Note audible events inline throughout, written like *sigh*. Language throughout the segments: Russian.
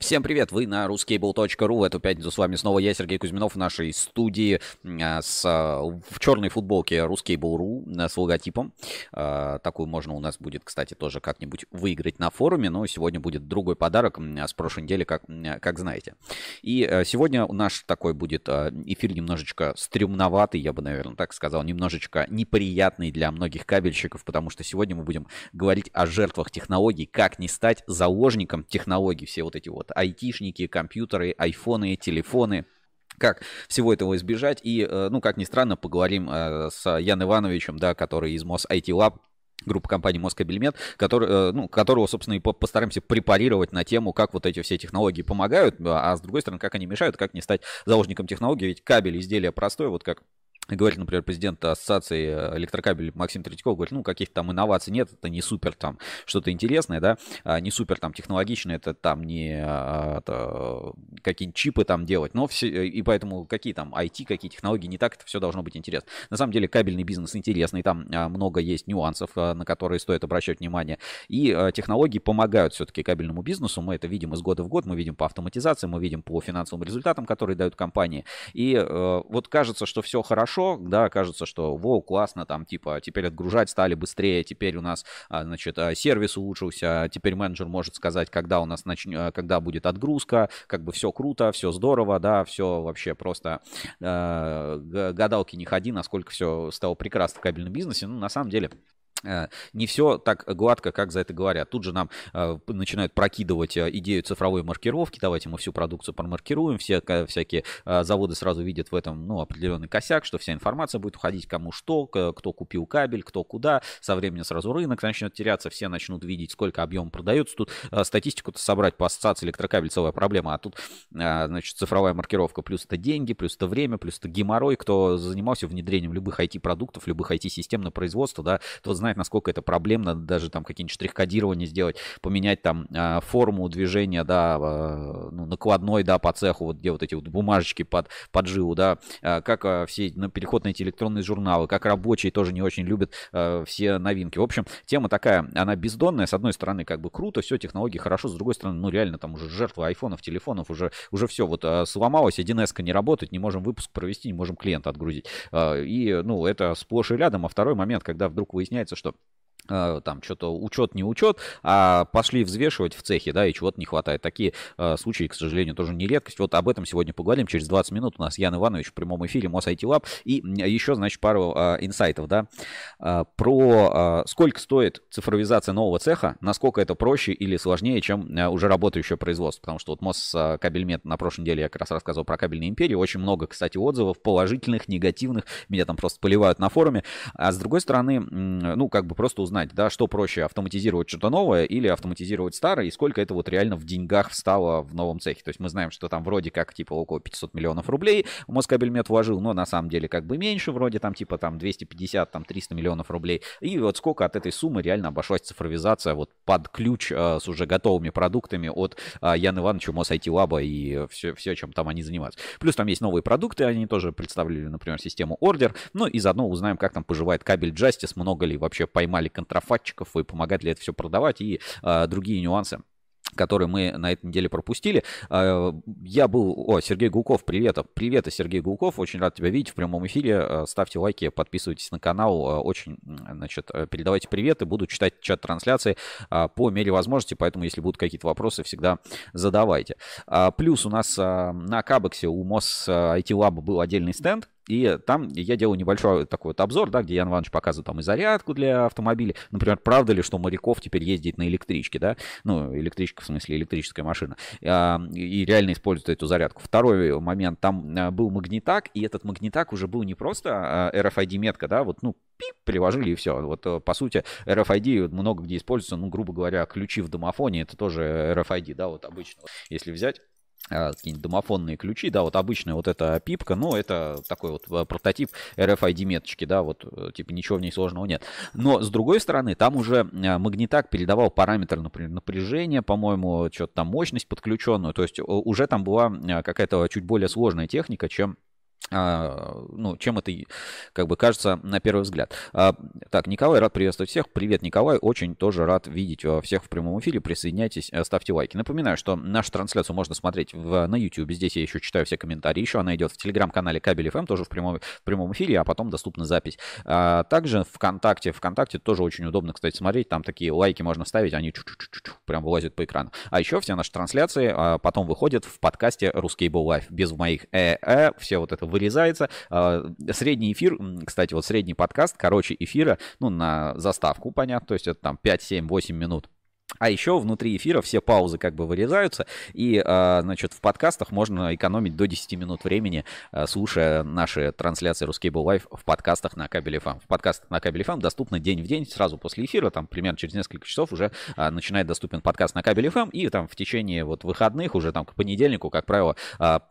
Всем привет, вы на ruskable.ru. В эту пятницу с вами снова я, Сергей Кузьминов, в нашей студии а, с, а, в черной футболке ruskable.ru с логотипом. А, такую можно у нас будет, кстати, тоже как-нибудь выиграть на форуме, но сегодня будет другой подарок с прошлой недели, как, как знаете. И сегодня наш такой будет эфир немножечко стрёмноватый, я бы, наверное, так сказал, немножечко неприятный для многих кабельщиков, потому что сегодня мы будем говорить о жертвах технологий, как не стать заложником технологий, все вот эти вот айтишники, компьютеры, айфоны, телефоны как всего этого избежать. И, э, ну, как ни странно, поговорим э, с Ян Ивановичем, да, который из МОС IT Lab, группа компании Москабельмет, который, э, ну, которого, собственно, и постараемся препарировать на тему, как вот эти все технологии помогают, а с другой стороны, как они мешают, как не стать заложником технологий, ведь кабель изделие простое, вот как говорит, например, президент ассоциации э, электрокабель Максим Третьяков, говорит, ну, каких-то там инноваций нет, это не супер там что-то интересное, да, а не супер там технологичное, это там не а, это, какие-нибудь чипы там делать, но все, э, и поэтому какие там IT, какие технологии, не так это все должно быть интересно. На самом деле кабельный бизнес интересный, там а, много есть нюансов, на которые стоит обращать внимание, и технологии помогают все-таки кабельному бизнесу, мы это видим из года в год, мы видим по автоматизации, мы видим по финансовым результатам, которые дают компании, и э, вот кажется, что все хорошо, хорошо, да, кажется, что, воу, классно, там, типа, теперь отгружать стали быстрее, теперь у нас, а, значит, а, сервис улучшился, теперь менеджер может сказать, когда у нас а, когда будет отгрузка, как бы все круто, все здорово, да, все вообще просто э, гадалки не ходи, насколько все стало прекрасно в кабельном бизнесе, ну, на самом деле, не все так гладко, как за это говорят. Тут же нам э, начинают прокидывать э, идею цифровой маркировки. Давайте мы всю продукцию промаркируем. Все всякие заводы сразу видят в этом ну, определенный косяк, что вся информация будет уходить кому что, кто купил кабель, кто куда. Со временем сразу рынок начнет теряться, все начнут видеть, сколько объем продается. Тут статистику-то собрать по ассоциации электрокабель целая проблема. А тут, значит, цифровая маркировка плюс это деньги, плюс это время, плюс это геморрой. Кто занимался внедрением любых IT-продуктов, любых IT-систем на производство, да, тот знает, знает, насколько это проблемно, даже там какие-нибудь штрих-кодирования сделать, поменять там а, форму движения, да, а, ну, накладной, да, по цеху, вот где вот эти вот бумажечки под, под живу, да, а, как все на переход на эти электронные журналы, как рабочие тоже не очень любят все новинки. В общем, тема такая, она бездонная, с одной стороны, как бы круто, все, технологии хорошо, с другой стороны, ну, реально, там уже жертвы айфонов, телефонов, уже, уже все, вот сломалось, 1С не работает, не можем выпуск провести, не можем клиента отгрузить. И, ну, это сплошь и рядом. А второй момент, когда вдруг выясняется, что там что-то учет, не учет, а пошли взвешивать в цехе, да, и чего-то не хватает. Такие э, случаи, к сожалению, тоже не редкость. Вот об этом сегодня поговорим. Через 20 минут у нас Ян Иванович в прямом эфире МОС IT Lab. И еще, значит, пару э, инсайтов, да, э, про э, сколько стоит цифровизация нового цеха, насколько это проще или сложнее, чем э, уже работающее производство. Потому что вот МОС э, Кабельмет на прошлой неделе я как раз рассказывал про кабельные империи. Очень много, кстати, отзывов положительных, негативных. Меня там просто поливают на форуме. А с другой стороны, ну, как бы просто знать, да, что проще, автоматизировать что-то новое или автоматизировать старое, и сколько это вот реально в деньгах встало в новом цехе. То есть мы знаем, что там вроде как типа около 500 миллионов рублей Москабельмет вложил, но на самом деле как бы меньше, вроде там типа там 250, там 300 миллионов рублей. И вот сколько от этой суммы реально обошлась цифровизация вот под ключ э, с уже готовыми продуктами от э, Яна Ивановича Мос IT Lab и все, все, чем там они занимаются. Плюс там есть новые продукты, они тоже представили, например, систему Order. Ну и заодно узнаем, как там поживает кабель Justice, много ли вообще поймали контракт контрафактчиков и помогать ли это все продавать и а, другие нюансы которые мы на этой неделе пропустили. А, я был... О, Сергей Гулков, привет. Привет, Сергей Гулков. Очень рад тебя видеть в прямом эфире. А, ставьте лайки, подписывайтесь на канал. Очень, значит, передавайте привет и Буду читать чат трансляции по мере возможности, поэтому если будут какие-то вопросы, всегда задавайте. Плюс у нас на Кабексе у МОС IT Lab был отдельный стенд, и там я делаю небольшой такой вот обзор, да, где Ян Иванович показывает там и зарядку для автомобилей. Например, правда ли, что моряков теперь ездит на электричке, да? Ну, электричка, в смысле, электрическая машина. А, и реально использует эту зарядку. Второй момент, там а, был магнитак, и этот магнитак уже был не просто RFID-метка, да, вот, ну, пип, приложили и все. Вот, э, по сути, RFID много где используется, ну, грубо говоря, ключи в домофоне, это тоже RFID, да, вот обычно. Если взять а, какие-нибудь домофонные ключи, да, вот обычная вот эта пипка, ну, это такой вот э, прототип RFID меточки, да, вот, э, типа, ничего в ней сложного нет. Но, с другой стороны, там уже э, магнитак передавал параметр, например, напряжения, по-моему, что-то там мощность подключенную, то есть уже там была какая-то чуть более сложная техника, чем ну, чем это как бы кажется на первый взгляд. А, так, Николай, рад приветствовать всех. Привет, Николай. Очень тоже рад видеть э, всех в прямом эфире. Присоединяйтесь, ставьте лайки. Напоминаю, что нашу трансляцию можно смотреть в, на YouTube. Здесь я еще читаю все комментарии. Еще она идет в телеграм-канале Кабель FM, тоже в прямом, в прямом эфире, а потом доступна запись. А, также ВКонтакте. ВКонтакте тоже очень удобно, кстати, смотреть. Там такие лайки можно ставить, они чу -чу прям вылазят по экрану. А еще все наши трансляции а, потом выходят в подкасте Ruscable Live. Без моих э-э, все вот это вырезается. А, средний эфир, кстати, вот средний подкаст, короче эфира, ну, на заставку, понятно, то есть это там 5, 7, 8 минут а еще внутри эфира все паузы как бы вырезаются, и, а, значит, в подкастах можно экономить до 10 минут времени, а, слушая наши трансляции Ruscable Live в подкастах на Кабеле FM. В подкастах на Кабеле FM доступно день в день, сразу после эфира, там примерно через несколько часов уже а, начинает доступен подкаст на Кабеле FM, и там в течение вот выходных, уже там к понедельнику, как правило,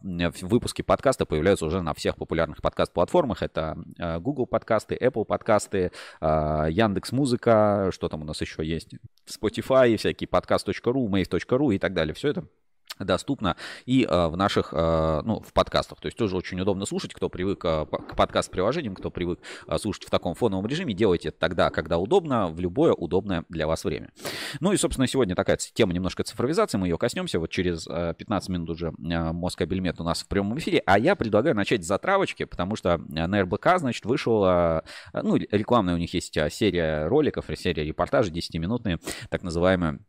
выпуски подкаста появляются уже на всех популярных подкаст-платформах. Это Google подкасты, Apple подкасты, Яндекс Музыка, что там у нас еще есть, Spotify, всякие подкаст.ру, mave.ru и так далее. Все это доступно и э, в наших, э, ну, в подкастах. То есть тоже очень удобно слушать, кто привык э, к подкаст-приложениям, кто привык слушать в таком фоновом режиме, делайте это тогда, когда удобно, в любое удобное для вас время. Ну и, собственно, сегодня такая тема немножко цифровизации, мы ее коснемся. Вот через э, 15 минут уже э, Москабельмет у нас в прямом эфире, а я предлагаю начать с затравочки, потому что на РБК, значит, вышел, э, ну, рекламная у них есть серия роликов, серия репортажей 10-минутные, так называемые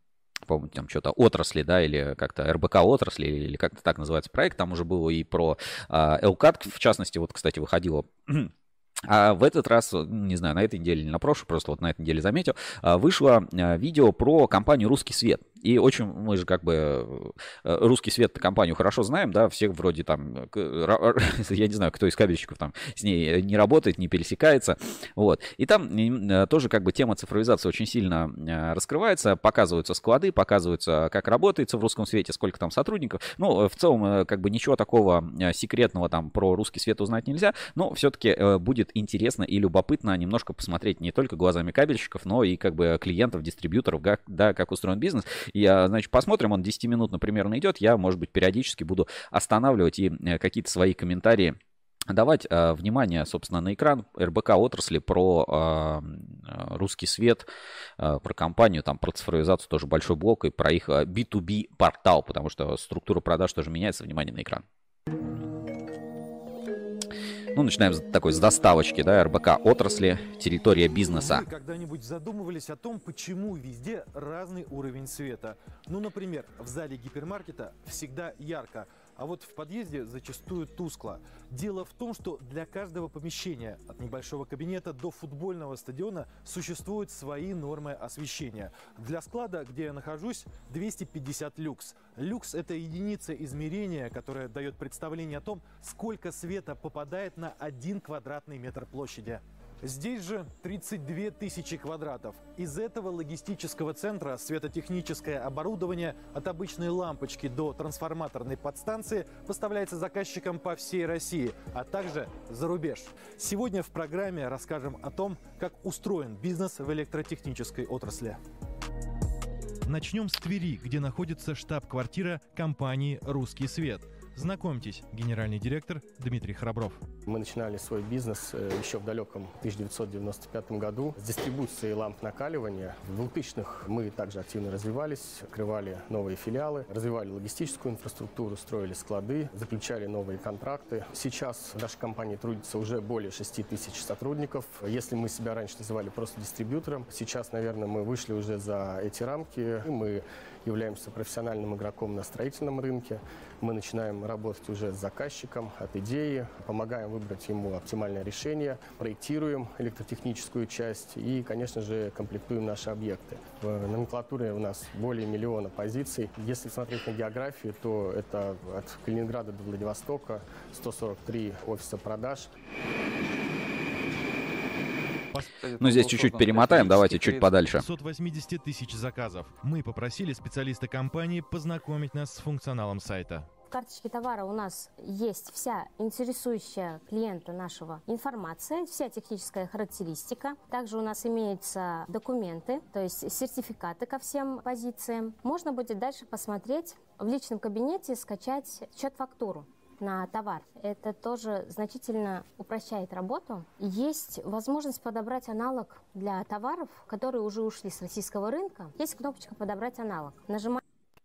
по-моему, там что-то отрасли, да, или как-то РБК отрасли, или как-то так называется проект. Там уже было и про э, в частности, вот, кстати, выходило а в этот раз, не знаю, на этой неделе или на прошлой, просто вот на этой неделе заметил, а, вышло а, видео про компанию «Русский свет». И очень, мы же как бы э, «Русский свет» компанию хорошо знаем, да, всех вроде там, *laughs* я не знаю, кто из кабельщиков там с ней не работает, не пересекается, вот. И там э, тоже как бы тема цифровизации очень сильно э, раскрывается, показываются склады, показываются, как работается в «Русском свете», сколько там сотрудников. Ну, в целом, как бы ничего такого секретного там про «Русский свет» узнать нельзя, но все-таки будет интересно и любопытно немножко посмотреть не только глазами кабельщиков, но и как бы клиентов, дистрибьюторов, да, как устроен бизнес. А, значит, посмотрим, он 10 минут, примерно идет. Я, может быть, периодически буду останавливать и э, какие-то свои комментарии давать э, внимание, собственно, на экран РБК отрасли про э, русский свет, э, про компанию, там про цифровизацию тоже большой блок и про их B2B портал, потому что структура продаж тоже меняется. Внимание на экран. Ну, начинаем с такой с доставочки, да, РБК отрасли, территория бизнеса. Вы когда-нибудь задумывались о том, почему везде разный уровень света? Ну, например, в зале гипермаркета всегда ярко, а вот в подъезде зачастую тускло. Дело в том, что для каждого помещения, от небольшого кабинета до футбольного стадиона, существуют свои нормы освещения. Для склада, где я нахожусь, 250 люкс. Люкс – это единица измерения, которая дает представление о том, сколько света попадает на один квадратный метр площади. Здесь же 32 тысячи квадратов. Из этого логистического центра светотехническое оборудование от обычной лампочки до трансформаторной подстанции поставляется заказчикам по всей России, а также за рубеж. Сегодня в программе расскажем о том, как устроен бизнес в электротехнической отрасли. Начнем с Твери, где находится штаб-квартира компании «Русский свет». Знакомьтесь, генеральный директор Дмитрий Храбров. Мы начинали свой бизнес э, еще в далеком 1995 году с дистрибуцией ламп накаливания. В 2000-х мы также активно развивались, открывали новые филиалы, развивали логистическую инфраструктуру, строили склады, заключали новые контракты. Сейчас в нашей компании трудится уже более 6 тысяч сотрудников. Если мы себя раньше называли просто дистрибьютором, сейчас, наверное, мы вышли уже за эти рамки. Мы являемся профессиональным игроком на строительном рынке. Мы начинаем работать уже с заказчиком от идеи, помогаем выбрать ему оптимальное решение, проектируем электротехническую часть и, конечно же, комплектуем наши объекты. В номенклатуре у нас более миллиона позиций. Если смотреть на географию, то это от Калининграда до Владивостока 143 офиса продаж. Ну, здесь чуть-чуть перемотаем, давайте чуть подальше. 580 тысяч заказов. Мы попросили специалиста компании познакомить нас с функционалом сайта. В карточке товара у нас есть вся интересующая клиента нашего информация, вся техническая характеристика. Также у нас имеются документы, то есть сертификаты ко всем позициям. Можно будет дальше посмотреть в личном кабинете, скачать счет-фактуру на товар. Это тоже значительно упрощает работу. Есть возможность подобрать аналог для товаров, которые уже ушли с российского рынка. Есть кнопочка «Подобрать аналог». Нажимаем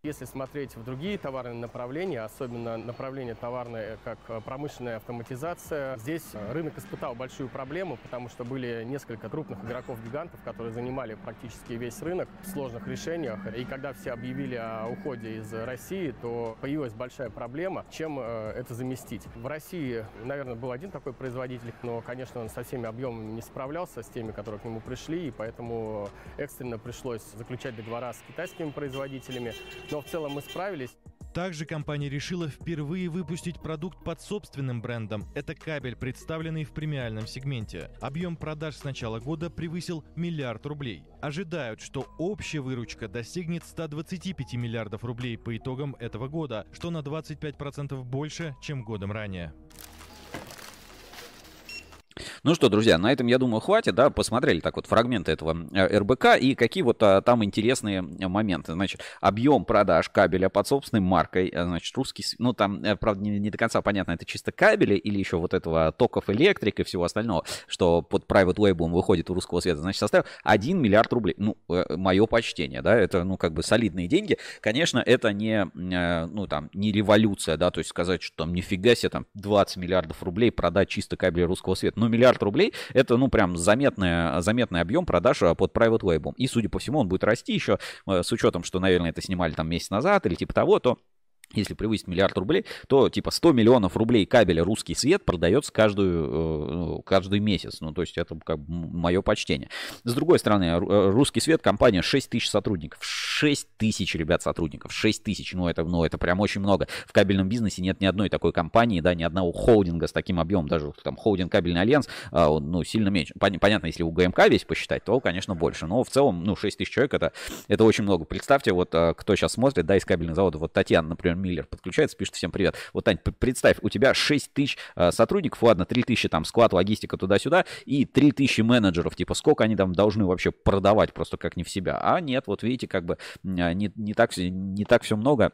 если смотреть в другие товарные направления, особенно направление товарное, как э, промышленная автоматизация, здесь э, рынок испытал большую проблему, потому что были несколько крупных игроков-гигантов, которые занимали практически весь рынок в сложных решениях. И когда все объявили о уходе из России, то появилась большая проблема, чем э, это заместить. В России, наверное, был один такой производитель, но, конечно, он со всеми объемами не справлялся с теми, которые к нему пришли, и поэтому экстренно пришлось заключать договора с китайскими производителями но в целом мы справились. Также компания решила впервые выпустить продукт под собственным брендом. Это кабель, представленный в премиальном сегменте. Объем продаж с начала года превысил миллиард рублей. Ожидают, что общая выручка достигнет 125 миллиардов рублей по итогам этого года, что на 25% больше, чем годом ранее. Ну что, друзья, на этом, я думаю, хватит, да, посмотрели так вот фрагменты этого э, РБК и какие вот а, там интересные моменты. Значит, объем продаж кабеля под собственной маркой, э, значит, русский, ну там, э, правда, не, не до конца понятно, это чисто кабели или еще вот этого токов электрик и всего остального, что под private label выходит у русского света, значит, составил 1 миллиард рублей. Ну, мое почтение, да, это, ну, как бы солидные деньги. Конечно, это не, ну, там, не революция, да, то есть сказать, что там нифига себе, там, 20 миллиардов рублей продать чисто кабели русского света. Ну, миллиард миллиард рублей. Это, ну, прям заметный, заметный объем продаж а, под private label. И, судя по всему, он будет расти еще, э, с учетом, что, наверное, это снимали там месяц назад или типа того, то если превысить миллиард рублей, то типа 100 миллионов рублей кабеля «Русский свет» продается каждую, э, ну, каждый месяц. Ну, то есть это как бы мое почтение. С другой стороны, э, «Русский свет» компания 6 тысяч сотрудников. 6 тысяч, ребят, сотрудников. 6 тысяч, ну это, ну это прям очень много. В кабельном бизнесе нет ни одной такой компании, да, ни одного холдинга с таким объемом. Даже там холдинг «Кабельный альянс», а, ну, сильно меньше. Понятно, если у ГМК весь посчитать, то, конечно, больше. Но в целом, ну, 6 тысяч человек это, это очень много. Представьте, вот а, кто сейчас смотрит, да, из кабельных заводов, вот Татьяна, например, Миллер подключается, пишет всем привет. Вот, Тань, представь, у тебя 6 тысяч э, сотрудников, ладно, 3 тысячи там склад, логистика туда-сюда, и 3 тысячи менеджеров, типа сколько они там должны вообще продавать просто как не в себя. А нет, вот видите, как бы не, не, так, не так все много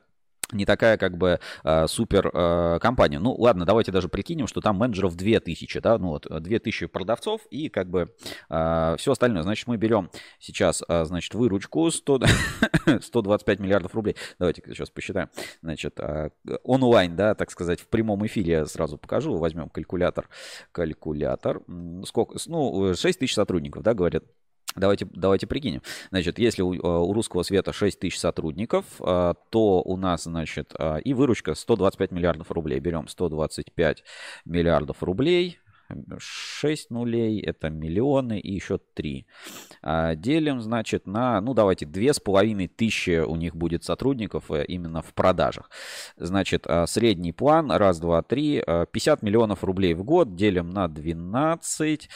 не такая как бы э, супер э, компания. Ну ладно, давайте даже прикинем, что там менеджеров 2000, да, ну вот 2000 продавцов и как бы э, все остальное. Значит, мы берем сейчас, э, значит, выручку 100, 125 *laughs* миллиардов рублей. Давайте сейчас посчитаем. Значит, онлайн, да, так сказать, в прямом эфире сразу покажу. Возьмем калькулятор. Калькулятор. Сколько? Ну, 6 тысяч сотрудников, да, говорят. Давайте, давайте прикинем. Значит, если у, э, у русского света 6 тысяч сотрудников, э, то у нас, значит, э, и выручка 125 миллиардов рублей. Берем 125 миллиардов рублей. 6 нулей, это миллионы и еще 3. Делим, значит, на, ну давайте, 2500 у них будет сотрудников именно в продажах. Значит, средний план, раз, два, три, 50 миллионов рублей в год делим на 12,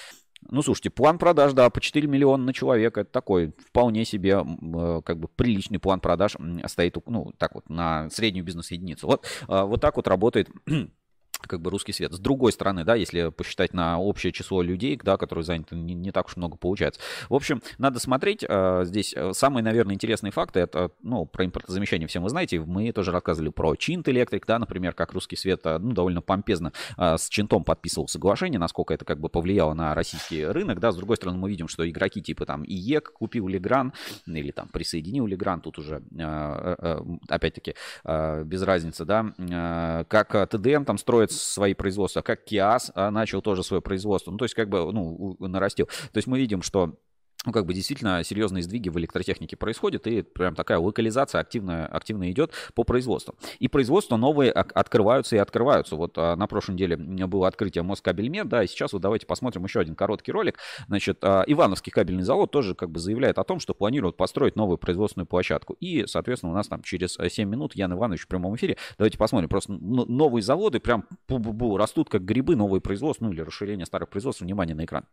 ну, слушайте, план продаж, да, по 4 миллиона на человека, это такой вполне себе, э, как бы, приличный план продаж стоит, ну, так вот, на среднюю бизнес-единицу. Вот, а, вот так вот работает *clears throat* как бы русский свет. С другой стороны, да, если посчитать на общее число людей, да, которые заняты, не, не так уж много получается. В общем, надо смотреть. Э, здесь э, самые, наверное, интересные факты, это, ну, про импортозамещение все вы знаете. Мы тоже рассказывали про Чинт Электрик, да, например, как русский свет, э, ну, довольно помпезно э, с Чинтом подписывал соглашение, насколько это как бы повлияло на российский рынок, да. С другой стороны, мы видим, что игроки типа там ИЕК купил Легран или там присоединил Легран, тут уже, э, э, опять-таки, без разницы, да, как ТДМ там строит свои производства, как Киас а, начал тоже свое производство. Ну, то есть как бы, ну, нарастил. То есть мы видим, что ну, как бы действительно серьезные сдвиги в электротехнике происходят, и прям такая локализация активно, активно идет по производству. И производства новые открываются и открываются. Вот а, на прошлой неделе было открытие Москабельмет, да, и сейчас вот давайте посмотрим еще один короткий ролик. Значит, а, Ивановский кабельный завод тоже как бы заявляет о том, что планирует построить новую производственную площадку. И, соответственно, у нас там через 7 минут Ян Иванович в прямом эфире. Давайте посмотрим. Просто новые заводы прям растут как грибы, новые производства, ну или расширение старых производств. Внимание на экран.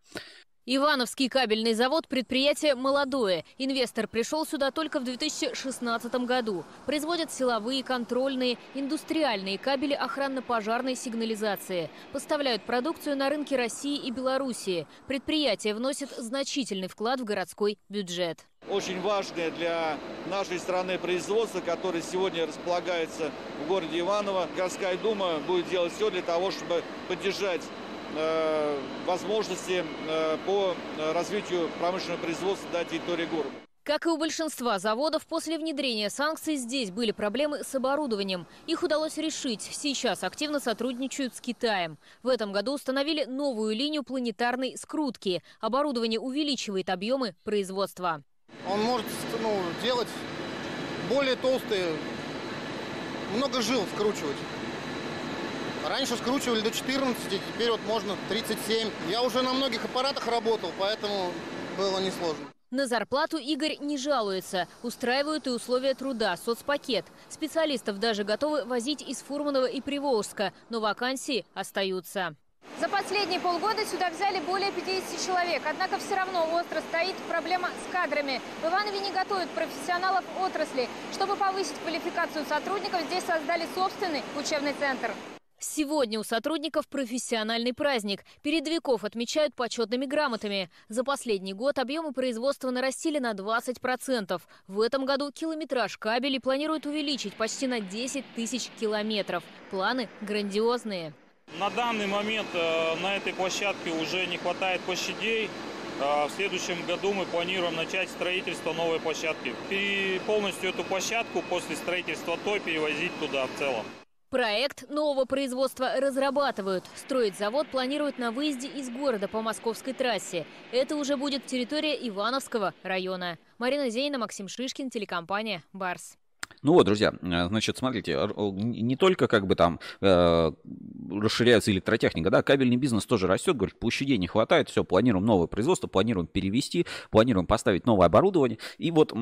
Ивановский кабельный завод – предприятие молодое. Инвестор пришел сюда только в 2016 году. Производят силовые, контрольные, индустриальные кабели охранно-пожарной сигнализации. Поставляют продукцию на рынки России и Белоруссии. Предприятие вносит значительный вклад в городской бюджет. Очень важное для нашей страны производство, которое сегодня располагается в городе Иваново. Городская дума будет делать все для того, чтобы поддержать возможности э, по развитию промышленного производства на территории города. Как и у большинства заводов, после внедрения санкций здесь были проблемы с оборудованием. Их удалось решить. Сейчас активно сотрудничают с Китаем. В этом году установили новую линию планетарной скрутки. Оборудование увеличивает объемы производства. Он может ну, делать более толстые, много жил скручивать. Раньше скручивали до 14, теперь вот можно 37. Я уже на многих аппаратах работал, поэтому было несложно. На зарплату Игорь не жалуется. Устраивают и условия труда, соцпакет. Специалистов даже готовы возить из Фурманова и Приволжска, но вакансии остаются. За последние полгода сюда взяли более 50 человек. Однако все равно остро стоит проблема с кадрами. В Иванове не готовят профессионалов отрасли. Чтобы повысить квалификацию сотрудников, здесь создали собственный учебный центр. Сегодня у сотрудников профессиональный праздник. Передовиков отмечают почетными грамотами. За последний год объемы производства нарастили на 20%. В этом году километраж кабелей планируют увеличить почти на 10 тысяч километров. Планы грандиозные. На данный момент э, на этой площадке уже не хватает площадей. Э, в следующем году мы планируем начать строительство новой площадки. И полностью эту площадку после строительства той перевозить туда в целом. Проект нового производства разрабатывают. Строить завод планируют на выезде из города по московской трассе. Это уже будет территория Ивановского района. Марина Зейна, Максим Шишкин, телекомпания «Барс». Ну вот, друзья, э, значит, смотрите, не только как бы там э, расширяется электротехника, да, кабельный бизнес тоже растет, говорит, площадей не хватает, все, планируем новое производство, планируем перевести, планируем поставить новое оборудование. И вот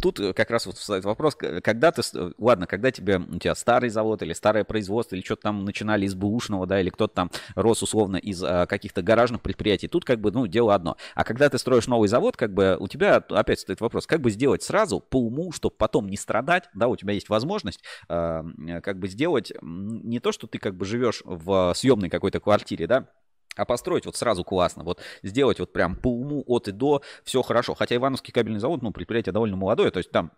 тут как раз вот встает вопрос, когда ты, ладно, когда тебе, у тебя старый завод или старое производство, или что-то там начинали из бэушного, да, или кто-то там рос условно из а, каких-то гаражных предприятий, тут как бы, ну, дело одно. А когда ты строишь новый завод, как бы у тебя опять стоит вопрос, как бы сделать сразу по уму, чтобы потом не страдать, да, у тебя есть возможность э, как бы сделать не то, что ты как бы живешь в съемной какой-то квартире, да, а построить вот сразу классно, вот сделать вот прям по уму от и до, все хорошо. Хотя Ивановский кабельный завод, ну, предприятие довольно молодое, то есть там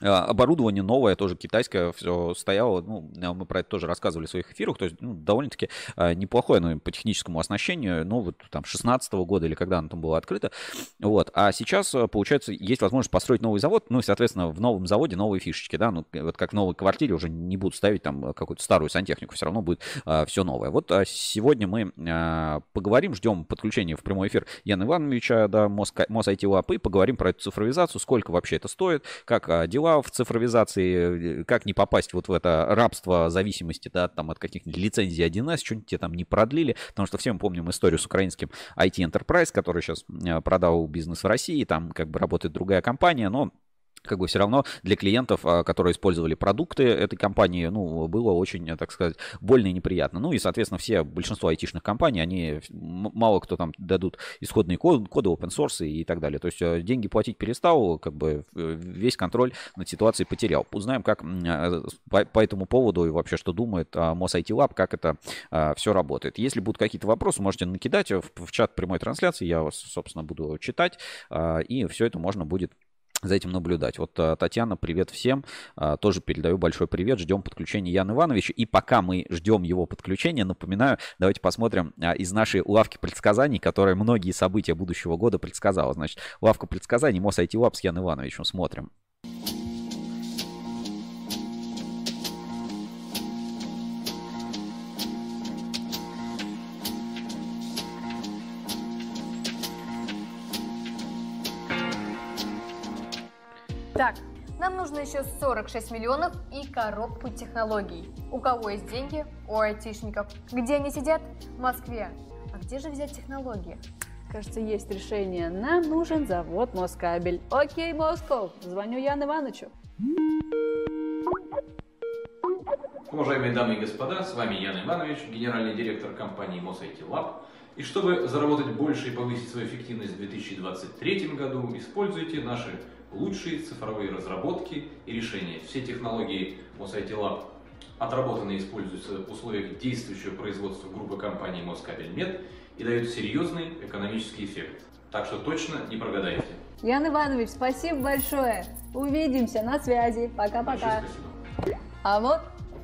оборудование новое, тоже китайское, все стояло, ну, мы про это тоже рассказывали в своих эфирах, то есть ну, довольно-таки а, неплохое ну, по техническому оснащению, ну, вот там 16 -го года или когда оно там было открыто, вот, а сейчас, а, получается, есть возможность построить новый завод, ну, и, соответственно, в новом заводе новые фишечки, да, ну, вот как в новой квартире уже не будут ставить там какую-то старую сантехнику, все равно будет а, все новое. Вот а сегодня мы а, поговорим, ждем подключения в прямой эфир Яна Ивановича, да, МОС, МОС IT Lab, и поговорим про эту цифровизацию, сколько вообще это стоит, как а, дела дела в цифровизации, э, как не попасть вот в это рабство зависимости да, там, от каких-нибудь лицензий 1С, что-нибудь тебе там не продлили, потому что все мы помним историю с украинским IT Enterprise, который сейчас э, продал бизнес в России, там как бы работает другая компания, но как бы все равно для клиентов, а, которые использовали продукты этой компании, ну, было очень, так сказать, больно и неприятно. Ну и, соответственно, все, большинство айтишных компаний, они мало кто там дадут исходные коды, коды open source и так далее. То есть э, деньги платить перестал, как бы весь контроль над ситуацией потерял. Узнаем, как э, по, по этому поводу и вообще, что думает МОС IT Lab, как это все работает. Если будут какие-то вопросы, можете накидать в, в чат прямой трансляции, я вас, собственно, буду читать, и все это можно будет за этим наблюдать. Вот э, Татьяна, привет всем. Э, тоже передаю большой привет. Ждем подключения Яна Ивановича. И пока мы ждем его подключения, напоминаю, давайте посмотрим э, из нашей лавки предсказаний, которая многие события будущего года предсказала. Значит, лавка предсказаний МОС IT Lab с Яном Ивановичем. Смотрим. Так, нам нужно еще 46 миллионов и коробку технологий. У кого есть деньги? У айтишников. Где они сидят? В Москве. А где же взять технологии? Кажется, есть решение. Нам нужен завод Москабель. Окей, Москов. Звоню Яну Ивановичу. Уважаемые дамы и господа, с вами Ян Иванович, генеральный директор компании MosIT Lab. И чтобы заработать больше и повысить свою эффективность в 2023 году, используйте наши лучшие цифровые разработки и решения. Все технологии MosIT Lab отработаны и используются в условиях действующего производства группы компаний Москабельмет и дают серьезный экономический эффект. Так что точно не прогадайте. Ян Иванович, спасибо большое. Увидимся на связи. Пока-пока. А вот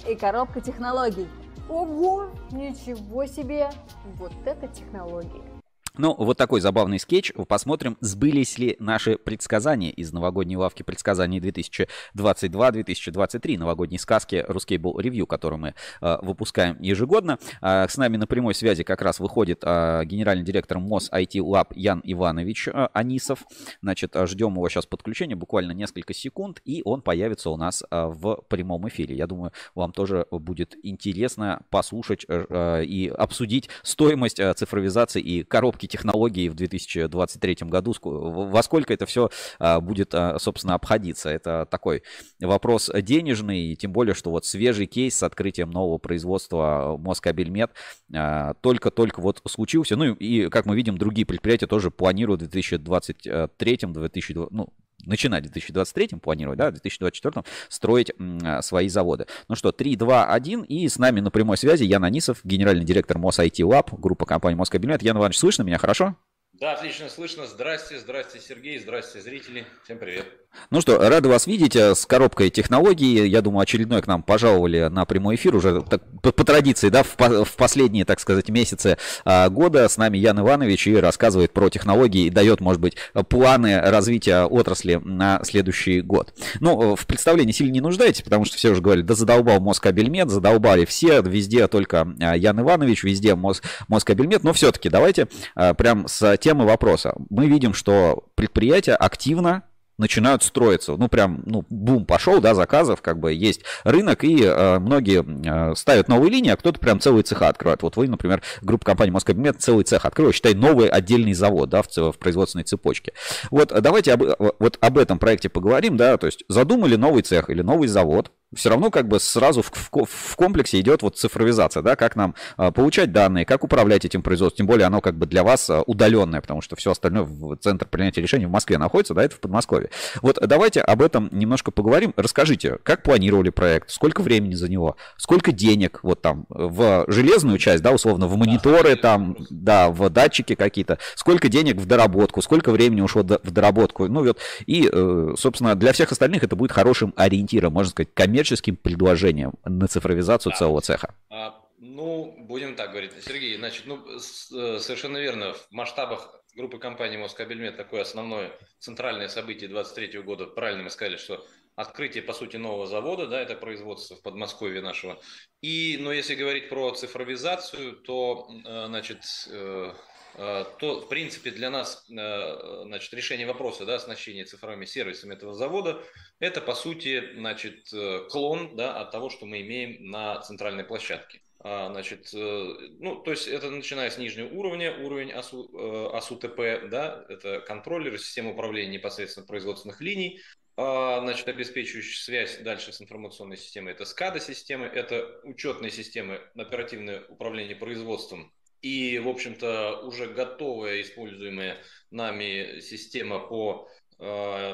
и коробка технологий. Ого, ничего себе! Вот это технологии! Ну, вот такой забавный скетч. Посмотрим, сбылись ли наши предсказания из новогодней лавки предсказаний 2022-2023, новогодней сказки Ruscable Review, которую мы э, выпускаем ежегодно. Э, с нами на прямой связи как раз выходит э, генеральный директор МОС IT Lab Ян Иванович э, Анисов. Значит, ждем его сейчас подключения, буквально несколько секунд, и он появится у нас э, в прямом эфире. Я думаю, вам тоже будет интересно послушать э, и обсудить стоимость э, цифровизации и коробки разработки технологий в 2023 году, во сколько это все а, будет, а, собственно, обходиться. Это такой вопрос денежный, тем более, что вот свежий кейс с открытием нового производства Москабельмет а, только-только вот случился. Ну и, как мы видим, другие предприятия тоже планируют в 2023, 2020, ну, начинать в 2023 планировать, да, в 2024 строить м, свои заводы. Ну что, 3, 2, 1, и с нами на прямой связи Ян Анисов, генеральный директор МОС IT Lab, группа компании Москабинет. Ян Иванович, слышно меня хорошо? Да, отлично слышно. Здрасте, здрасте, Сергей, здрасте, зрители. Всем привет. Ну что, рады вас видеть э, с коробкой технологий. Я думаю, очередной к нам пожаловали на прямой эфир уже так, по, по традиции, да, в, в последние, так сказать, месяцы а, года. С нами Ян Иванович и рассказывает про технологии и дает, может быть, планы развития отрасли на следующий год. Ну, э, в представлении сильно не нуждаетесь, потому что все уже говорили, да задолбал Москабельмет, задолбали все, везде только а, Ян Иванович, везде Мос, Москабельмет. Но все-таки давайте а, прям с темы вопроса. Мы видим, что предприятия активно начинают строиться. Ну, прям, ну, бум пошел, да, заказов, как бы есть рынок, и э, многие э, ставят новые линии, а кто-то прям целые цеха открывает. Вот вы, например, группа компании Москабинет целый цех открыла, считай, новый отдельный завод, да, в, в производственной цепочке. Вот давайте об, вот об этом проекте поговорим, да, то есть задумали новый цех или новый завод, все равно как бы сразу в, в, в комплексе идет вот цифровизация, да, как нам а, получать данные, как управлять этим производством, тем более оно как бы для вас а, удаленное, потому что все остальное в центр принятия решений в Москве находится, да, это в Подмосковье. Вот давайте об этом немножко поговорим. Расскажите, как планировали проект, сколько времени за него, сколько денег вот там в железную часть, да, условно, в мониторы там, да, в датчики какие-то, сколько денег в доработку, сколько времени ушло в доработку, ну вот, и, э, собственно, для всех остальных это будет хорошим ориентиром, можно сказать, коммерческим коммерческим предложением на цифровизацию да. целого цеха? А, ну, будем так говорить. Сергей, значит, ну, э, совершенно верно, в масштабах группы компаний Москабельмет такое основное центральное событие 23 года, правильно мы сказали, что открытие, по сути, нового завода, да, это производство в Подмосковье нашего. И, но если говорить про цифровизацию, то, э, значит, Э, то, в принципе, для нас э, значит, решение вопроса да, оснащения цифровыми сервисами этого завода – это, по сути, значит, э, клон да, от того, что мы имеем на центральной площадке. А, значит, ну, то есть это начиная с нижнего уровня, уровень АСУ, АСУТП, да, это контроллеры, система управления непосредственно производственных линий, а, значит, обеспечивающие связь дальше с информационной системой, это SCADA-системы, это учетные системы, оперативное управление производством, и, в общем-то, уже готовая используемая нами система по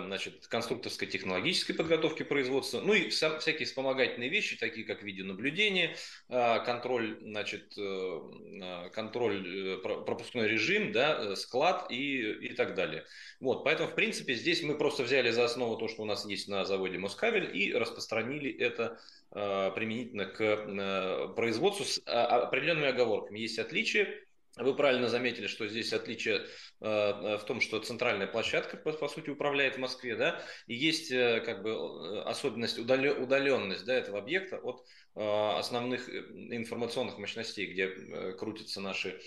значит, конструкторской технологической подготовки производства, ну и вся, всякие вспомогательные вещи, такие как видеонаблюдение, э, контроль, значит, э, контроль, пропускной режим, да, склад и, и так далее. Вот, поэтому, в принципе, здесь мы просто взяли за основу то, что у нас есть на заводе Москабель и распространили это Э, применительно к э, производству с а, определенными оговорками. Есть отличия. Вы правильно заметили, что здесь отличие э, в том, что центральная площадка, по, по сути, управляет в Москве, да, и есть как бы особенность, удаленность да, этого объекта от основных информационных мощностей, где крутятся наши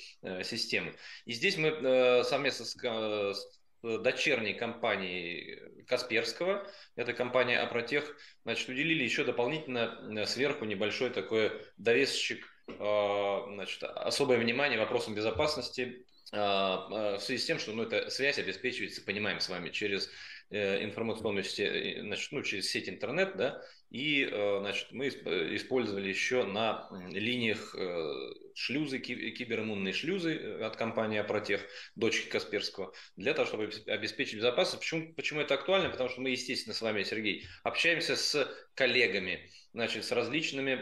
системы. И здесь мы совместно с дочерней компании Касперского, это компания Апротех, значит, уделили еще дополнительно э, сверху небольшой такой довесочек, э, значит, особое внимание вопросам безопасности э, в связи с тем, что ну, эта связь обеспечивается, понимаем с вами, через информационную сеть, значит, ну, через сеть интернет, да, И, значит, мы использовали еще на линиях шлюзы, кибериммунные шлюзы от компании Апротех, дочки Касперского, для того, чтобы обеспечить безопасность. Почему, почему это актуально? Потому что мы, естественно, с вами, Сергей, общаемся с коллегами, значит, с различными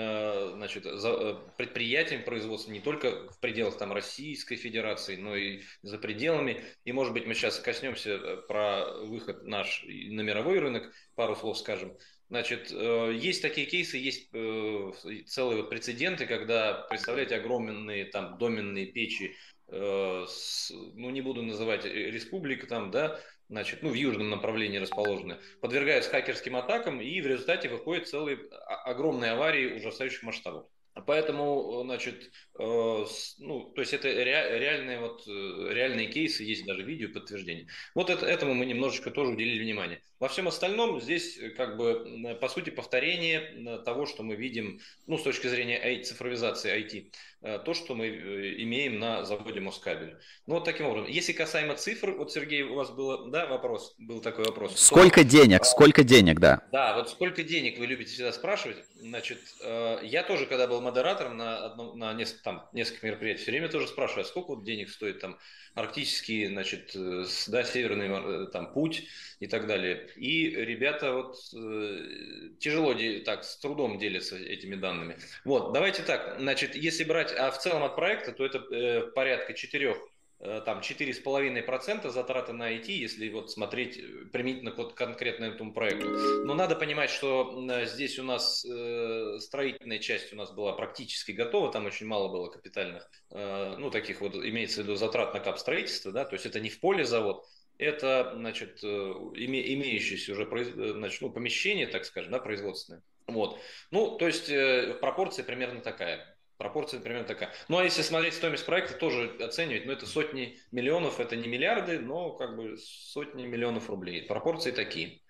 э, значит, э, предприятиями производства не только в пределах там, Российской Федерации, но и за пределами. И, может быть, мы сейчас коснемся э, про выход наш на мировой рынок, пару слов скажем. Значит, есть такие кейсы, есть целые прецеденты, когда, представляете, огромные там доменные печи, ну, не буду называть республик там, да, значит, ну, в южном направлении расположены, подвергаются хакерским атакам, и в результате выходят целые огромные аварии ужасающих масштабов. Поэтому, значит, э, ну, то есть это ре, реальные, вот, э, реальные кейсы, есть даже видео подтверждение. Вот это, этому мы немножечко тоже уделили внимание. Во всем остальном здесь, э, как бы, по сути, повторение того, что мы видим, ну, с точки зрения цифровизации IT. Э, то, что мы э, имеем на заводе Москабель. Ну, вот таким образом. Если касаемо цифр, вот, Сергей, у вас был, да, вопрос, был такой вопрос. Сколько то, денег, сколько денег, да? Да, вот сколько денег вы любите всегда спрашивать. Значит, э, я тоже, когда был модератором на, одном, на несколько, там, несколько мероприятий, все время тоже спрашиваю, а сколько вот денег стоит там арктический, значит, да, северный там путь и так далее. И ребята вот э, тяжело, так, с трудом делятся этими данными. Вот, давайте так, значит, если брать а в целом от проекта, то это э, порядка 4 э, там 4,5% затраты на IT, если вот смотреть э, применительно к конкретно этому проекту. Но надо понимать, что здесь у нас э, строительная часть у нас была практически готова, там очень мало было капитальных, э, ну таких вот имеется в виду затрат на кап строительство, да, то есть это не в поле завод, это, значит, име, имеющееся уже значит, ну, помещение, так скажем, да, производственное. Вот. Ну, то есть э, пропорция примерно такая. Пропорция примерно такая. Ну, а если смотреть стоимость проекта, тоже оценивать, ну, это сотни миллионов, это не миллиарды, но как бы сотни миллионов рублей. Пропорции такие.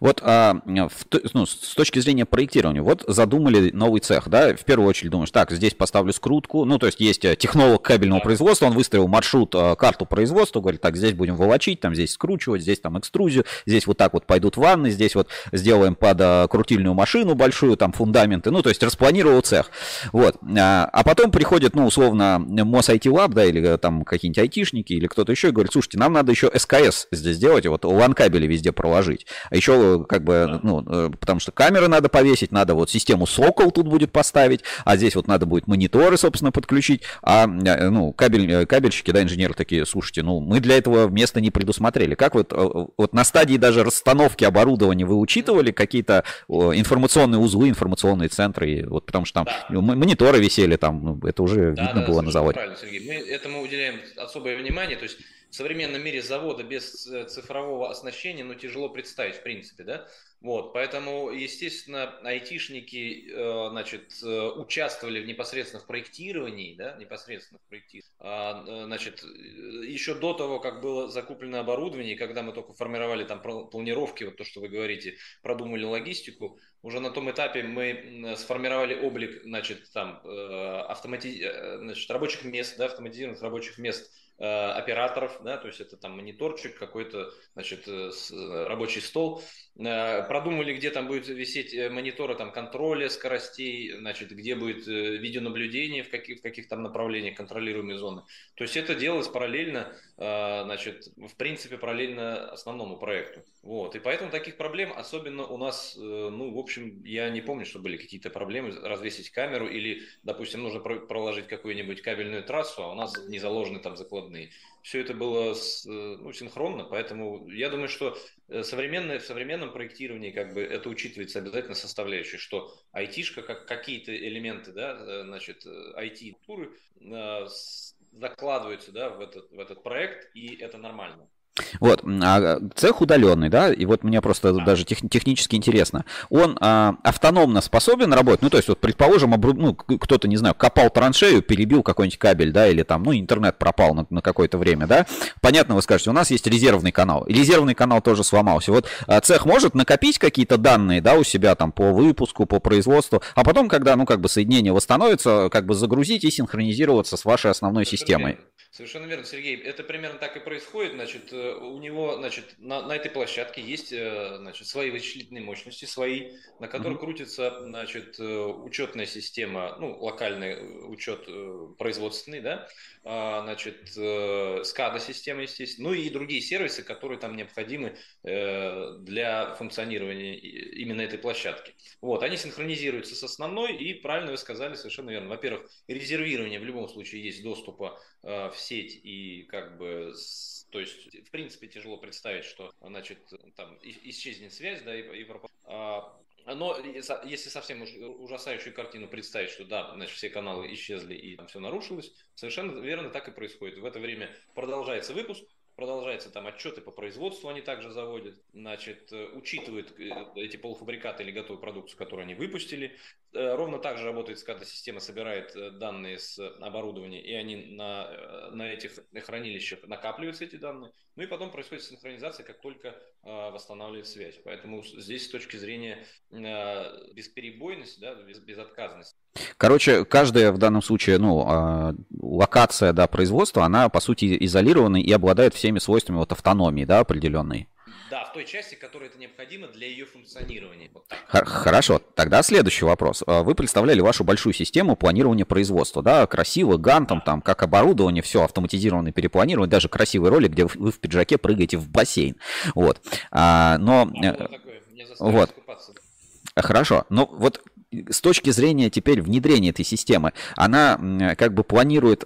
Вот а, в, ну, с точки зрения проектирования, вот задумали новый цех, да, в первую очередь думаешь, так, здесь поставлю скрутку, ну, то есть есть э, технолог кабельного производства, он выстроил маршрут, э, карту производства, говорит, так, здесь будем волочить, там здесь скручивать, здесь там экструзию, здесь вот так вот пойдут ванны, здесь вот сделаем под а, крутильную машину большую, там фундаменты, ну, то есть распланировал цех, вот. А, а потом приходит, ну, условно, МОС IT Lab, да, или там какие-нибудь айтишники, или кто-то еще, и говорит, слушайте, нам надо еще СКС здесь сделать, вот лан кабели везде проложить, а еще как бы, ну, э, потому что камеры надо повесить, надо вот систему Сокол тут будет поставить, а здесь вот надо будет мониторы, собственно, подключить, а, э, ну, кабель, э, кабельщики, да, инженеры такие, слушайте, ну, мы для этого места не предусмотрели. Как вот, вот на стадии даже расстановки оборудования вы учитывали какие-то информационные узлы, информационные центры, вот потому что там да. мониторы висели там, ну, это уже да, видно да, было на заводе. Правильно, Сергей, мы этому уделяем особое внимание, то есть в современном мире завода без э, цифрового оснащения, ну, тяжело представить, в принципе, да? Вот, поэтому, естественно, айтишники, э, значит, э, участвовали непосредственно в проектировании, да, непосредственно в проектировании. Значит, еще до того, как было закуплено оборудование, когда мы только формировали там планировки, вот то, что вы говорите, продумали логистику, уже на том этапе мы сформировали облик, значит, там, автомати... значит, рабочих мест, да, автоматизированных рабочих мест операторов, да, то есть это там мониторчик, какой-то, значит, э, э, рабочий стол. Продумали, где там будет висеть мониторы там контроля скоростей, значит, где будет видеонаблюдение, в каких, в каких там направлениях контролируемые зоны. То есть это делалось параллельно, значит, в принципе, параллельно основному проекту. Вот. И поэтому таких проблем особенно у нас, ну, в общем, я не помню, что были какие-то проблемы развесить камеру или, допустим, нужно проложить какую-нибудь кабельную трассу, а у нас не заложены там закладки холодный. Все это было э, ну, синхронно, поэтому я думаю, что э, современное, в современном проектировании как бы это учитывается обязательно составляющей, что айтишка, как какие-то элементы, да, э, значит, IT-культуры закладываются да, в, этот, в этот проект, и это нормально. Вот, а цех удаленный, да, и вот мне просто да. даже тех, технически интересно. Он а, автономно способен работать, ну, то есть, вот, предположим, обру... ну, кто-то, не знаю, копал траншею, перебил какой-нибудь кабель, да, или там, ну, интернет пропал на, на какое-то время, да. Понятно, вы скажете, у нас есть резервный канал, и резервный канал тоже сломался. Вот а цех может накопить какие-то данные, да, у себя там по выпуску, по производству, а потом, когда, ну, как бы соединение восстановится, как бы загрузить и синхронизироваться с вашей основной системой. Совершенно верно, Сергей. Это примерно так и происходит. Значит, э, у него, значит, на, на этой площадке есть, э, значит, свои вычислительные мощности, свои, на которых mm-hmm. крутится, значит, э, учетная система, ну, локальный учет производственный, да, а, значит, SCADA система, естественно, ну и другие сервисы, которые там необходимы для функционирования именно этой площадки. Вот, они синхронизируются с основной, и правильно вы сказали, совершенно верно. Во-первых, резервирование в любом случае есть доступа в сеть и как бы то есть, в принципе, тяжело представить, что, значит, там исчезнет связь, да, и, и а, но если совсем уж ужасающую картину представить, что да, значит, все каналы исчезли и там все нарушилось, совершенно верно так и происходит. В это время продолжается выпуск, продолжается там отчеты по производству они также заводят, значит, э, учитывают э, эти полуфабрикаты или готовую продукцию, которую они выпустили. Э, ровно так же работает SCADA-система, собирает данные с оборудования, и они на, на этих хранилищах накапливаются эти данные. Ну и потом происходит синхронизация, как только восстанавливает связь. Поэтому здесь с точки зрения бесперебойности, да, без, безотказности, Короче, каждая в данном случае, ну, а, локация, да, производства, она, по сути, изолирована и обладает всеми свойствами вот автономии, да, определенной. Да, в той части, которая это необходимо для ее функционирования. Вот Хорошо, тогда следующий вопрос. А, вы представляли вашу большую систему планирования производства, да, красиво, гантом, там, как оборудование, все автоматизированное перепланирование, даже красивый ролик, где вы в пиджаке прыгаете в бассейн, вот. А, но... А, вот. Хорошо, но вот с точки зрения теперь внедрения этой системы, она как бы планирует,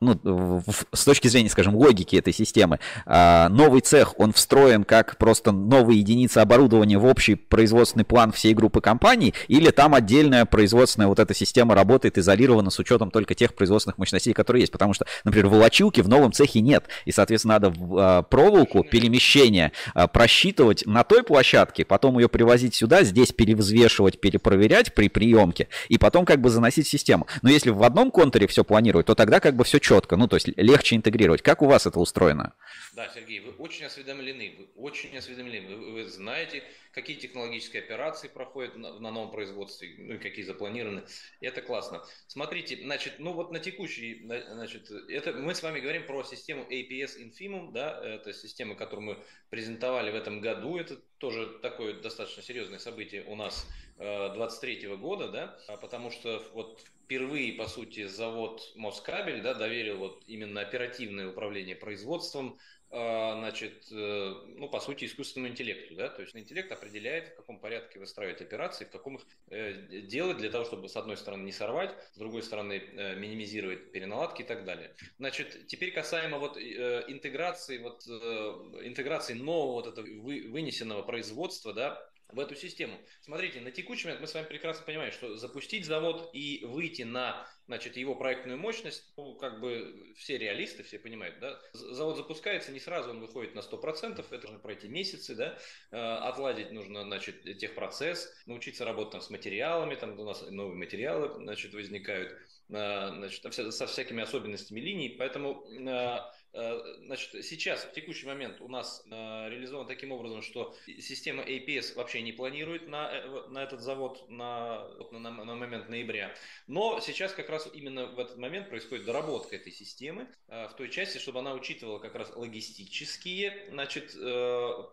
ну, в, с точки зрения, скажем, логики этой системы, а, новый цех, он встроен как просто новые единицы оборудования в общий производственный план всей группы компаний, или там отдельная производственная вот эта система работает изолированно с учетом только тех производственных мощностей, которые есть, потому что, например, волочилки в новом цехе нет, и, соответственно, надо а, проволоку перемещения а, просчитывать на той площадке, потом ее привозить сюда, здесь перевзвешивать, перепроверять, при приемке, и потом как бы заносить систему. Но если в одном контуре все планировать, то тогда как бы все четко, ну то есть легче интегрировать. Как у вас это устроено? Да, Сергей, вы очень осведомлены, вы очень осведомлены, вы, вы знаете, какие технологические операции проходят на, на новом производстве, ну и какие запланированы. Это классно. Смотрите, значит, ну вот на текущий, значит, это мы с вами говорим про систему APS Infimum, да, это система, которую мы презентовали в этом году, это тоже такое достаточно серьезное событие у нас 23 э, года, да, а потому что вот впервые, по сути, завод Москабель, да, доверил вот именно оперативное управление производством, значит, э, ну, по сути, искусственному интеллекту, да, то есть интеллект определяет, в каком порядке выстраивать операции, в каком их э, делать для того, чтобы, с одной стороны, не сорвать, с другой стороны, э, минимизировать переналадки и так далее. Значит, теперь касаемо вот интеграции, вот интеграции нового вот этого вынесенного производства, да, в эту систему. Смотрите, на текущий момент мы с вами прекрасно понимаем, что запустить завод и выйти на значит, его проектную мощность, ну, как бы все реалисты, все понимают, да, завод запускается, не сразу он выходит на 100%, это нужно пройти месяцы, да, э, отладить нужно, значит, техпроцесс, научиться работать там с материалами, там у нас новые материалы, значит, возникают, э, значит, со всякими особенностями линий, поэтому э, значит, сейчас, в текущий момент у нас э, реализован таким образом, что система APS вообще не планирует на, э, на этот завод на, на, на момент ноября. Но сейчас как раз именно в этот момент происходит доработка этой системы в той части, чтобы она учитывала как раз логистические значит,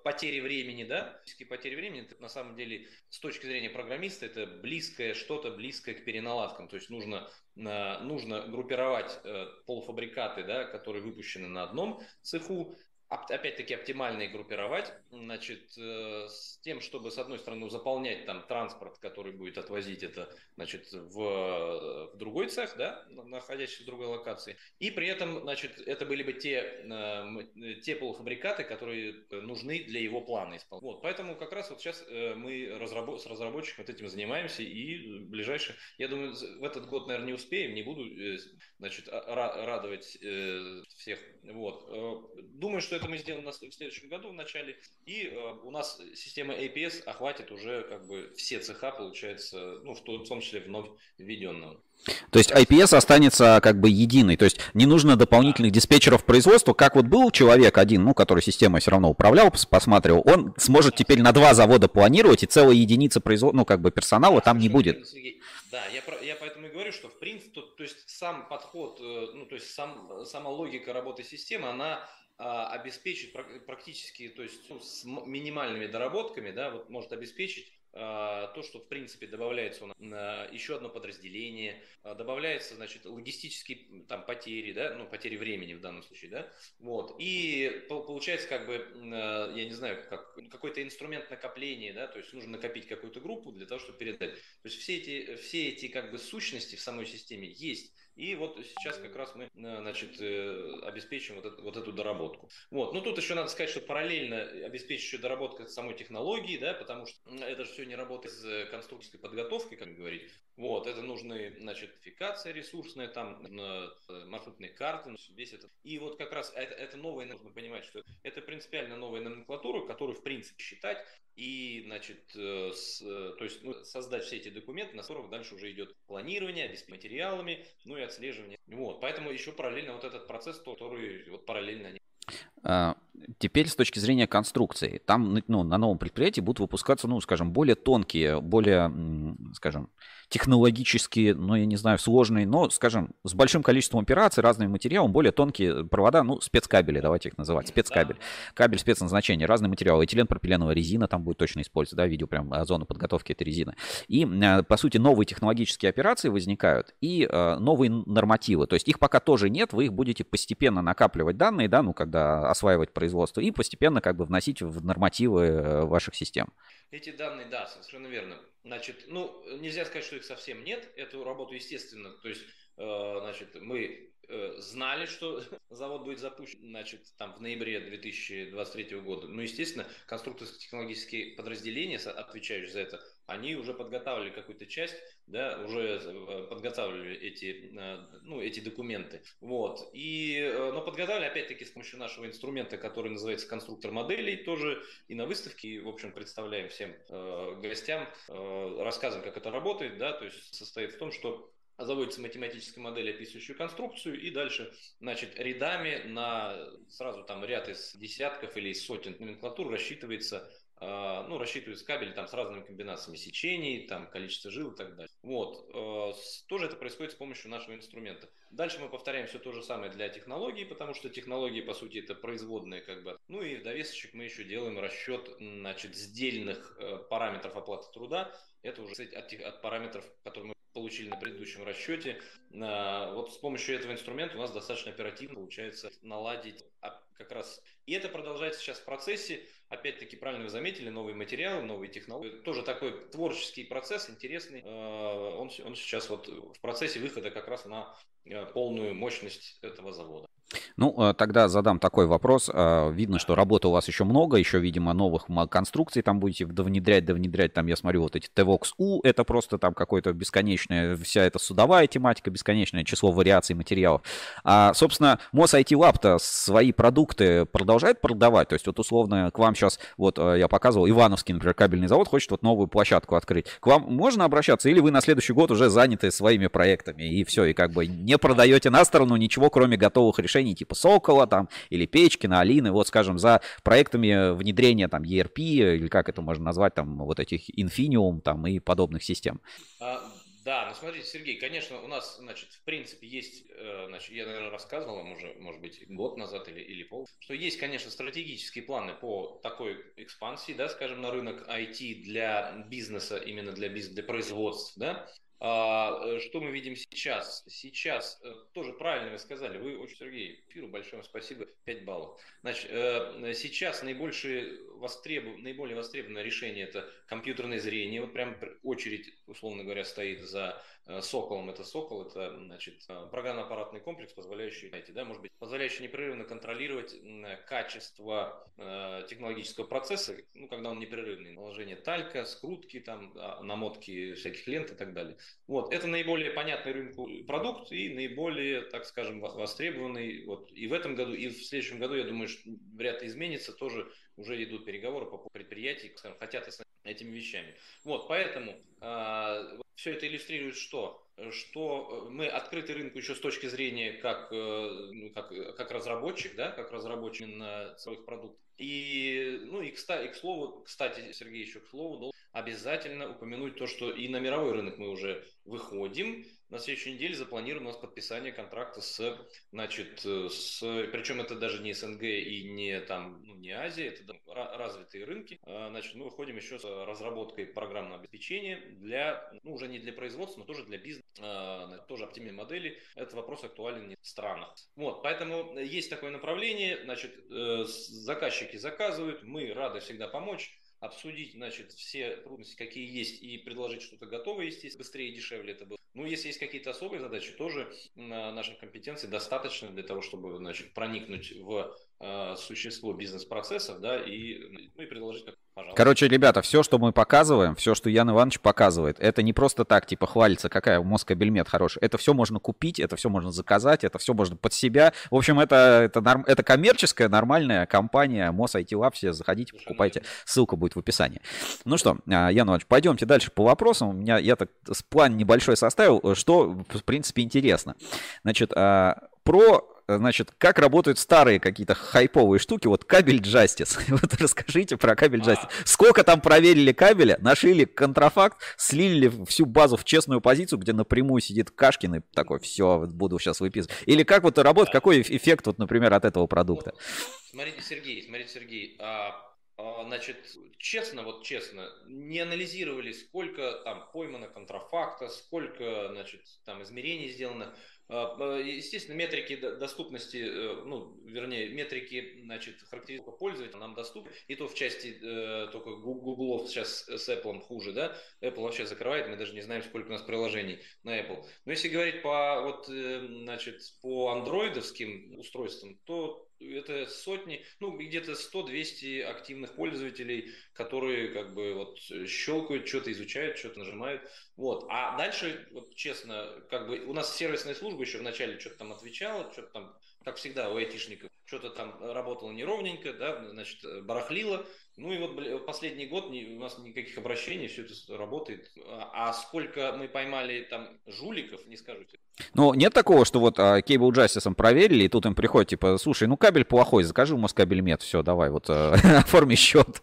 потери времени. Да? Потери времени, это на самом деле с точки зрения программиста, это близкое, что-то близкое к переналадкам. То есть нужно нужно группировать э, полуфабрикаты, да, которые выпущены на одном цеху, опять-таки оптимально их группировать, значит, э, с тем, чтобы, с одной стороны, заполнять там транспорт, который будет отвозить это, значит, в, в другой цех, да, находящийся в другой локации, и при этом, значит, это были бы те, э, те полуфабрикаты, которые нужны для его плана исполнения. Вот, поэтому как раз вот сейчас э, мы разработ... с разработчиком вот этим занимаемся, и ближайшие, я думаю, в этот год, наверное, не успеем, не буду, значит, радовать всех, вот. Думаю, что это мы сделаем в следующем году в начале, и э, у нас система APS охватит уже как бы все цеха, получается, ну, в том числе вновь введенного. То есть IPS останется как бы единый, то есть не нужно дополнительных диспетчеров производства, как вот был человек один, ну, который системой все равно управлял, посматривал, он сможет теперь на два завода планировать, и целая единица производства, ну, как бы персонала там не будет. Да, я, я поэтому и говорю, что в принципе, то, то есть сам подход, ну то есть сам, сама логика работы системы, она обеспечить практически, то есть ну, с минимальными доработками, да, вот может обеспечить а, то, что в принципе добавляется у нас еще одно подразделение, а, добавляется, значит, логистические там потери, да, ну, потери времени в данном случае, да, вот, и получается как бы, я не знаю, как, какой-то инструмент накопления, да, то есть нужно накопить какую-то группу для того, чтобы передать. То есть все эти, все эти как бы сущности в самой системе есть, и вот сейчас как раз мы, э, значит, э, обеспечим вот, это, вот эту доработку. Вот. Ну, тут еще надо сказать, что параллельно обеспечить еще доработка самой технологии, да, потому что это же все не работает с э, конструкторской подготовкой, как говорить. Вот, это нужны, значит, фикация ресурсная, там, маршрутные карты, весь этот. И вот как раз это, это новая, нужно понимать, что это принципиально новая номенклатура, которую, в принципе, считать и, значит, с, то есть ну, создать все эти документы, на которых дальше уже идет планирование, обеспечение материалами, ну и отслеживание. Вот, поэтому еще параллельно вот этот процесс, который вот параллельно они теперь с точки зрения конструкции, там ну, на новом предприятии будут выпускаться, ну, скажем, более тонкие, более, скажем, технологически, ну, я не знаю, сложные, но, скажем, с большим количеством операций, разными материалами, более тонкие провода, ну, спецкабели, давайте их называть, спецкабель. Кабель спецназначения, разные материалы, этилен, пропиленовая резина там будет точно использоваться, да, видео прям зону подготовки этой резины. И, а, по сути, новые технологические операции возникают и новые нормативы, то есть их пока тоже нет, вы их будете постепенно накапливать данные, да, ну, когда осваивать производство, и постепенно как бы вносить в нормативы э, ваших систем. Эти данные, да, совершенно верно. Значит, ну, нельзя сказать, что их совсем нет. Эту работу, естественно, то есть, э, значит, мы э, знали, что *laughs* завод будет запущен, значит, там в ноябре 2023 года. Ну, естественно, конструкторско-технологические подразделения, отвечающие за это, они уже подготавливали какую-то часть, да, уже э, подготавливали эти, э, ну, эти документы. Вот. И, э, но подготавливали, опять-таки, с помощью нашего инструмента, который называется конструктор моделей, тоже и на выставке, в общем, представляем всем э, гостям, э, рассказываем, как это работает, да, то есть состоит в том, что заводится математическая модель, описывающая конструкцию, и дальше, значит, рядами на сразу там ряд из десятков или из сотен номенклатур рассчитывается ну, рассчитывается кабель там с разными комбинациями сечений, там количество жил и так далее. Вот. А, тоже это происходит с помощью нашего инструмента. Дальше мы повторяем все то же самое для технологий, потому что технологии, по сути, это производные как бы. Ну и в довесочек мы еще делаем расчет, значит, сдельных э, параметров оплаты труда. Это уже от, от параметров, которые мы получили на предыдущем расчете. А, вот с помощью этого инструмента у нас достаточно оперативно получается наладить как раз. И это продолжается сейчас в процессе. Опять-таки, правильно вы заметили, новые материалы, новые технологии. Тоже такой творческий процесс, интересный. А, он, он сейчас вот в процессе выхода как раз на э, полную мощность этого завода. Ну, э, тогда задам такой вопрос. Э, видно, что работы у вас еще много, еще, видимо, новых конструкций там будете внедрять, да внедрять. Там я смотрю вот эти TVOX-U, это просто там какое-то бесконечное, вся эта судовая тематика, бесконечное число вариаций материалов. А, собственно, МОС IT Lab-то свои продукты продолжает продавать? То есть вот условно к вам сейчас, вот э, я показывал, Ивановский, например, кабельный завод хочет вот новую площадку открыть. К вам можно обращаться или вы на следующий год уже заняты своими проектами и все, и как бы не продаете на сторону ничего, кроме готовых решений типа Сокола там или Печкина, Алины, вот скажем, за проектами внедрения там ERP или как это можно назвать, там вот этих Infineum там и подобных систем. Да, ну смотрите, Сергей, конечно, у нас, значит, в принципе, есть, э, значит, я, наверное, рассказывал вам уже, может быть, год назад или, или пол, что есть, конечно, стратегические планы по такой экспансии, да, скажем, на рынок IT для бизнеса, именно для бизнеса, для производства, да, что мы видим сейчас? Сейчас, э, тоже правильно вы сказали, вы очень, Сергей, эфиру большое спасибо, 5 баллов. Значит, э, сейчас наибольшее востребов... наиболее востребованное решение это компьютерное зрение. Вот прям очередь, условно говоря, стоит за Соколом. Это Сокол, это значит, программно-аппаратный комплекс, позволяющий, знаете, да, может быть, позволяющий непрерывно контролировать качество технологического процесса, ну, когда он непрерывный. Наложение талька, скрутки, там, а, намотки всяких лент и так далее. Вот, это наиболее понятный рынку продукт и наиболее, так скажем, востребованный. Вот, и в этом году, и в следующем году, я думаю, что вряд ли изменится, тоже уже идут переговоры по предприятий, скажем, хотят этими вещами. Вот, поэтому э, все это иллюстрирует что? Что мы открыты рынку еще с точки зрения как, э, ну, как, как разработчик, да, как разработчик на своих продуктов. И, ну, и, кстати, и к слову, кстати, Сергей, еще к слову, обязательно упомянуть то, что и на мировой рынок мы уже выходим, на следующей неделе запланировано у нас подписание контракта с, значит, э, с, причем это даже не СНГ и не там, ну, не Азия, это развитые рынки. А, значит, мы выходим еще с разработкой программного обеспечения для, ну, уже не для производства, но тоже для бизнеса, а, тоже оптимальной модели. Этот вопрос актуален в странах. Вот, поэтому есть такое направление, значит, э, заказчики заказывают, мы рады всегда помочь обсудить, значит, все трудности, какие есть, и предложить что-то готовое, естественно, быстрее и дешевле это было. Ну, если есть какие-то особые задачи, тоже наших компетенций достаточно для того, чтобы, значит, проникнуть в существо бизнес-процессов, да, и, ну, и предложить как Пожалуйста. Короче, ребята, все, что мы показываем, все, что Ян Иванович показывает, это не просто так, типа, хвалится, какая Москабельмет хорошая. Это все можно купить, это все можно заказать, это все можно под себя. В общем, это, это, норм, это коммерческая, нормальная компания Мос IT Lab. Все заходите, покупайте. Ссылка будет в описании. Ну что, а, Ян Иванович, пойдемте дальше по вопросам. У меня, я так план небольшой составил, что, в принципе, интересно. Значит, про значит, как работают старые какие-то хайповые штуки, вот кабель Justice. *laughs* Вот расскажите про кабель Justice. А. Сколько там проверили кабеля, нашили контрафакт, слили всю базу в честную позицию, где напрямую сидит Кашкин и такой, все, буду сейчас выписывать. Или как вот работает, какой эффект, вот, например, от этого продукта? Смотрите, Сергей, смотрите, Сергей, а, а, значит, честно, вот честно, не анализировали, сколько там поймано контрафакта, сколько, значит, там измерений сделано. А, естественно, метрики доступности, э, ну, вернее, метрики, значит, характеристика пользователя нам доступны. И то в части э, только гуглов сейчас с Apple хуже, да? Apple вообще закрывает, мы даже не знаем, сколько у нас приложений на Apple. Но если говорить по, вот, э, значит, по андроидовским устройствам, то это сотни, ну, где-то 100-200 активных пользователей, которые как бы вот щелкают, что-то изучают, что-то нажимают. Вот. А дальше, вот честно, как бы у нас сервисная служба еще вначале что-то там отвечала, что-то там, как всегда у айтишников, что-то там работало неровненько, да, значит, барахлило. Ну и вот последний год у нас никаких обращений, все это работает. А, а сколько мы поймали там жуликов, не скажу тебе. Ну, нет такого, что вот а, Justice проверили, и тут им приходит, типа, слушай, ну кабель плохой, закажи у Москабель Мед, все, давай, вот а, *laughs* оформи счет.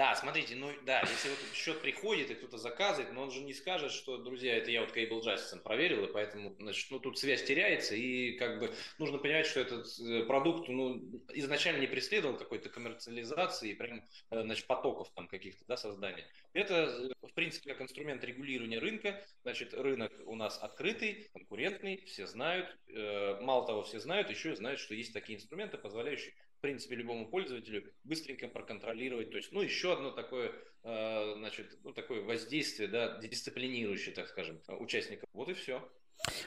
Да, смотрите, ну да, если вот счет приходит и кто-то заказывает, но он же не скажет, что, друзья, это я вот Cable Justice проверил, и поэтому, значит, ну тут связь теряется, и как бы нужно понимать, что этот э, продукт, ну, изначально не преследовал какой-то коммерциализации, прям, э, значит, потоков там каких-то, да, создания. Это, э, в принципе, как инструмент регулирования рынка, значит, рынок у нас открытый, конкурентный, все знают, мало того, все знают, еще знают, что есть такие инструменты, позволяющие в принципе, любому пользователю быстренько проконтролировать. То есть, ну, еще одно такое, э, значит, ну, такое воздействие, да, дисциплинирующее, так скажем, участников. Вот и все.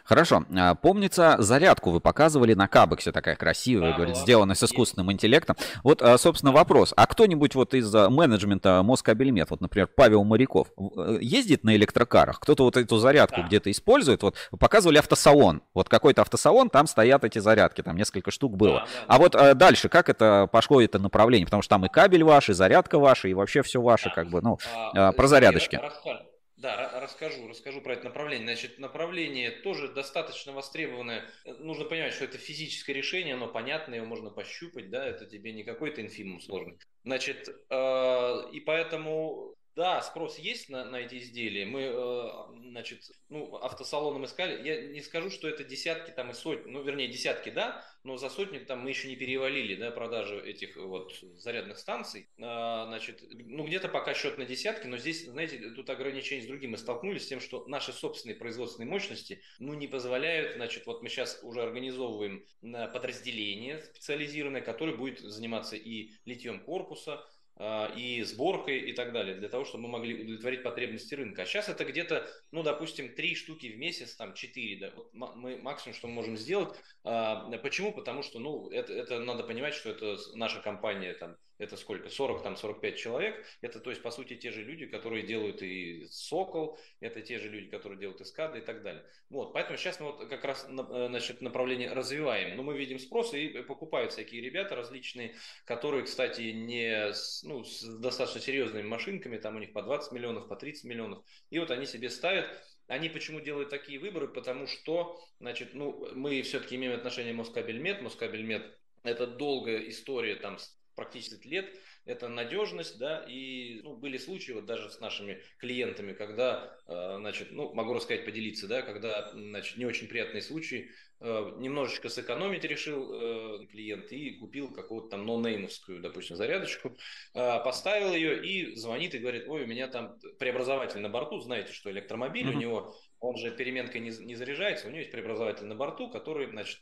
Хорошо. А, помнится, зарядку вы показывали на Кабексе, такая красивая, да, говорит, сделанная с искусственным интеллектом. Вот, а, собственно, вопрос. А кто-нибудь вот из а, менеджмента Москабельмет, вот, например, Павел Моряков, э, ездит на электрокарах? Кто-то вот эту зарядку да. где-то использует? Вот показывали автосалон. Вот какой-то автосалон, там стоят эти зарядки, там несколько штук было. Да, да, а вот дальше, как это пошло, это направление? Потому что там и кабель ваш, и зарядка ваша, и вообще все ваше, да. как бы, ну, а, про зарядочки. Расскажем. Да, расскажу, расскажу про это направление. Значит, направление тоже достаточно востребованное. Нужно понимать, что это физическое решение, оно понятное, его можно пощупать, да, это тебе не какой-то инфимум сложный. Значит, э, и поэтому да, спрос есть на, на эти изделия. Мы, э, значит, ну, автосалоном искали. Я не скажу, что это десятки там и сотни, ну, вернее, десятки, да, но за сотню там мы еще не перевалили, да, продажу этих вот зарядных станций. А, значит, ну, где-то пока счет на десятки, но здесь, знаете, тут ограничения с другим. Мы столкнулись с тем, что наши собственные производственные мощности, ну, не позволяют, значит, вот мы сейчас уже организовываем подразделение специализированное, которое будет заниматься и литьем корпуса, и сборкой и так далее, для того, чтобы мы могли удовлетворить потребности рынка. А сейчас это где-то, ну, допустим, три штуки в месяц, там, четыре, да, вот мы максимум, что мы можем сделать. А, почему? Потому что, ну, это, это надо понимать, что это наша компания, там, это сколько? 40, там, 45 человек. Это, то есть, по сути, те же люди, которые делают и Сокол, это те же люди, которые делают эскады и так далее. Вот, поэтому сейчас мы вот как раз э, значит, направление развиваем. Но мы видим спрос и покупают всякие ребята различные, которые, кстати, не с, ну, с достаточно серьезными машинками, там у них по 20 миллионов, по 30 миллионов. И вот они себе ставят они почему делают такие выборы? Потому что, значит, ну, мы все-таки имеем отношение Москабельмет. Москабельмет – это долгая история там практически лет, это надежность, да, и ну, были случаи вот даже с нашими клиентами, когда, э, значит, ну, могу рассказать, поделиться, да, когда, значит, не очень приятные случаи, э, немножечко сэкономить решил э, клиент и купил какую-то там нонеймовскую, допустим, зарядочку, поставил ее и звонит и говорит, ой, у меня там преобразователь на борту, знаете, что электромобиль, mm-hmm. у него он же переменкой не, не заряжается, у него есть преобразователь на борту, который, значит,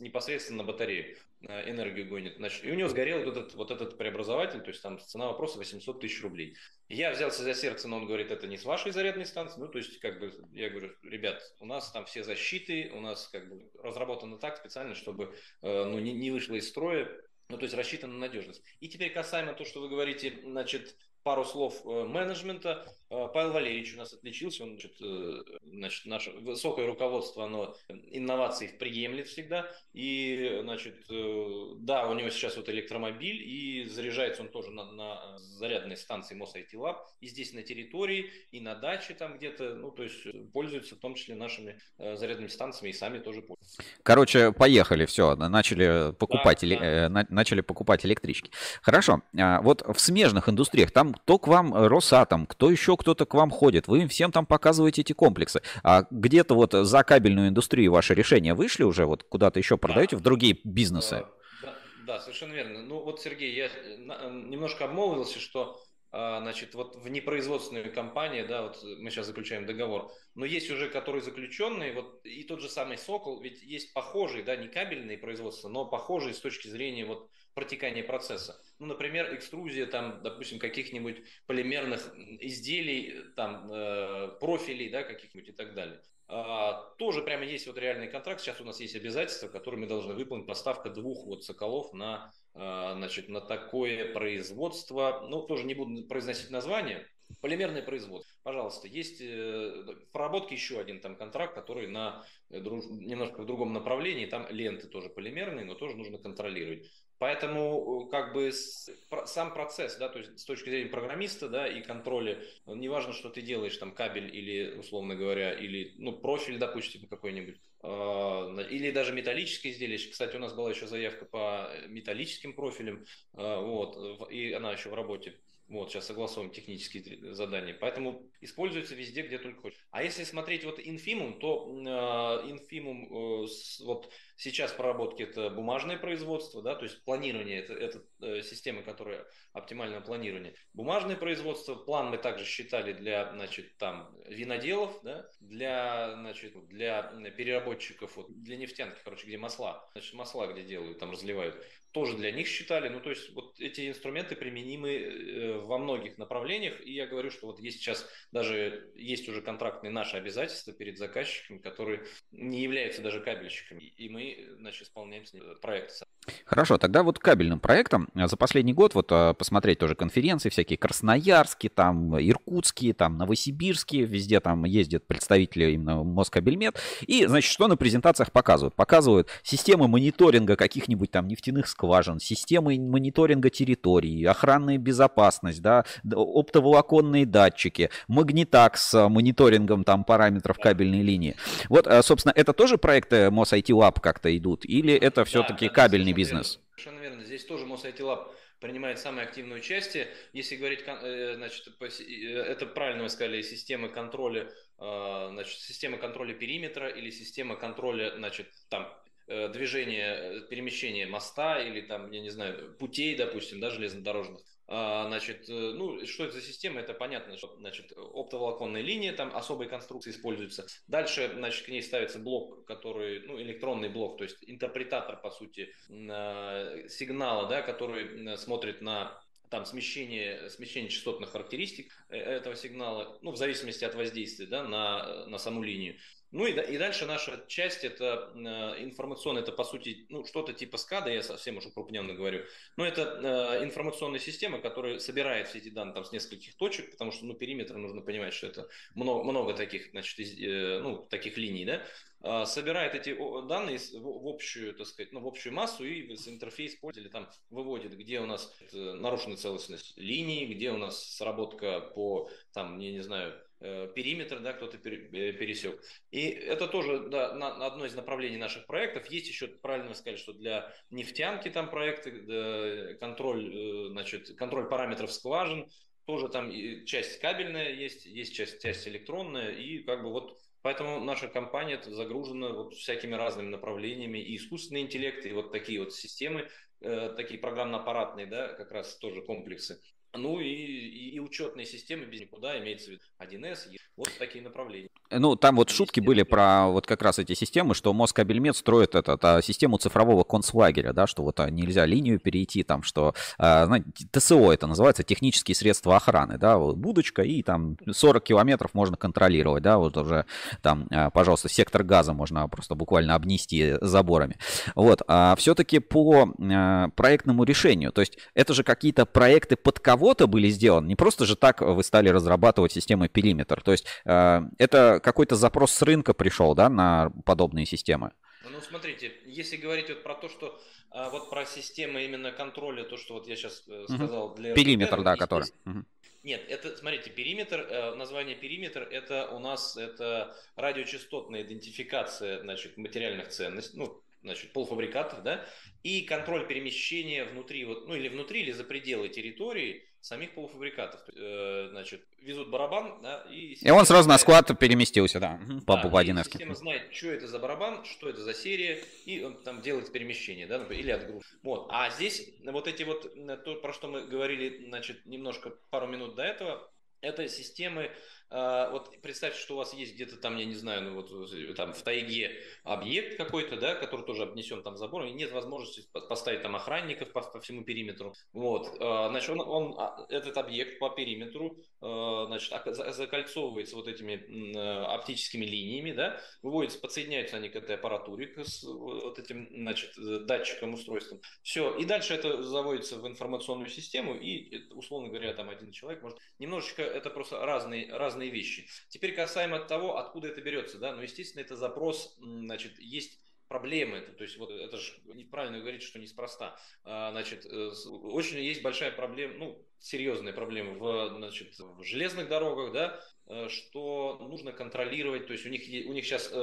непосредственно на батарею энергию гонит. Значит, и у него сгорел вот этот, вот этот преобразователь, то есть там цена вопроса 800 тысяч рублей. Я взялся за сердце, но он говорит, это не с вашей зарядной станции. Ну, то есть, как бы, я говорю, ребят, у нас там все защиты, у нас как бы разработано так специально, чтобы, э, ну, не, не вышло из строя, ну, то есть рассчитано на надежность. И теперь касаемо то, что вы говорите, значит, пару слов э, менеджмента. Э, Павел Валерьевич у нас отличился, он, значит, э, значит, наше высокое руководство, оно инноваций приемлет всегда. И, значит, да, у него сейчас вот электромобиль, и заряжается он тоже на, на зарядной станции MOS IT Lab, и здесь на территории, и на даче там где-то, ну, то есть пользуются в том числе нашими зарядными станциями, и сами тоже пользуются. Короче, поехали, все, начали покупать, да, да. Э, начали покупать электрички. Хорошо, а, вот в смежных индустриях, там кто к вам, э, Росатом, кто еще кто-то к вам ходит, вы им всем там показываете эти комплексы. А где-то вот за кабельную индустрию ваши решения вышли уже, вот куда-то еще продаете да. в другие бизнесы? Да, да, совершенно верно. Ну вот, Сергей, я э, немножко обмолвился, что а, значит, вот в непроизводственную компанию, да, вот мы сейчас заключаем договор, но есть уже, которые заключенные, вот и тот же самый Сокол, ведь есть похожие, да, не кабельные производства, но похожие с точки зрения вот протекания процесса. Ну, например, экструзия там, допустим, каких-нибудь полимерных изделий, там, э, профилей, да, каких-нибудь и так далее. А, тоже прямо есть вот реальный контракт. Сейчас у нас есть обязательства, которые мы должны выполнить. Поставка двух вот соколов на, а, значит, на такое производство. Ну, тоже не буду произносить название. Полимерное производство. Пожалуйста, есть э, в проработке еще один там контракт, который на э, друж... немножко в другом направлении. Там ленты тоже полимерные, но тоже нужно контролировать. Поэтому э, как бы сам процесс, да, то есть с точки зрения программиста, да, и контроля, неважно, что ты делаешь, там кабель или, условно говоря, или, ну, профиль, допустим, какой-нибудь, э, или даже металлическое изделие. Кстати, у нас была еще заявка по металлическим профилям, э, вот, и она еще в работе. Вот, сейчас согласовываем технические задания. Поэтому используется везде, где только хочешь. А если смотреть вот Infimum, то э, Infimum э, с, вот сейчас проработки это бумажное производство, да, то есть планирование, это, это э, система, которая оптимальное планирование. Бумажное производство, план мы также считали для, значит, там, виноделов, да, для, значит, для переработчиков, вот, для нефтянки, короче, где масла, значит, масла где делают, там разливают тоже для них считали. Ну, то есть вот эти инструменты применимы э, во многих направлениях. И я говорю, что вот есть сейчас даже, есть уже контрактные наши обязательства перед заказчиками, которые не являются даже кабельщиками. И мы, значит, исполняем с ними проекты. Хорошо, тогда вот кабельным проектом за последний год вот а, посмотреть тоже конференции всякие красноярские, там иркутские, там новосибирские, везде там ездят представители именно Москабельмет. И, значит, что на презентациях показывают? Показывают системы мониторинга каких-нибудь там нефтяных скважин, системы мониторинга территории, охранная безопасность, да, оптоволоконные датчики, магнитак с мониторингом там параметров кабельной линии. Вот, а, собственно, это тоже проекты МОС IT Lab как-то идут? Или это все-таки кабельный бизнес? Совершенно верно. Здесь тоже МОС IT Lab принимает самое активное участие. Если говорить, э, значит, э, это правильно вы сказали, системы контроля, э, значит, система контроля периметра или система контроля, значит, там движение, перемещение моста или там, я не знаю, путей, допустим, да, железнодорожных. А, значит, э, ну, что это за система, это понятно, что, значит, оптоволоконная линия, там особые конструкции используются. Дальше, значит, к ней ставится блок, который, ну, электронный блок, то есть интерпретатор, по сути, сигнала, да, который смотрит на там смещение, смещение частотных характеристик этого сигнала, ну, в зависимости от воздействия, да, на, на саму линию. Ну и, и дальше наша часть это э, информационная, это по сути ну, что-то типа скада, я совсем уже крупненно говорю. Но это э, информационная система, которая собирает все эти данные там с нескольких точек, потому что ну, периметр нужно понимать, что это много, много таких, значит, из, э, ну, таких линий, да, э, собирает эти данные в, в общую, так сказать, ну, в общую массу и с интерфейс пользователя там выводит, где у нас нарушена целостность линии, где у нас сработка по, там, я не знаю, э, периметр, да, кто-то пересек. И это тоже да, на, одно из направлений наших проектов. Есть еще, правильно сказать, что для нефтянки там проекты, контроль, значит, контроль параметров скважин, тоже там часть кабельная есть, есть часть, часть электронная, и как бы вот Поэтому наша компания загружена вот всякими разными направлениями, и искусственный интеллект, и вот такие вот системы, э, такие программно-аппаратные, да, как раз тоже комплексы. Ну и, и, и учетные системы без никуда, имеется в виду 1С, вот такие направления. Ну, там вот шутки были про вот как раз эти системы, что Москабельмет строит этот, а, систему цифрового концлагеря, да, что вот а, нельзя линию перейти, там, что, а, знаете, ТСО это называется, технические средства охраны, да, вот будочка, и там 40 километров можно контролировать, да, вот уже там, а, пожалуйста, сектор газа можно просто буквально обнести заборами. Вот, а все-таки по а, проектному решению, то есть это же какие-то проекты под кого-то были сделаны, не просто же так вы стали разрабатывать системы периметр, то есть это какой-то запрос с рынка пришел, да, на подобные системы? Ну, смотрите, если говорить вот про то, что а, вот про системы именно контроля, то, что вот я сейчас э, сказал для Периметр, РТР, да, который. Нет, это, смотрите, периметр, э, название периметр, это у нас это радиочастотная идентификация, значит, материальных ценностей, ну, значит, полуфабрикатов, да, и контроль перемещения внутри, вот, ну, или внутри, или за пределы территории самих полуфабрикатов. Э, значит, везут барабан, да, и... И он сразу на склад переместился, да, по, да, по 1 Система знает, что это за барабан, что это за серия, и он там делает перемещение, да, или отгрузку. Вот. А здесь вот эти вот, э, то, про что мы говорили, значит, немножко пару минут до этого, это системы вот представьте, что у вас есть где-то там, я не знаю, ну вот э, там в тайге объект какой-то, да, который тоже обнесен там забором, и нет возможности поставить там охранников по, по всему периметру. Вот, а, значит, он, он, а, этот объект по периметру, значит, закольцовывается вот этими оптическими линиями, да, выводится, подсоединяются они к этой аппаратуре, с вот этим, значит, э, датчиком, устройством. Все, и дальше это заводится в информационную систему, и, условно говоря, там один человек может... Немножечко это просто разные, разные разные вещи. Теперь касаемо того, откуда это берется, да, ну, естественно, это запрос, значит, есть проблемы, то есть вот это же неправильно говорить, что неспроста. А, значит, э, очень есть большая проблема, ну, серьезная проблема в, значит, в железных дорогах, да, э, что нужно контролировать, то есть у них, у них сейчас э,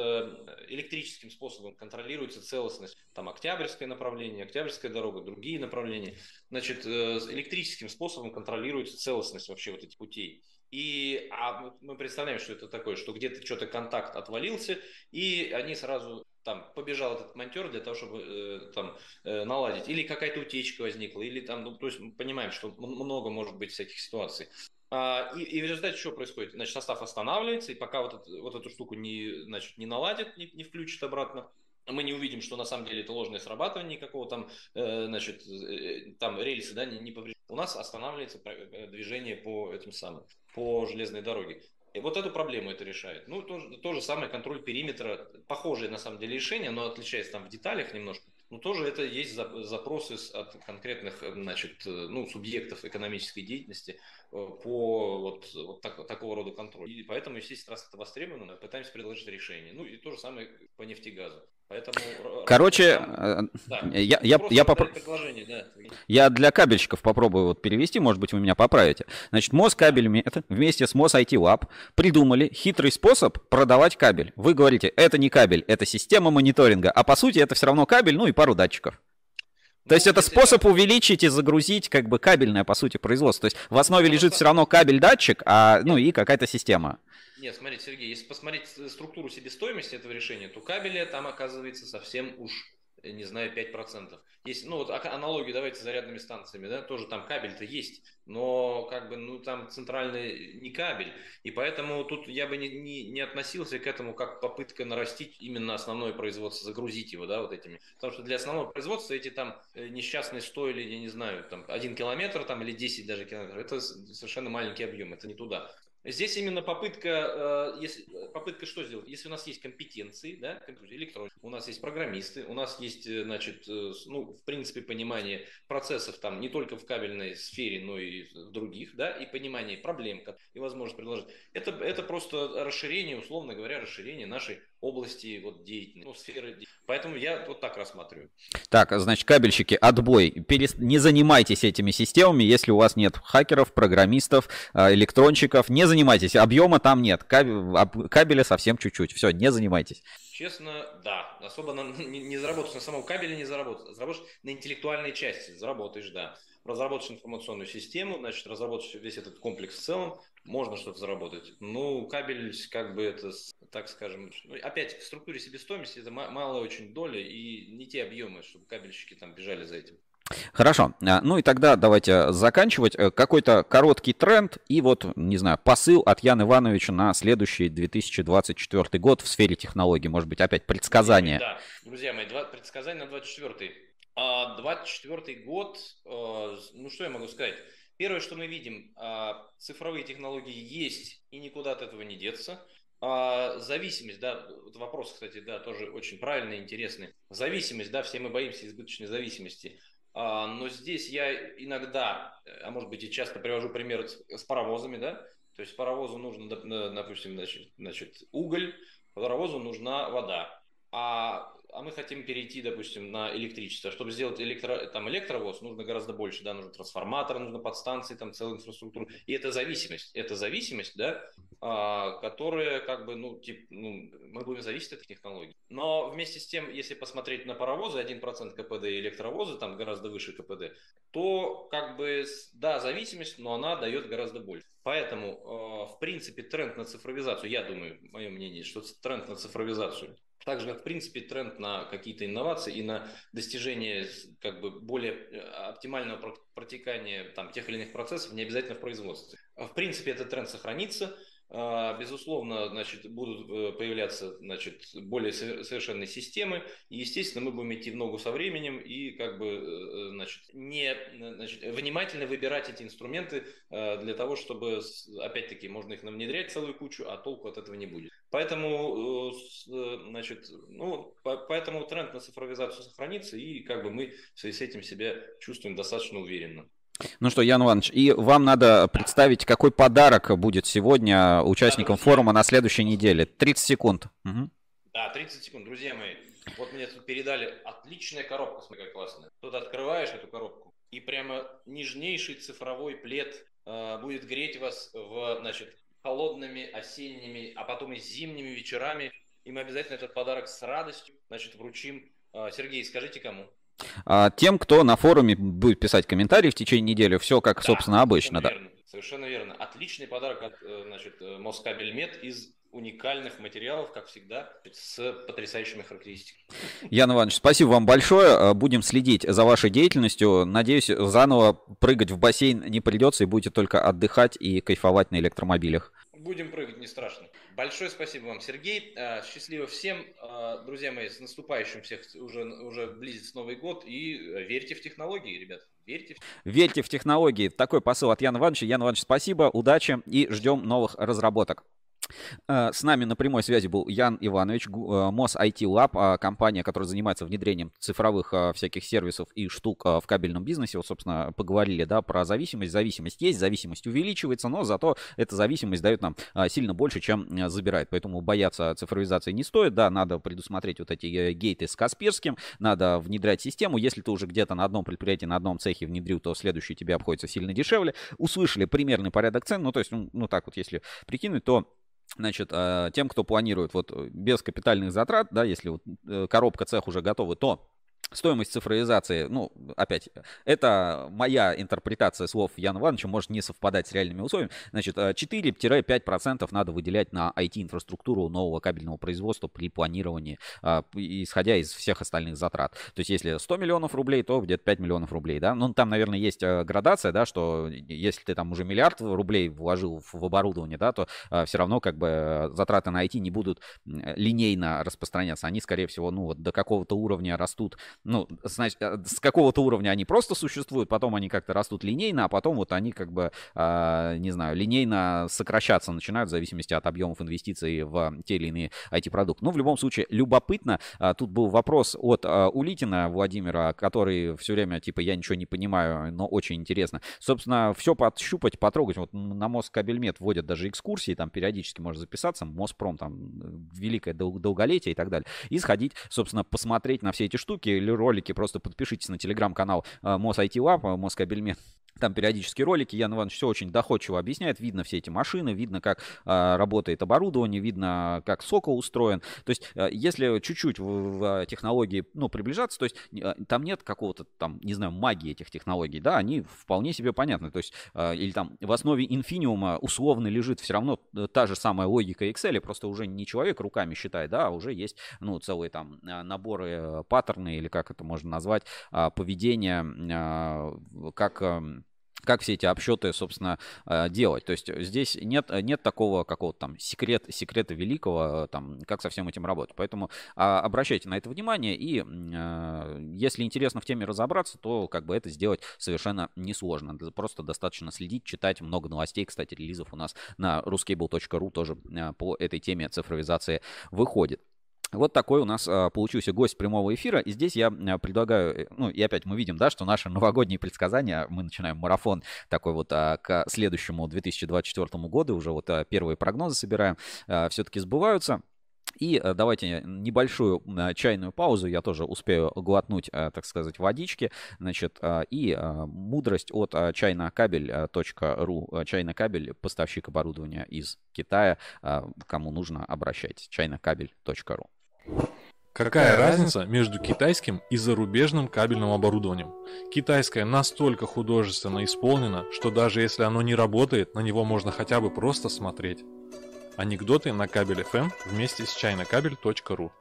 электрическим способом контролируется целостность, там Октябрьское направление, Октябрьская дорога, другие направления, значит, электрическим способом контролируется целостность вообще вот этих путей. И а мы представляем, что это такое, что где-то что-то контакт отвалился, и они сразу там побежал этот монтер для того, чтобы э, там э, наладить, или какая-то утечка возникла, или там, ну, то есть мы понимаем, что много может быть всяких ситуаций. А, и, и в результате что происходит? Значит, состав останавливается, и пока вот, это, вот эту штуку не, значит, не наладит, не, не включит обратно, мы не увидим, что на самом деле это ложное срабатывание никакого там, э, значит, э, там рельсы, да, не, не повреждены. У нас останавливается э, движение по этим самым, по железной дороге. И вот эту проблему это решает. Ну, то, то же самое контроль периметра, похожее на самом деле решение, но отличается там в деталях немножко. Но тоже это есть запросы от конкретных значит, ну, субъектов экономической деятельности по вот, вот так, такого рода контролю. И поэтому, естественно, раз это востребовано, пытаемся предложить решение. Ну и то же самое по нефтегазу. Поэтому, Короче, э, да, я, я, я, попро... да. я для кабельщиков попробую вот перевести, может быть, вы меня поправите. Значит, Москабельмет вместе с Мос IT Lab придумали хитрый способ продавать кабель. Вы говорите, это не кабель, это система мониторинга, а по сути это все равно кабель, ну и пару датчиков. То есть это способ увеличить и загрузить как бы кабельное, по сути, производство. То есть в основе лежит все равно кабель-датчик, а, ну и какая-то система. Нет, смотрите, Сергей, если посмотреть структуру себестоимости этого решения, то кабеля там оказывается совсем уж не знаю, 5%. Есть, ну вот аналогию давайте с зарядными станциями, да, тоже там кабель-то есть, но как бы, ну там центральный не кабель, и поэтому тут я бы не, не, не относился к этому как попытка нарастить именно основное производство, загрузить его, да, вот этими. Потому что для основного производства эти там э, несчастные стоили, я не знаю, там один километр там или 10 даже километров, это совершенно маленький объем, это не туда. Здесь именно попытка, э, если, попытка что сделать? Если у нас есть компетенции, да, электроники, у нас есть программисты, у нас есть, э, значит, э, ну, в принципе, понимание процессов там не только в кабельной сфере, но и в других, да, и понимание проблем и возможность предложить. Это, это просто расширение, условно говоря, расширение нашей области вот деятельности, ну, сферы. Поэтому я вот так рассматриваю. Так, значит, кабельщики, отбой. Перест... Не занимайтесь этими системами, если у вас нет хакеров, программистов, а, электронщиков. Не занимайтесь, объема там нет. Кабеля совсем чуть-чуть. Все, не занимайтесь. Честно, да. Особо на, *laughs* не, не заработаешь на самом кабеле, не заработаешь. Заработаешь на интеллектуальной части, заработаешь, да. Разработаешь информационную систему, значит, разработаешь весь этот комплекс в целом, можно что-то заработать. Ну, кабель, как бы это, так скажем, ну, опять в структуре себестоимости это малая очень доля и не те объемы, чтобы кабельщики там бежали за этим. Хорошо. А, ну и тогда давайте заканчивать. Э, какой-то короткий тренд и вот, не знаю, посыл от Яна Ивановича на следующий 2024 год в сфере технологий. Может быть, опять предсказания. Да, друзья мои, два, предсказания на 2024. А 24 год, э, ну что я могу сказать? Первое, что мы видим, а, цифровые технологии есть и никуда от этого не деться. А, зависимость, да, вопрос, кстати, да, тоже очень правильный, интересный. Зависимость, да, все мы боимся избыточной зависимости. А, но здесь я иногда, а может быть и часто привожу пример с паровозами, да, то есть паровозу нужно, допустим, значит, значит уголь, паровозу нужна вода. А а мы хотим перейти, допустим, на электричество. Чтобы сделать электро, там, электровоз, нужно гораздо больше, да, нужно трансформатор, нужно подстанции, там, целую инфраструктуру. И это зависимость, это зависимость, да, а, которая, как бы, ну, тип, ну, мы будем зависеть от технологий. Но вместе с тем, если посмотреть на паровозы, 1% КПД и электровозы, там гораздо выше КПД, то, как бы, да, зависимость, но она дает гораздо больше. Поэтому, э, в принципе, тренд на цифровизацию, я думаю, мое мнение, что тренд на цифровизацию также как, в принципе, тренд на какие-то инновации и на достижение как бы более э, оптимального протекания там, тех или иных процессов, не обязательно в производстве. В принципе, этот тренд сохранится. А, безусловно, значит, будут э, появляться значит, более совершенные системы. И, естественно, мы будем идти в ногу со временем и как бы, э, значит, не, значит, внимательно выбирать эти инструменты для того, чтобы, опять-таки, можно их внедрять целую кучу, а толку от этого не будет. Поэтому, значит, ну, поэтому тренд на цифровизацию сохранится, и как бы мы в связи с этим себя чувствуем достаточно уверенно. Ну что, Ян Иванович, и вам надо представить, какой подарок будет сегодня участникам да, форума на следующей неделе. 30 секунд. Угу. Да, 30 секунд. Друзья мои, вот мне тут передали отличная коробка, смотри, как классная. Тут открываешь эту коробку, и прямо нежнейший цифровой плед э, будет греть вас в, значит, холодными осенними, а потом и зимними вечерами. И мы обязательно этот подарок с радостью, значит, вручим. Э, Сергей, скажите кому? А, тем, кто на форуме будет писать комментарии в течение недели, все как, да, собственно, обычно. Да. Верно, совершенно верно. Отличный подарок от э, значит, э, Москабельмет из уникальных материалов, как всегда, с потрясающими характеристиками. Ян Иванович, спасибо вам большое. Будем следить за вашей деятельностью. Надеюсь, заново прыгать в бассейн не придется и будете только отдыхать и кайфовать на электромобилях. Будем прыгать, не страшно. Большое спасибо вам, Сергей. А, счастливо всем. А, друзья мои, с наступающим всех уже, уже близится Новый год. И э, верьте в технологии, ребят. Верьте в... верьте в технологии. Такой посыл от Яна Ивановича. Ян Иванович, спасибо, удачи и ждем новых разработок. Э, с нами на прямой связи был Ян Иванович, э, МОС IT Lab, а, компания, которая занимается внедрением цифровых а, всяких сервисов и штук в кабельном бизнесе. Вот, собственно, поговорили да, про зависимость. Зависимость есть, зависимость увеличивается, но зато эта зависимость дает нам сильно больше, чем э, забирает. Поэтому бояться цифровизации не стоит. Да, надо предусмотреть вот эти гейты с Касперским, надо внедрять систему. Если ты уже где-то на одном предприятии, на одном цехе внедрил, то следующий тебе обходится сильно дешевле. Услышали примерный порядок цен, ну то есть, ну, ну так вот, если прикинуть, то Значит, а, тем, кто планирует вот без капитальных затрат, да, если вот э, коробка цех уже готовы, то Стоимость цифровизации, ну, опять, это моя интерпретация слов Яна Ивановича, может не совпадать с реальными условиями. Значит, 4-5% э, надо выделять на IT-инфраструктуру нового кабельного производства при планировании, а, исходя из всех остальных затрат. То есть, если 100 миллионов рублей, то где-то 5 миллионов рублей, да. Ну, там, наверное, есть э, градация, да, что если ты там уже миллиард рублей вложил в оборудование, да, то э, все равно как бы затраты на IT не будут линейно распространяться. Они, скорее всего, ну, вот до какого-то уровня растут ну, значит, э, с какого-то уровня они просто существуют, потом они как-то растут линейно, а потом вот они как бы, э, не знаю, линейно сокращаться начинают в зависимости от объемов инвестиций в те или иные IT-продукты. Но в любом случае любопытно. Э, тут был вопрос от э, Улитина Владимира, который все время типа я ничего не понимаю, но очень интересно. Собственно, все подщупать, потрогать. Вот на Москабельмет вводят даже экскурсии, там периодически можно записаться, Моспром, там, великое долголетие и так далее. И сходить, собственно, посмотреть на все эти штуки или ролики, просто подпишитесь на телеграм-канал э, Мос IT Lab, Москабельмет там периодически ролики, Ян Иванович все очень доходчиво объясняет. Видно все эти машины, видно, как э, работает оборудование, видно, как сокол устроен. То есть, э, если чуть-чуть в, в технологии ну, приближаться, то есть э, там нет какого-то там, не знаю, магии этих технологий, да, они вполне себе понятны. То есть, э, или там в основе инфиниума условно лежит все равно та же самая логика Excel, просто уже не человек руками считает, да, а уже есть, ну, целые там наборы паттерны, или как это можно назвать, поведения, как как все эти обсчеты, собственно, э, делать. То есть здесь нет, нет такого какого-то там секрет, секрета великого, там, как со всем этим работать. Поэтому а, обращайте на это внимание, и э, если интересно в теме разобраться, то как бы это сделать совершенно несложно. Просто достаточно следить, читать много новостей. Кстати, релизов у нас на ruscable.ru тоже э, по этой теме цифровизации выходит. Вот такой у нас а, получился гость прямого эфира. И здесь я а, предлагаю, э, ну и опять мы видим, да, что наши новогодние предсказания, мы начинаем марафон такой вот а, к следующему 2024 году, уже вот а, первые прогнозы собираем, а, все-таки сбываются. И а, давайте небольшую а, чайную паузу, я тоже успею глотнуть, так сказать, водички. Значит, и мудрость от чайнокабель.ру. Чайнокабель, поставщик оборудования из Китая. Кому нужно, обращайтесь. чайнокабель.ру. Какая разница между китайским и зарубежным кабельным оборудованием? Китайское настолько художественно исполнено, что даже если оно не работает, на него можно хотя бы просто смотреть. Анекдоты на кабель FM вместе с чайнокабель.ру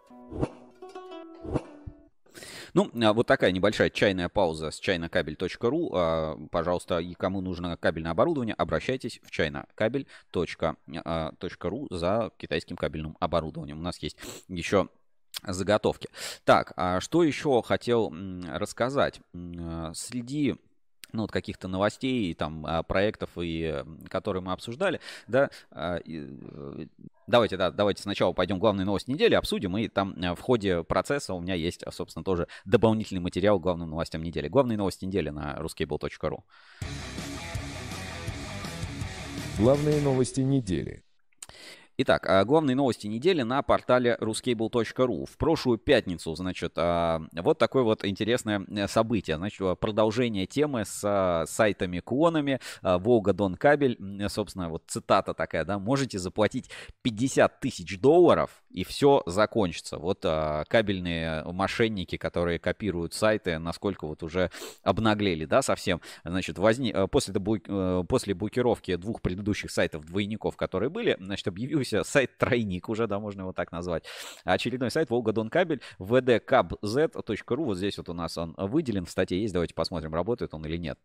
ну, а, вот такая небольшая чайная пауза с чайнокабель.ру. А, пожалуйста, и кому нужно кабельное оборудование, обращайтесь в чайнокабель.ру а, за китайским кабельным оборудованием. У нас есть еще заготовки. Так, а что еще хотел рассказать? Среди ну, вот каких-то новостей, там, проектов, и, которые мы обсуждали, да, Давайте, да, давайте сначала пойдем главные новости недели, обсудим, и там э, в ходе процесса у меня есть, собственно, тоже дополнительный материал к главным новостям недели. Главные новости недели на ruscable.ru. Главные новости недели. Итак, а, главные новости недели на портале ruscable.ru. В прошлую пятницу, значит, а, вот такое вот интересное э, событие. Значит, продолжение темы с а, сайтами-клонами. Волга Дон Кабель, собственно, вот цитата такая, да, можете заплатить 50 тысяч долларов и все закончится. Вот кабельные мошенники, которые копируют сайты, насколько вот уже обнаглели, да, совсем. Значит, возник, э, после, э, после блокировки двух предыдущих сайтов двойников, которые были, значит, объявил появился сайт Тройник, уже, да, можно его так назвать. Очередной сайт Волга Дон Кабель, vdcabz.ru, вот здесь вот у нас он выделен, в статье есть, давайте посмотрим, работает он или нет.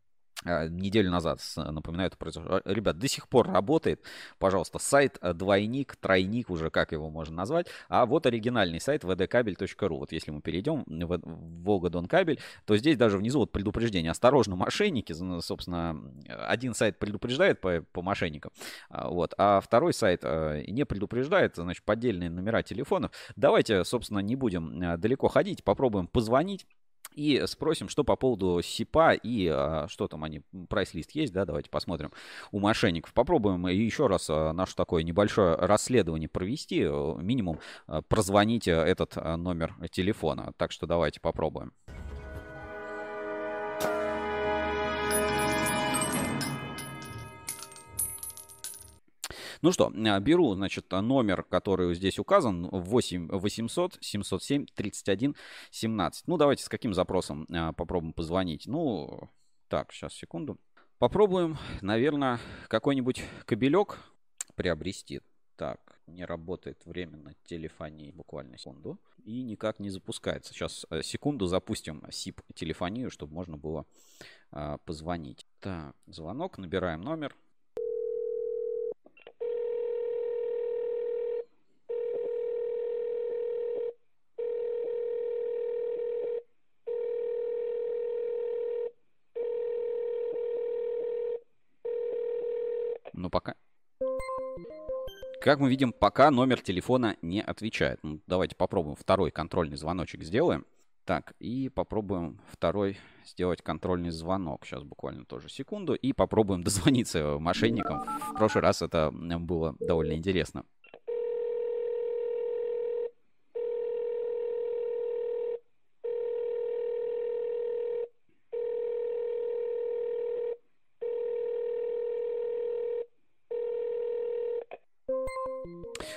А, неделю назад, напоминаю, это произошло. Ребят, до сих пор работает. Пожалуйста, сайт э, двойник, тройник, уже как его можно назвать. А вот оригинальный сайт vdkabel.ru. Вот если мы перейдем в Волга-Дон Кабель, то здесь даже внизу вот предупреждение. Осторожно, мошенники. Собственно, один сайт предупреждает по, по мошенникам, а, вот, а второй сайт э, не предупреждает, значит, поддельные номера телефонов. Давайте, собственно, не будем э, далеко ходить, попробуем позвонить и спросим, что по поводу СИПа и а, что там они, прайс-лист есть, да, давайте посмотрим у мошенников. Попробуем еще раз а, наше такое небольшое расследование провести, минимум а, прозвоните этот а, номер телефона. Так что давайте попробуем. Ну что, а, беру, значит, номер, который здесь указан, 8 800 707 31 17. Ну, давайте с каким запросом а, попробуем позвонить. Ну, так, сейчас, секунду. Попробуем, наверное, какой-нибудь кабелек приобрести. Так, не работает временно телефонии буквально секунду. И никак не запускается. Сейчас э, секунду запустим SIP телефонию, чтобы можно было а, позвонить. Так, звонок, набираем номер. Но пока... Как мы видим, пока номер телефона не отвечает. Ну, давайте попробуем второй контрольный звоночек сделаем. Так, и попробуем второй сделать контрольный звонок. Сейчас буквально тоже секунду. И попробуем дозвониться *laughs* мошенникам. В прошлый раз это было довольно интересно.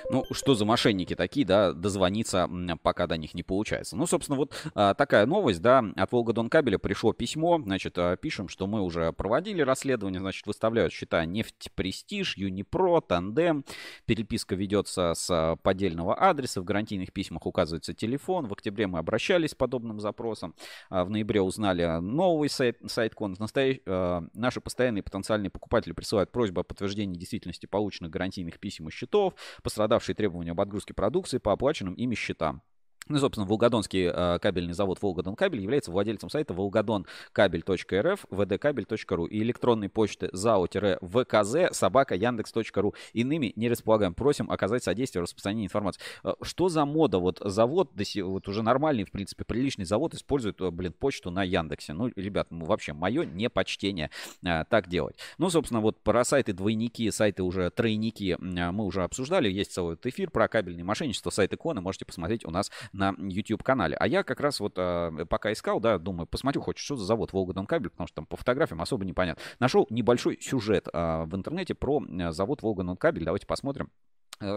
Ну, что за мошенники такие, да, дозвониться пока до них не получается. Ну, собственно, вот а, такая новость, да, от Волгодон кабеля пришло письмо, значит, а, пишем, что мы уже проводили расследование, значит, выставляют счета нефть Престиж, Юнипро, Тандем, переписка ведется с а, поддельного адреса, в гарантийных письмах указывается телефон, в октябре мы обращались с подобным запросом, в ноябре узнали новый сайт, сайт-кон, настоящ... а, наши постоянные потенциальные покупатели присылают просьбу о подтверждении действительности полученных гарантийных писем и счетов, пострадавшие требования об отгрузке продукции по оплаченным ими счетам. Ну, собственно, Волгодонский э, кабельный завод Волгодон Кабель является владельцем сайта волгодонкабель.рф, vdkabель.ру и электронной почты zao-vkz собака яндекс.ру. Иными не располагаем. Просим оказать содействие в распространении информации. Э, что за мода? Вот завод, вот уже нормальный, в принципе, приличный завод использует, э, блин, почту на Яндексе. Ну, ребят, ну, вообще, мое непочтение э, так делать. Ну, собственно, вот про сайты двойники, сайты уже тройники э, мы уже обсуждали. Есть целый эфир про кабельное мошенничество, сайт иконы. Можете посмотреть у нас на YouTube-канале. А я как раз вот э, пока искал, да, думаю, посмотрю хоть что за завод Волгодон кабель, потому что там по фотографиям особо непонятно. Нашел небольшой сюжет э, в интернете про э, завод Волгодон кабель. Давайте посмотрим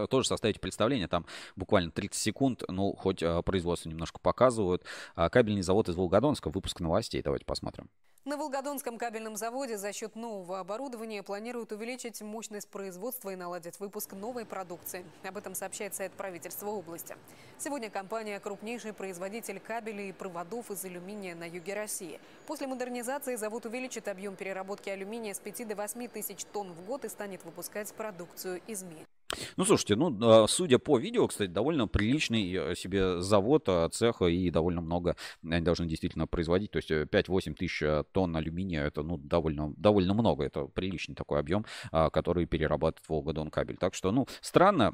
тоже составить представление, там буквально 30 секунд, ну, хоть э, производство немножко показывают. А, кабельный завод из Волгодонска, выпуск новостей, давайте посмотрим. На Волгодонском кабельном заводе за счет нового оборудования планируют увеличить мощность производства и наладить выпуск новой продукции. Об этом сообщает сайт правительства области. Сегодня компания – крупнейший производитель кабелей и проводов из алюминия на юге России. После модернизации завод увеличит объем переработки алюминия с 5 до 8 тысяч тонн в год и станет выпускать продукцию из меди. Ну, слушайте, ну, а, судя по видео, кстати, довольно приличный э, себе завод, а, цеха и довольно много они должны действительно производить. То есть 5-8 э, тысяч э, тонн алюминия, это, ну, довольно, довольно много. Это приличный такой объем, а, который перерабатывает Волгодон кабель. Так что, ну, странно.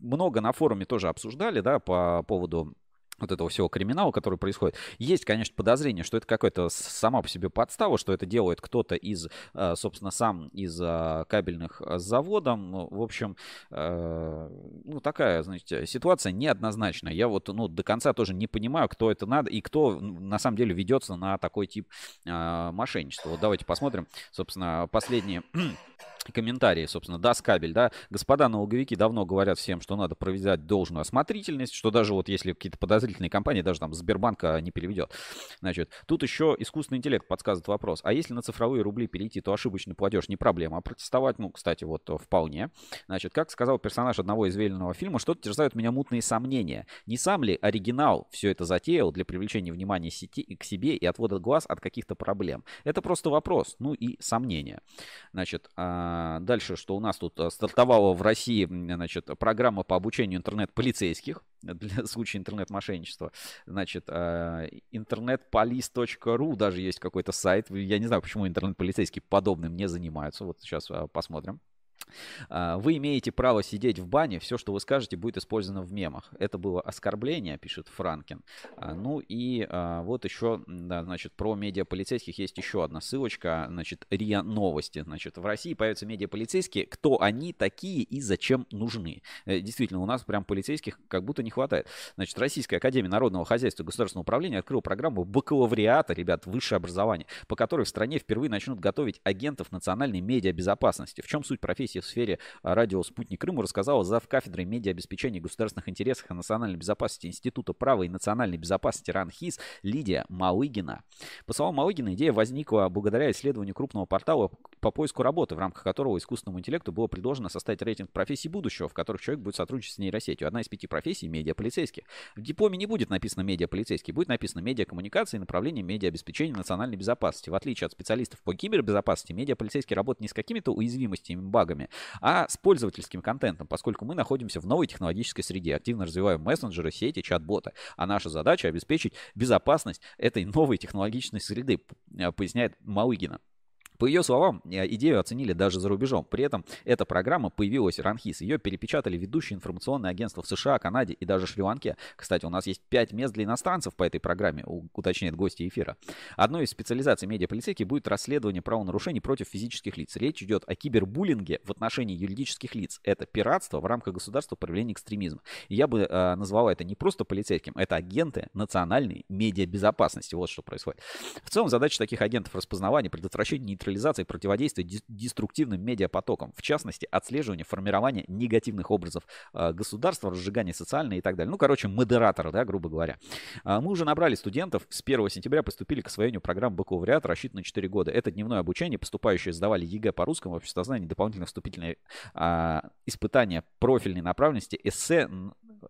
Много на форуме тоже обсуждали, да, по поводу вот этого всего криминала, который происходит. Есть, конечно, подозрение, что это какая-то сама по себе подстава, что это делает кто-то из, э, собственно, сам из э, кабельных э, заводов. Ну, в общем, ну, такая, знаете, ситуация неоднозначная. Я вот, ну, до конца тоже не понимаю, кто это надо и кто, на самом деле, ведется на такой тип мошенничества. Вот давайте посмотрим, собственно, последние комментарии, собственно, даст кабель, да, господа налоговики давно говорят всем, что надо провести должную осмотрительность, что даже вот если какие-то подозрительные компании, даже там Сбербанка не переведет. Значит, тут еще искусственный интеллект подсказывает вопрос, а если на цифровые рубли перейти, то ошибочный платеж не проблема, а протестовать, ну, кстати, вот вполне. Значит, как сказал персонаж одного известного фильма, что-то терзают меня мутные сомнения. Не сам ли оригинал все это затеял для привлечения внимания сети к себе и отвода глаз от каких-то проблем? Это просто вопрос, ну и сомнения. Значит, а, дальше, что у нас тут э, стартовала в России значит, программа по обучению интернет-полицейских для *laughs* случая интернет-мошенничества. Значит, а, интернетполис.ру даже есть какой-то сайт. Я не знаю, почему интернет-полицейские подобным не занимаются. Вот сейчас а, посмотрим. А, вы имеете право сидеть в бане, все, что вы скажете, будет использовано в мемах. Это было оскорбление, пишет Франкин. А, ну и а, вот еще, да, значит, про медиаполицейских есть еще одна ссылочка, значит, РИА Новости. Значит, в России появятся медиаполицейские, кто они такие и зачем нужны. Э, действительно, у нас прям полицейских как будто не хватает. Значит, Российская Академия Народного Хозяйства и Государственного Управления открыла программу бакалавриата, ребят, высшее образование, по которой в стране впервые начнут готовить агентов национальной медиабезопасности. В чем суть профессии в сфере а, радио «Спутник Крыму» рассказала зав. кафедрой медиаобеспечения государственных интересов и национальной безопасности Института права и национальной безопасности РАНХИС Лидия Малыгина. По словам Малыгина, идея возникла благодаря исследованию крупного портала по поиску работы, в рамках которого искусственному интеллекту было предложено составить рейтинг профессий будущего, в которых человек будет сотрудничать с нейросетью. Одна из пяти профессий – медиаполицейских. В дипломе не будет написано медиаполицейский, будет написано медиакоммуникации и направление медиаобеспечения национальной безопасности. В отличие от специалистов по кибербезопасности, медиаполицейский работает не с какими-то уязвимостями, багами, а с пользовательским контентом, поскольку мы находимся в новой технологической среде, активно развиваем мессенджеры, сети, чат-боты. А наша задача обеспечить безопасность этой новой технологичной среды, поясняет Малыгина. По ее словам, э, идею оценили даже за рубежом. При этом эта программа появилась ранхис. Ее перепечатали ведущие информационные агентства в США, Канаде и даже Шри-Ланке. Кстати, у нас есть 5 мест для иностранцев по этой программе, уточняет гости эфира. Одной из специализаций медиаполицейских будет расследование правонарушений против физических лиц. Речь идет о кибербуллинге в отношении юридических лиц. Это пиратство в рамках государства проявления экстремизма. И я бы э, назвал это не просто полицейским, это агенты национальной медиабезопасности. Вот что происходит. В целом задача таких агентов распознавания, предотвращения нейтрализации нейтрализации противодействия деструктивным медиапотокам, в частности, отслеживание формирования негативных образов э, государства, разжигания социальной и так далее. Ну, короче, модератор, да, грубо говоря. А, мы уже набрали студентов, с 1 сентября поступили к освоению программ бакалавриат, рассчитанной на 4 года. Это дневное обучение, поступающие сдавали ЕГЭ по русскому, обществознанию, дополнительные вступительные а, испытания профильной направленности, эссе,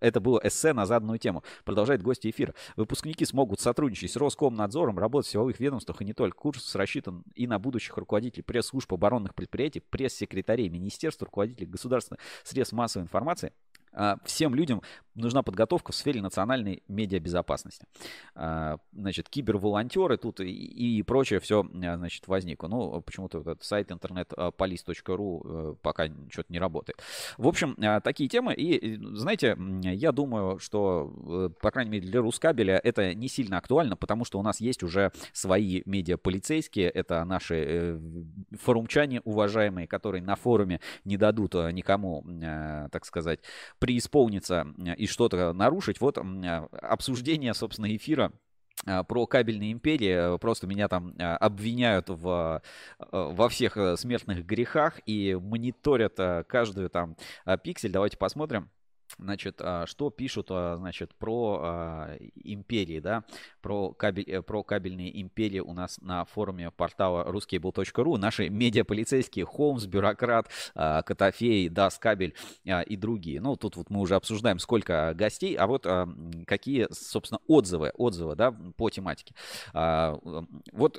это было эссе на заданную тему. Продолжает гости эфира. Выпускники смогут сотрудничать с Роскомнадзором, работать в силовых ведомствах и не только. Курс рассчитан и на будущих руководителей пресс-служб оборонных предприятий, пресс-секретарей министерств, руководителей государственных средств массовой информации – всем людям нужна подготовка в сфере национальной медиабезопасности. А, значит, киберволонтеры тут и, и прочее все, а, значит, возникло. Ну, почему-то этот сайт internetpolice.ru э, пока что-то не работает. В общем, такие темы. И, знаете, я думаю, что, э, по крайней мере, для Рускабеля это не сильно актуально, потому что у нас есть уже свои медиаполицейские. Это наши э, форумчане уважаемые, которые на форуме не дадут никому, так сказать, преисполниться и что-то нарушить. Вот обсуждение, собственно, эфира а, про кабельные империи. Просто меня там обвиняют в, э, во всех э, смертных грехах и мониторят э, каждую там пиксель. Давайте посмотрим. Значит, а, что пишут, а, значит, про а, империи, да, про, кабель, э, про кабельные империи у нас на форуме портала ruskable.ru. Наши медиаполицейские, Холмс, Бюрократ, Котофей, Дас Кабель и другие. Ну, тут вот мы уже обсуждаем, сколько гостей, а вот какие, собственно, отзывы, отзывы, да, по тематике. Вот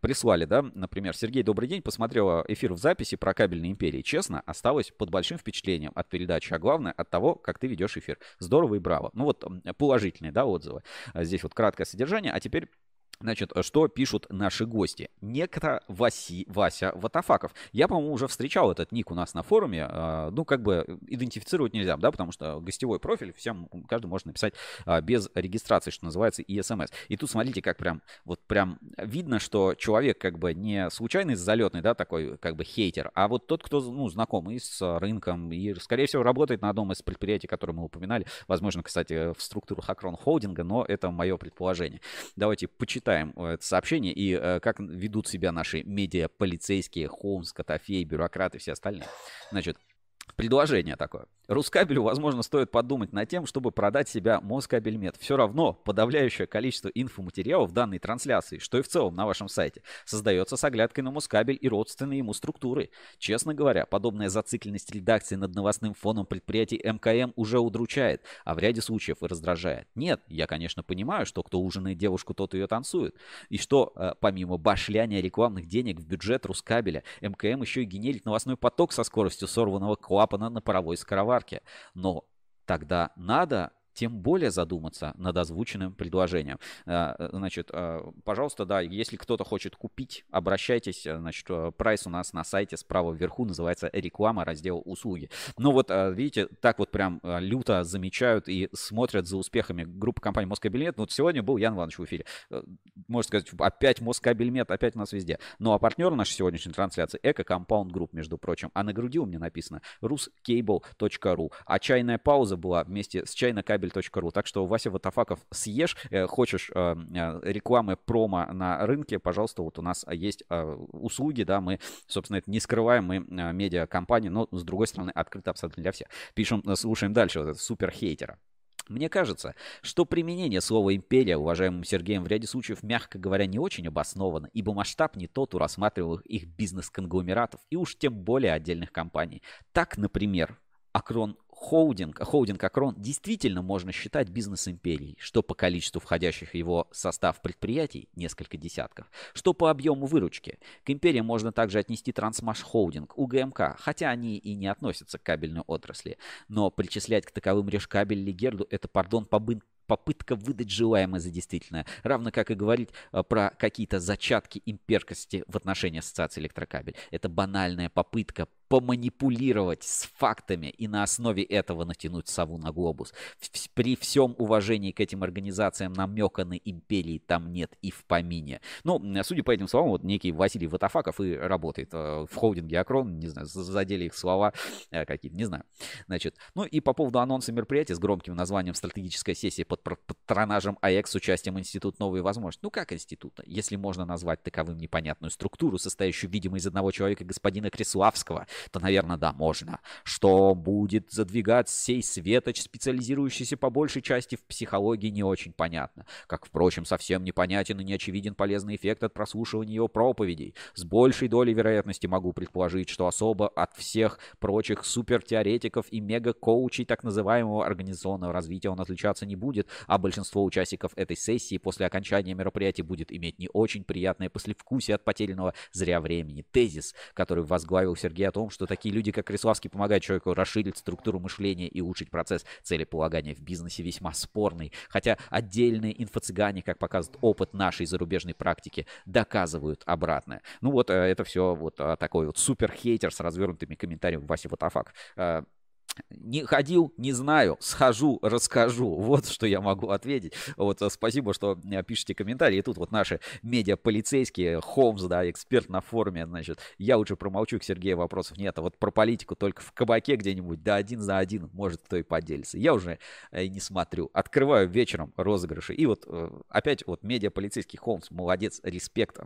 прислали, да, например, Сергей, добрый день, посмотрел эфир в записи про кабельные империи. Честно, осталось под большим впечатлением от передачи, а главное, от того, как ты ведешь эфир. Здорово и браво. Ну вот положительные, да, отзывы. Здесь вот краткое содержание. А теперь Значит, что пишут наши гости? Некто Васи, Вася Ватафаков. Я, по-моему, уже встречал этот ник у нас на форуме. А, ну, как бы идентифицировать нельзя, да, потому что гостевой профиль всем, каждый может написать а, без регистрации, что называется, и смс. И тут смотрите, как прям, вот прям видно, что человек как бы не случайный залетный, да, такой как бы хейтер, а вот тот, кто, ну, знакомый с рынком и, скорее всего, работает на одном из предприятий, которые мы упоминали. Возможно, кстати, в структурах Акрон Холдинга, но это мое предположение. Давайте почитаем читаем э, это сообщение и э, как ведут себя наши медиа, полицейские, Холмс, Котофей, бюрократы и все остальные. Значит, предложение такое. Рускабелю, возможно, стоит подумать над тем, чтобы продать себя Москабельмет. Все равно подавляющее количество инфоматериалов данной трансляции, что и в целом на вашем сайте, создается с оглядкой на Москабель и родственные ему структуры. Честно говоря, подобная зацикленность редакции над новостным фоном предприятий МКМ уже удручает, а в ряде случаев и раздражает. Нет, я, конечно, понимаю, что кто ужинает девушку, тот ее танцует. И что, э, помимо башляния рекламных денег в бюджет Рускабеля, МКМ еще и генерит новостной поток со скоростью сорванного клапана на паровой скороварке парке. Но тогда надо тем более задуматься над озвученным предложением. Э, значит, э, пожалуйста, да, если кто-то хочет купить, обращайтесь. Э, значит, прайс у нас на сайте справа вверху называется реклама, раздел услуги. Ну вот, видите, так вот прям люто замечают и смотрят за успехами группы компании Москабельмет. Вот сегодня был Ян Иванович в эфире. Можно сказать, опять Москабельмет, опять у нас везде. Ну, а партнер нашей сегодняшней трансляции Эко Компаунд Групп, между прочим. А на груди у меня написано ruscable.ru. А чайная пауза была вместе с чайно кабель.ру. Так что, Вася Ватафаков, съешь, э, хочешь э, э, рекламы, промо на рынке, пожалуйста, вот у нас есть услуги, да, мы, собственно, это не скрываем, мы медиакомпания, но, с другой стороны, открыто абсолютно для всех. Пишем, слушаем дальше, вот это супер хейтера. Мне кажется, что применение слова «империя» уважаемым Сергеем в ряде случаев, мягко говоря, не очень обосновано, ибо масштаб не тот у рассматриваемых их бизнес-конгломератов и уж тем более отдельных компаний. Так, например, Акрон Холдинг, холдинг Акрон действительно можно считать бизнес-империей, что по количеству входящих в его состав предприятий несколько десятков, что по объему выручки. К империи можно также отнести Трансмаш Холдинг, УГМК, хотя они и не относятся к кабельной отрасли. Но причислять к таковым Решкабель или Герду это, пардон, по, попытка выдать желаемое за действительное. Равно как и говорить э, про какие-то зачатки имперскости в отношении ассоциации электрокабель. Это банальная попытка поманипулировать с фактами и на основе этого натянуть сову на глобус. При всем уважении к этим организациям намека на империи там нет и в помине. Ну, судя по этим словам, вот некий Василий Ватафаков и работает э, в холдинге Акрон, не знаю, задели их слова э, какие-то, не знаю. Значит, ну и по поводу анонса мероприятия с громким названием «Стратегическая сессия под патронажем АЭК с участием Института новые возможности». Ну как института, если можно назвать таковым непонятную структуру, состоящую, видимо, из одного человека, господина Криславского, то, наверное, да, можно. Что будет задвигать сей светоч, специализирующийся по большей части в психологии, не очень понятно. Как, впрочем, совсем непонятен и неочевиден полезный эффект от прослушивания его проповедей. С большей долей вероятности могу предположить, что особо от всех прочих супертеоретиков и мега-коучей так называемого организационного развития он отличаться не будет, а большинство участников этой сессии после окончания мероприятия будет иметь не очень приятное послевкусие от потерянного зря времени. Тезис, который возглавил Сергей о том, что такие люди, как Криславский, помогают человеку расширить структуру мышления и улучшить процесс целеполагания в бизнесе весьма спорный. Хотя отдельные инфо-цыгане, как показывает опыт нашей зарубежной практики, доказывают обратное. Ну вот э, это все вот э, такой вот супер хейтер с развернутыми комментариями Вася Ватафак. Не ходил, не знаю, схожу, расскажу. Вот что я могу ответить. Вот э, спасибо, что э, пишите комментарии. И тут вот наши медиаполицейские, Холмс, да, эксперт на форуме, значит, я лучше промолчу, к Сергею вопросов нет. А вот про политику только в кабаке где-нибудь, да один за один, может кто и поделится. Я уже э, не смотрю. Открываю вечером розыгрыши. И вот опять вот медиаполицейский Холмс, молодец, респект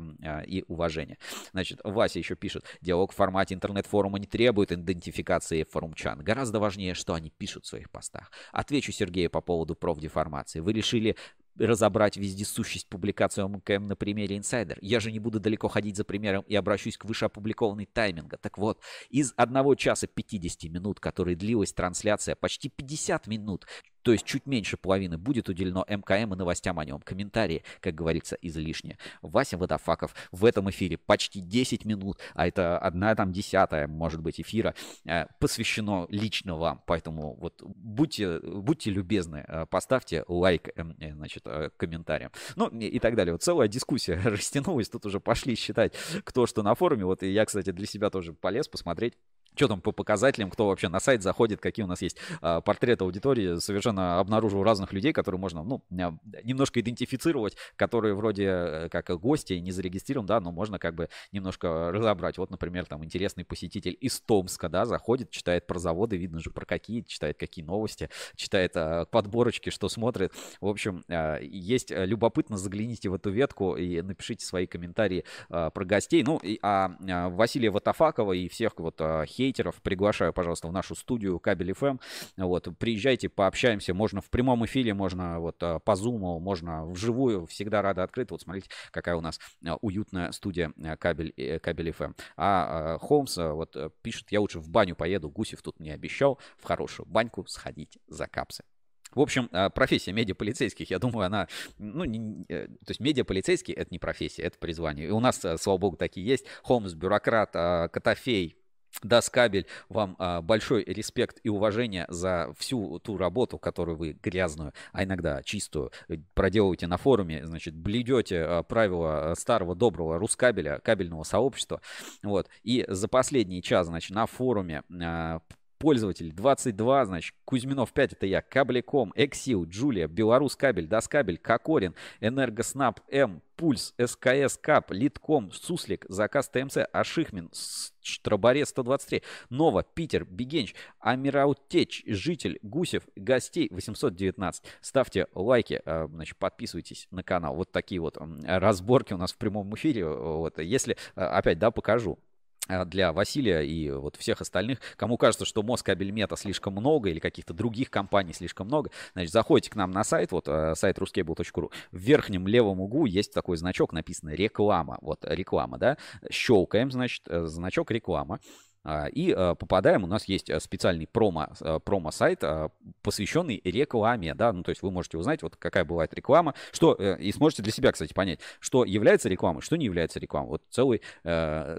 и уважение. Значит, Вася еще пишет, диалог в формате интернет-форума не требует идентификации форумчан. Гораздо важнее, что они пишут в своих постах. Отвечу Сергею по поводу профдеформации. Вы решили разобрать вездесущесть публикации ОМКМ на примере инсайдер. Я же не буду далеко ходить за примером и обращусь к вышеопубликованной тайминга. Так вот, из 1 часа 50 минут, который длилась трансляция, почти 50 минут то есть чуть меньше половины, будет уделено МКМ и новостям о нем. Комментарии, как говорится, излишне. Вася Водофаков в этом эфире почти 10 минут, а это одна там десятая, может быть, эфира, э, посвящено лично вам. Поэтому вот будьте, будьте любезны, э, поставьте лайк, эм, э, значит, комментариям. Ну и так далее. Вот целая дискуссия *laughs* растянулась, тут уже пошли считать, кто что на форуме. Вот и я, кстати, для себя тоже полез посмотреть что там по показателям, кто вообще на сайт заходит, какие у нас есть а, портреты аудитории, совершенно обнаружил разных людей, которые можно, ну, немножко идентифицировать, которые вроде э, как гости, не зарегистрированы, да, но можно как бы немножко разобрать. Вот, например, там интересный посетитель из Томска, да, заходит, читает про заводы, видно же про какие, читает какие новости, читает а, подборочки, что смотрит. В общем, а, есть э, любопытно, загляните в эту ветку и напишите свои комментарии про гостей. Ну, а, а Василия Ватафакова и всех вот а, хейтеров приглашаю, пожалуйста, в нашу студию Кабель FM. Вот, приезжайте, пообщаемся. Можно в прямом эфире, можно вот а, по зуму, можно вживую. Всегда рада открыто. Вот смотрите, какая у нас а, уютная студия а, Кабель, э, Кабель FM. А Холмс вот пишет, я лучше в баню поеду. Гусев тут мне обещал в хорошую баньку сходить за капсы. В общем, профессия медиаполицейских, я думаю, она, ну, не, э, то есть медиаполицейский это не профессия, это призвание. И у нас, слава богу, такие есть. Холмс, бюрократ, Котофей, Даскабель, вам а, большой респект и уважение за всю ту работу, которую вы грязную, а иногда чистую, э, проделываете на форуме, значит, блюдете а, правила э, старого доброго Рускабеля, кабельного сообщества, вот, и за последний час, значит, на форуме а, пользователей 22, значит, Кузьминов 5, это я, Каблеком, Эксил, Джулия, Беларус Кабель, Даскабель, Кокорин, Энергоснаб, М, Пульс, СКС, КАП, Литком, Суслик, Заказ ТМЦ, Ашихмин, Штроборец 123, Нова, Питер, Бегенч, Амираутеч, Житель, Гусев, Гостей 819. Ставьте лайки, э, значит, подписывайтесь на канал. Вот такие вот разборки у нас в прямом эфире. Вот, если, э, опять, да, покажу для Василия и вот всех остальных, кому кажется, что Москабельмета слишком много или каких-то других компаний слишком много, значит, заходите к нам на сайт, вот э, сайт ruskable.ru, в верхнем левом углу есть такой значок, написано реклама, вот реклама, да, щелкаем, значит, э, значок реклама, и а, попадаем, у нас есть э, специальный промо, э, промо-сайт, а, посвященный рекламе, да, ну, то есть вы можете узнать, вот какая бывает реклама, что, э, и сможете для себя, кстати, понять, что является рекламой, что не является рекламой. Вот целый,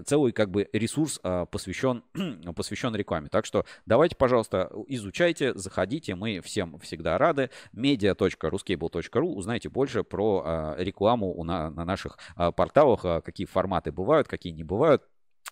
целый как бы ресурс посвящен, *clears throat* посвящен рекламе. Так что давайте, пожалуйста, изучайте, заходите, мы всем всегда рады. media.ruscable.ru, узнайте больше про рекламу на, на наших порталах, какие форматы бывают, какие не бывают.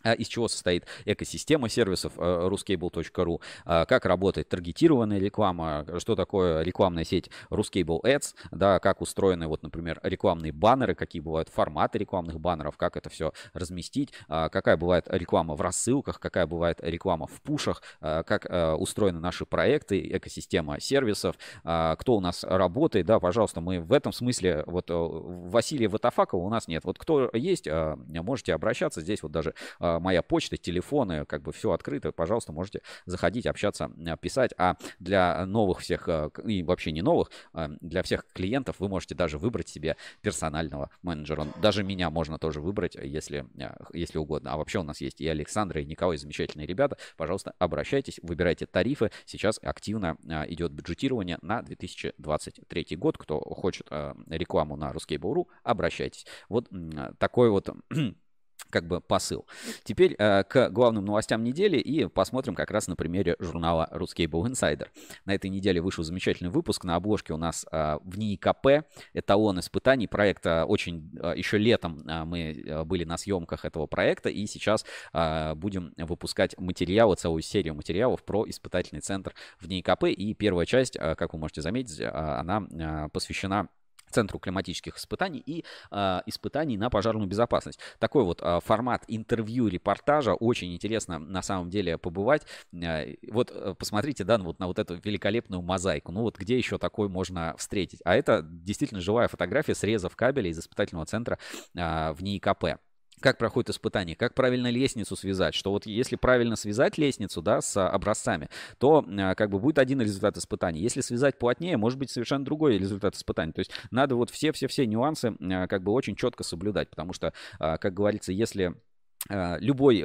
А, из чего состоит экосистема сервисов э, ruscable.ru, а, как работает таргетированная реклама, что такое рекламная сеть Ruscable Ads, да, как устроены, вот, например, рекламные баннеры, какие бывают форматы рекламных баннеров, как это все разместить, а, какая бывает реклама в рассылках, какая бывает реклама в пушах, как э, устроены наши проекты, экосистема сервисов, кто у нас работает, да, пожалуйста, мы в этом смысле, вот э, Василия Ватафакова у нас нет, вот кто есть, можете обращаться, здесь вот даже моя почта, телефоны, как бы все открыто, пожалуйста, можете заходить, общаться, а, писать. А для новых всех, а, и вообще не новых, для всех клиентов вы можете даже выбрать себе персонального менеджера. Даже меня можно тоже выбрать, если, если угодно. А вообще у нас есть и Александра, и Николай, замечательные ребята. Пожалуйста, обращайтесь, выбирайте тарифы. Сейчас активно идет бюджетирование на 2023 год. Кто хочет рекламу на Ruskable.ru, обращайтесь. Вот такой вот *clears throat* как бы посыл. Теперь э, к главным новостям недели и посмотрим как раз на примере журнала Ruscable Insider. На этой неделе вышел замечательный выпуск. На обложке у нас э, в НИИ КП эталон испытаний проекта. Очень э, еще летом э, мы э, были на съемках этого проекта и сейчас э, будем выпускать материалы, целую серию материалов про испытательный центр в НИИ КП. И первая часть, э, как вы можете заметить, э, она э, посвящена Центру климатических испытаний и э, испытаний на пожарную безопасность. Такой вот э, формат интервью-репортажа. Очень интересно на самом деле побывать. Э, вот посмотрите, да, вот на вот эту великолепную мозаику. Ну вот где еще такой можно встретить? А это действительно живая фотография срезов кабеля из испытательного центра э, в НИИКП как проходит испытание, как правильно лестницу связать, что вот если правильно связать лестницу, да, с образцами, то а, как бы будет один результат испытания. Если связать плотнее, может быть совершенно другой результат испытания. То есть надо вот все-все-все нюансы а, как бы очень четко соблюдать, потому что, а, как говорится, если любой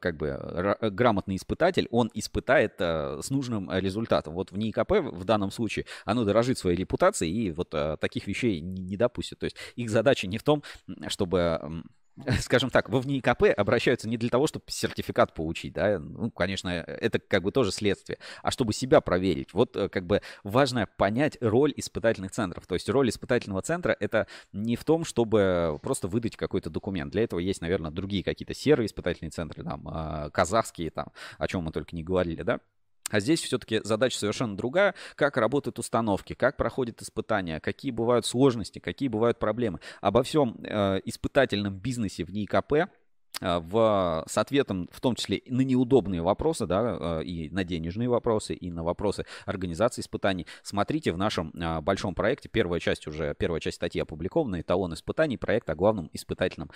как бы грамотный испытатель, он испытает с нужным результатом. Вот в НИИКП в данном случае оно дорожит своей репутацией и вот таких вещей не допустит. То есть их задача не в том, чтобы *laughs* скажем так, во ВНИИКП обращаются не для того, чтобы сертификат получить, да, ну, конечно, это как бы тоже следствие, а чтобы себя проверить. Вот э, как бы важно понять роль испытательных центров. То есть роль испытательного центра это не в том, чтобы просто выдать какой-то документ. Для этого есть, наверное, другие какие-то серые испытательные центры, там, а, казахские, там, о чем мы только не говорили, да. А здесь все-таки задача совершенно другая. Как работают установки, как проходят испытания, какие бывают сложности, какие бывают проблемы. Обо всем э, испытательном бизнесе в НИКП а, в, с ответом в том числе на неудобные вопросы, да, а, и на денежные вопросы, и на вопросы организации испытаний. Смотрите в нашем а, большом проекте, первая часть уже, первая часть статьи опубликована, эталон испытаний, проект о главном испытательном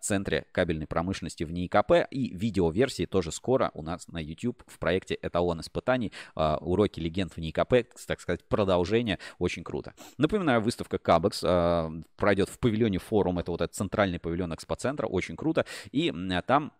центре кабельной промышленности в НИИКП. И видеоверсии тоже скоро у нас на YouTube в проекте эталон испытаний, уроки легенд в НИИКП, так сказать, продолжение, очень круто. Напоминаю, выставка Кабекс пройдет в павильоне форум, это вот этот центральный павильон экспоцентра, очень круто, и и там,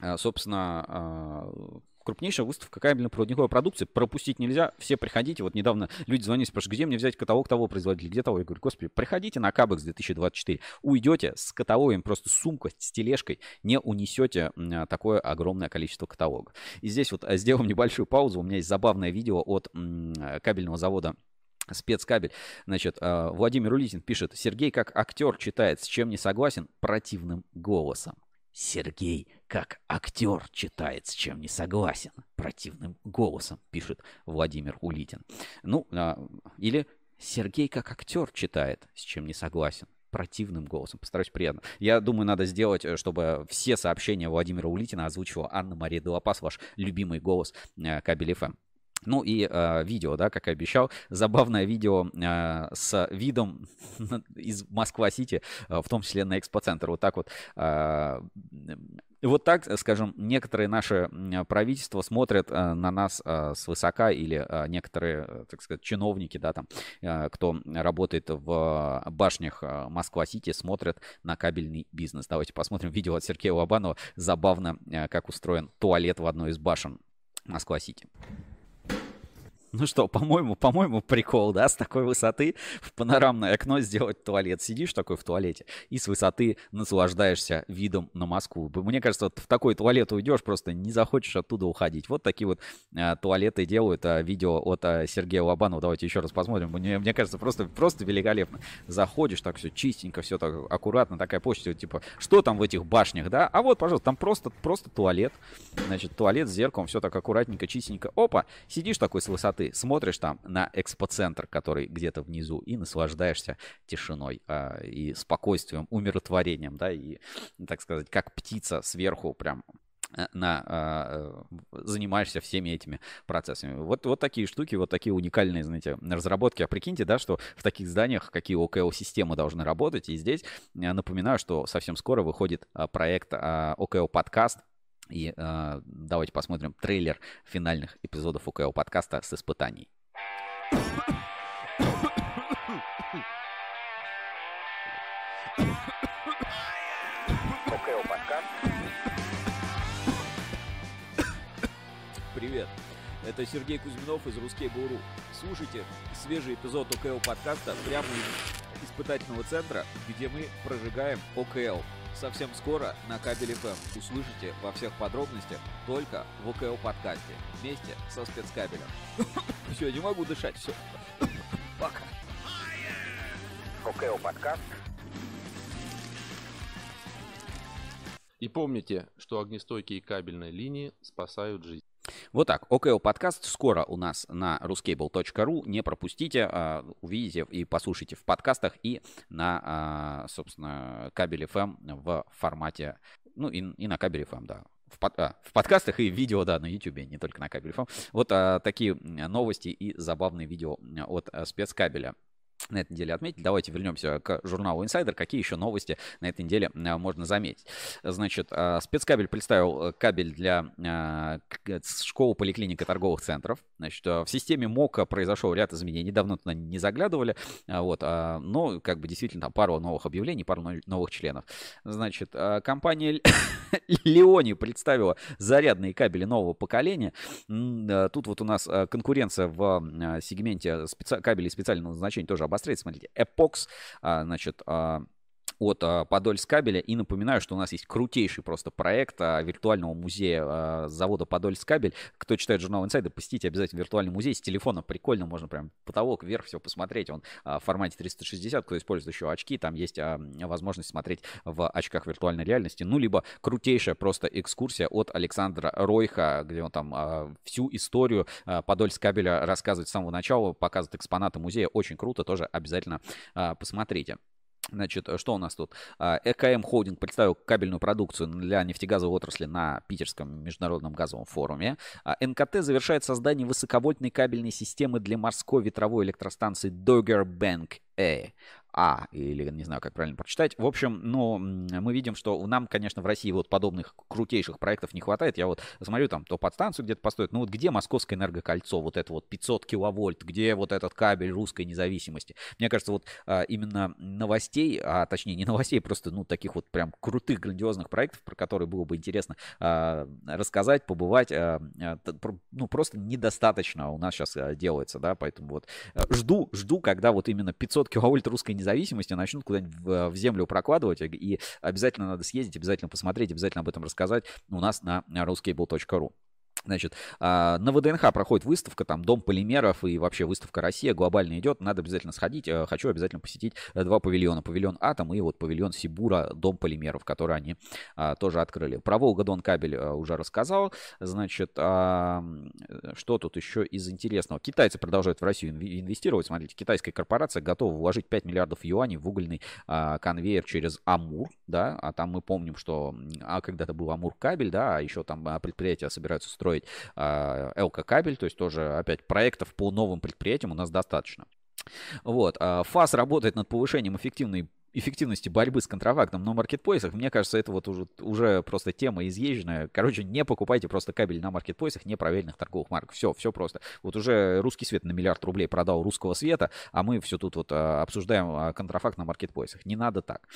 э, собственно, э, крупнейшая выставка кабельно-проводниковой продукции. Пропустить нельзя. Все приходите. Вот недавно люди звонили, спрашивают, где мне взять каталог того производителя, где того. Я говорю, господи, приходите на Кабекс 2024. Уйдете с каталогом, просто сумка с тележкой, не унесете такое огромное количество каталогов. И здесь вот сделаем небольшую паузу. У меня есть забавное видео от кабельного завода Спецкабель. Значит, Владимир Улитин пишет, Сергей как актер читает, с чем не согласен, противным голосом. Сергей, как актер, читает, с чем не согласен. Противным голосом, пишет Владимир Улитин. Ну, а, или Сергей, как актер, читает, с чем не согласен противным голосом. Постараюсь приятно. Я думаю, надо сделать, э, чтобы все сообщения Владимира Улитина озвучивала Анна-Мария Делопас, ваш любимый голос э, Кабель ФМ. Ну и э, видео, да, как и обещал, забавное видео э, с видом *laughs* из Москва-Сити, э, в том числе на экспоцентр. Вот так вот вот так, скажем, некоторые наши правительства смотрят на нас свысока или некоторые, так сказать, чиновники, да, там, кто работает в башнях Москва-Сити, смотрят на кабельный бизнес. Давайте посмотрим видео от Сергея Лобанова. Забавно, как устроен туалет в одной из башен Москва-Сити. Ну что, по-моему, по-моему, прикол, да, с такой высоты в панорамное окно сделать туалет. Сидишь такой в туалете и с высоты наслаждаешься видом на Москву. Мне кажется, вот в такой туалет уйдешь, просто не захочешь оттуда уходить. Вот такие вот а, туалеты делают. А, видео от а, Сергея Лобанова. Давайте еще раз посмотрим. Мне, мне кажется, просто, просто великолепно. Заходишь, так все чистенько, все так аккуратно, такая почта, типа, что там в этих башнях, да? А вот, пожалуйста, там просто, просто туалет. Значит, туалет с зеркалом, все так аккуратненько, чистенько. Опа, сидишь такой с высоты ты смотришь там на экспоцентр, который где-то внизу, и наслаждаешься тишиной а, и спокойствием, умиротворением, да, и, так сказать, как птица сверху прям э, на, а, занимаешься всеми этими процессами. Вот, вот такие штуки, вот такие уникальные, знаете, разработки. А прикиньте, да, что в таких зданиях какие OKL-системы должны работать. И здесь напоминаю, что совсем скоро выходит а, проект а, OKL подкаст, и э, давайте посмотрим трейлер финальных эпизодов УКЛ подкаста с испытаний. Подкаст. Привет. Это Сергей Кузьминов из Русский Буру. Слушайте свежий эпизод ОКЛ подкаста прямо из испытательного центра, где мы прожигаем ОКЛ совсем скоро на Кабель ФМ. Услышите во всех подробностях только в ОКО подкасте вместе со спецкабелем. *laughs* Все, не могу дышать, все. *laughs* Пока. ОКО подкаст. И помните, что огнестойкие кабельные линии спасают жизнь. Вот так. ОКО подкаст скоро у нас на ruscable.ru. Не пропустите, а, увидите и послушайте в подкастах и на, а, собственно, кабель FM в формате, ну и, и на кабель FM, да, в, под, а, в подкастах и видео, да, на YouTube, не только на кабель FM. Вот а, такие новости и забавные видео от а, спецкабеля на этой неделе отметить. Давайте вернемся к журналу Insider. Какие еще новости на этой неделе а, можно заметить? Значит, а, спецкабель представил э, кабель для а, школ, поликлиник торговых центров. Значит, в системе МОКа произошел ряд изменений. Давно туда не заглядывали. Вот, но как бы действительно там пару новых объявлений, пару новых членов. Значит, компания *coughs* Леони представила зарядные кабели нового поколения. Тут вот у нас конкуренция в сегменте кабелей специального назначения тоже обостряется. Смотрите, Epox, а, значит, а, от а, Подольскабеля. И напоминаю, что у нас есть крутейший просто проект а, виртуального музея а, завода Подольскабель. Кто читает журнал Insider, посетите обязательно виртуальный музей. С телефона прикольно, можно прям потолок вверх все посмотреть. Он в формате 360, кто использует еще очки, там есть возможность смотреть в очках виртуальной реальности. Ну, либо крутейшая просто экскурсия от Александра Ройха, где он там всю историю Подольскабеля рассказывает с самого начала, показывает экспонаты музея. Очень круто, тоже обязательно посмотрите. Значит, что у нас тут? А, ЭКМ Холдинг представил кабельную продукцию для нефтегазовой отрасли на Питерском международном газовом форуме. А, НКТ завершает создание высоковольтной кабельной системы для морской ветровой электростанции Dogger Bank A. А, или не знаю, как правильно прочитать. В общем, ну, мы видим, что нам, конечно, в России вот подобных крутейших проектов не хватает. Я вот смотрю, там, то подстанцию где-то построят. Ну, вот где Московское энергокольцо, вот это вот 500 киловольт, где вот этот кабель русской независимости? Мне кажется, вот а, именно новостей, а точнее не новостей, просто, ну, таких вот прям крутых, грандиозных проектов, про которые было бы интересно а, рассказать, побывать, а, а, ну, просто недостаточно у нас сейчас а, делается, да, поэтому вот а, жду, жду, когда вот именно 500 киловольт русской начнут куда-нибудь в, в землю прокладывать, и обязательно надо съездить, обязательно посмотреть, обязательно об этом рассказать у нас на ruscable.ru. Значит, а, на ВДНХ проходит выставка, там Дом полимеров и вообще выставка Россия глобально идет. Надо обязательно сходить. Э, хочу обязательно посетить э, два павильона. Павильон Атом и вот павильон Сибура, Дом полимеров, который они а, тоже открыли. Про Волга Дон кабель а, уже рассказал. Значит, а, что тут еще из интересного? Китайцы продолжают в Россию инвестировать. Смотрите, китайская корпорация готова вложить 5 миллиардов юаней в угольный конвейер через Амур, да, а там мы помним, что а, когда-то был Амур кабель, да, а еще там предприятия собираются строить строить а, ЛК-кабель, то есть тоже опять проектов по новым предприятиям у нас достаточно. Вот. А, ФАС работает над повышением эффективной эффективности борьбы с контрафактом на маркетплейсах, мне кажется, это вот уже, уже просто тема изъезженная. Короче, не покупайте просто кабель на маркетплейсах непроверенных торговых марок. Все, все просто. Вот уже русский свет на миллиард рублей продал русского света, а мы все тут вот а, обсуждаем контрафакт на маркетплейсах. Не надо так.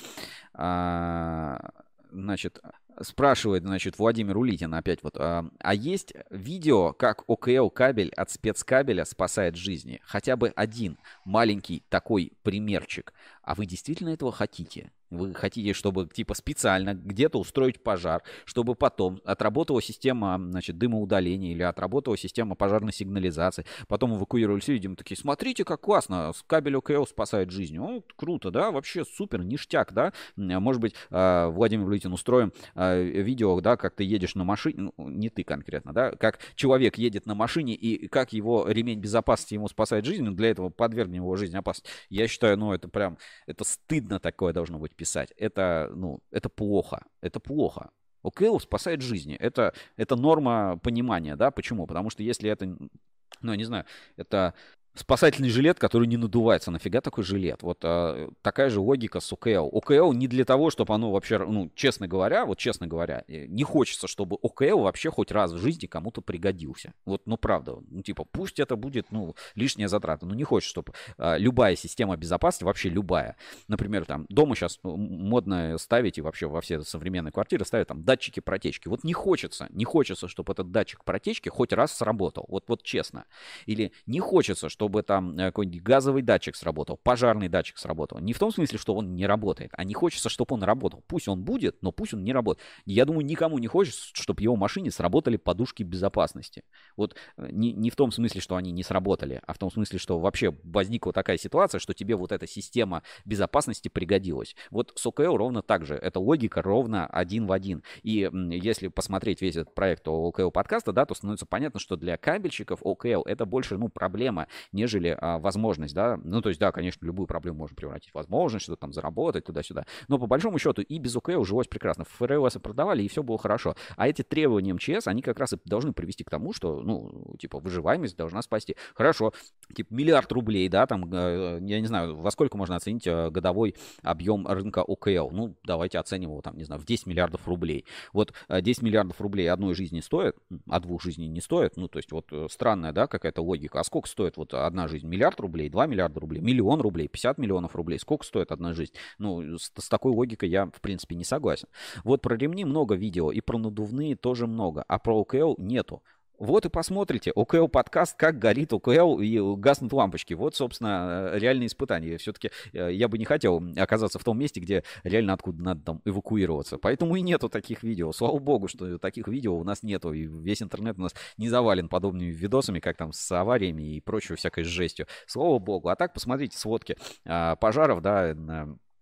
Значит, спрашивает, значит, Владимир Улитин опять вот, а, а есть видео, как ОКЛ кабель от спецкабеля спасает жизни? Хотя бы один маленький такой примерчик. А вы действительно этого хотите? Вы хотите, чтобы типа специально где-то устроить пожар, чтобы потом отработала система значит, дымоудаления или отработала система пожарной сигнализации, потом эвакуировались люди, мы такие, смотрите, как классно, кабель ОКЛ спасает жизнь. О, круто, да, вообще супер, ништяк, да. Может быть, а, Владимир Лютин устроим а, видео, да, как ты едешь на машине, ну, не ты конкретно, да, как человек едет на машине и как его ремень безопасности ему спасает жизнь, но для этого подвергнем его жизнь опасности. Я считаю, ну, это прям, это стыдно такое должно быть писать. Это, ну, это плохо. Это плохо. ОКЛ спасает жизни. Это, это норма понимания, да? Почему? Потому что если это, ну, я не знаю, это спасательный жилет, который не надувается. Нафига такой жилет? Вот а, такая же логика с ОКЛ. ОКЛ не для того, чтобы оно вообще, ну, честно говоря, вот честно говоря, э, не хочется, чтобы ОКЛ вообще хоть раз в жизни кому-то пригодился. Вот, ну, правда, ну, типа, пусть это будет, ну, лишняя затрата, но не хочется, чтобы а, любая система безопасности, вообще любая, например, там, дома сейчас ну, модно ставить и вообще во все современные квартиры ставят там датчики протечки. Вот не хочется, не хочется, чтобы этот датчик протечки хоть раз сработал. Вот, вот честно. Или не хочется, чтобы чтобы там э, какой-нибудь газовый датчик сработал, пожарный датчик сработал. Не в том смысле, что он не работает, а не хочется, чтобы он работал. Пусть он будет, но пусть он не работает. Я думаю, никому не хочется, чтобы его машине сработали подушки безопасности. Вот э, не, не в том смысле, что они не сработали, а в том смысле, что вообще возникла такая ситуация, что тебе вот эта система безопасности пригодилась. Вот с ОКЛ ровно так же. Эта логика ровно один в один. И если посмотреть весь этот проект ОКЛ подкаста, да, то становится понятно, что для кабельщиков ОКЛ это больше, ну, проблема, нежели а, возможность, да. Ну, то есть, да, конечно, любую проблему можно превратить в возможность, что-то там заработать туда-сюда. Но по большому счету и без ОК жилось прекрасно. ФРЛС продавали, и все было хорошо. А эти требования МЧС, они как раз и должны привести к тому, что, ну, типа, выживаемость должна спасти. Хорошо, типа, миллиард рублей, да, там, э, я не знаю, во сколько можно оценить э, годовой объем рынка ОКЛ. Ну, давайте оценим его, там, не знаю, в 10 миллиардов рублей. Вот 10 э, миллиардов рублей одной жизни стоит, а двух жизней не стоит. Ну, то есть, вот странная, да, какая-то логика. А сколько стоит вот одна жизнь? Миллиард рублей, 2 миллиарда рублей, миллион рублей, 50 миллионов рублей. Сколько стоит одна жизнь? Ну, с, с такой логикой я, в принципе, не согласен. Вот про ремни много видео, и про надувные тоже много, а про ОКЛ нету. Вот и посмотрите, ОКЛ подкаст, как горит ОКЛ и гаснут лампочки. Вот, собственно, реальные испытания. Все-таки э, я бы не хотел оказаться в том месте, где реально откуда надо там эвакуироваться. Поэтому и нету таких видео. Слава богу, что таких видео у нас нету. И весь интернет у нас не завален подобными видосами, как там с авариями и прочей всякой жестью. Слава богу. А так посмотрите сводки а, пожаров, да,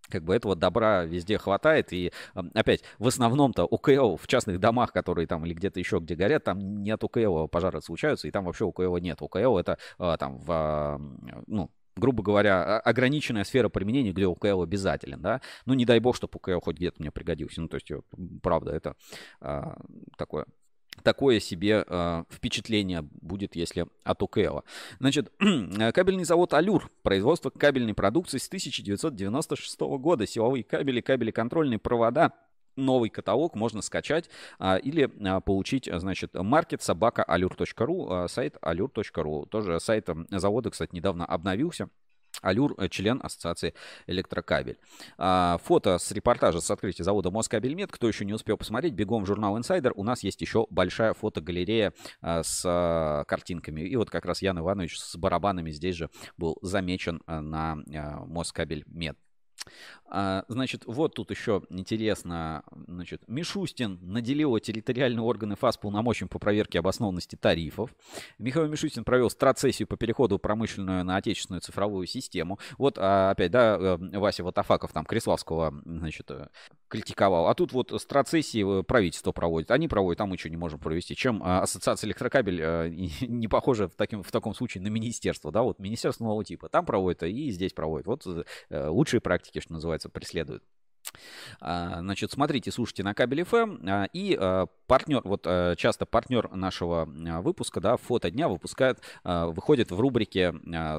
как бы этого добра везде хватает. И опять, в основном-то УКЛ в частных домах, которые там или где-то еще, где горят, там нет УКЛ, пожары случаются, и там вообще УКЛ нет. УКЛ это а, там в, ну, грубо говоря, ограниченная сфера применения, где УКЛ обязателен, да. Ну, не дай бог, чтобы УКЛ хоть где-то мне пригодился. Ну, то есть, правда, это а, такое такое себе э, впечатление будет, если от УКЛ. Значит, *clears throat* кабельный завод «Алюр», производство кабельной продукции с 1996 года, силовые кабели, кабели контрольные провода, новый каталог можно скачать а, или а, получить, значит, маркет собака алюр.ру, а, сайт алюр.ру. Тоже сайт завода, кстати, недавно обновился. Алюр, э, член Ассоциации Электрокабель. А, фото с репортажа с открытия завода Москабельмет. Кто еще не успел посмотреть, бегом в журнал Insider. У нас есть еще большая фотогалерея а, с а, картинками. И вот как раз Ян Иванович с барабанами здесь же был замечен на Москабельмет. А, значит, вот тут еще интересно, значит, Мишустин наделил территориальные органы ФАС полномочиями по проверке обоснованности тарифов. Михаил Мишустин провел страцессию по переходу промышленную на отечественную цифровую систему. Вот а, опять, да, э, Вася Ватафаков там Криславского, значит, э, критиковал. А тут вот страцессии э, правительство проводит. Они проводят, а мы что не можем провести. Чем а, ассоциация электрокабель *laughs* не похожа в, таким, в таком случае на министерство, да, вот министерство нового типа. Там проводят, и здесь проводят. Вот лучшие практики, что называется, преследуют. А, значит, смотрите, слушайте на кабель FM. А, и а, партнер, вот часто партнер нашего выпуска, да, фото дня выпускает, выходит в рубрике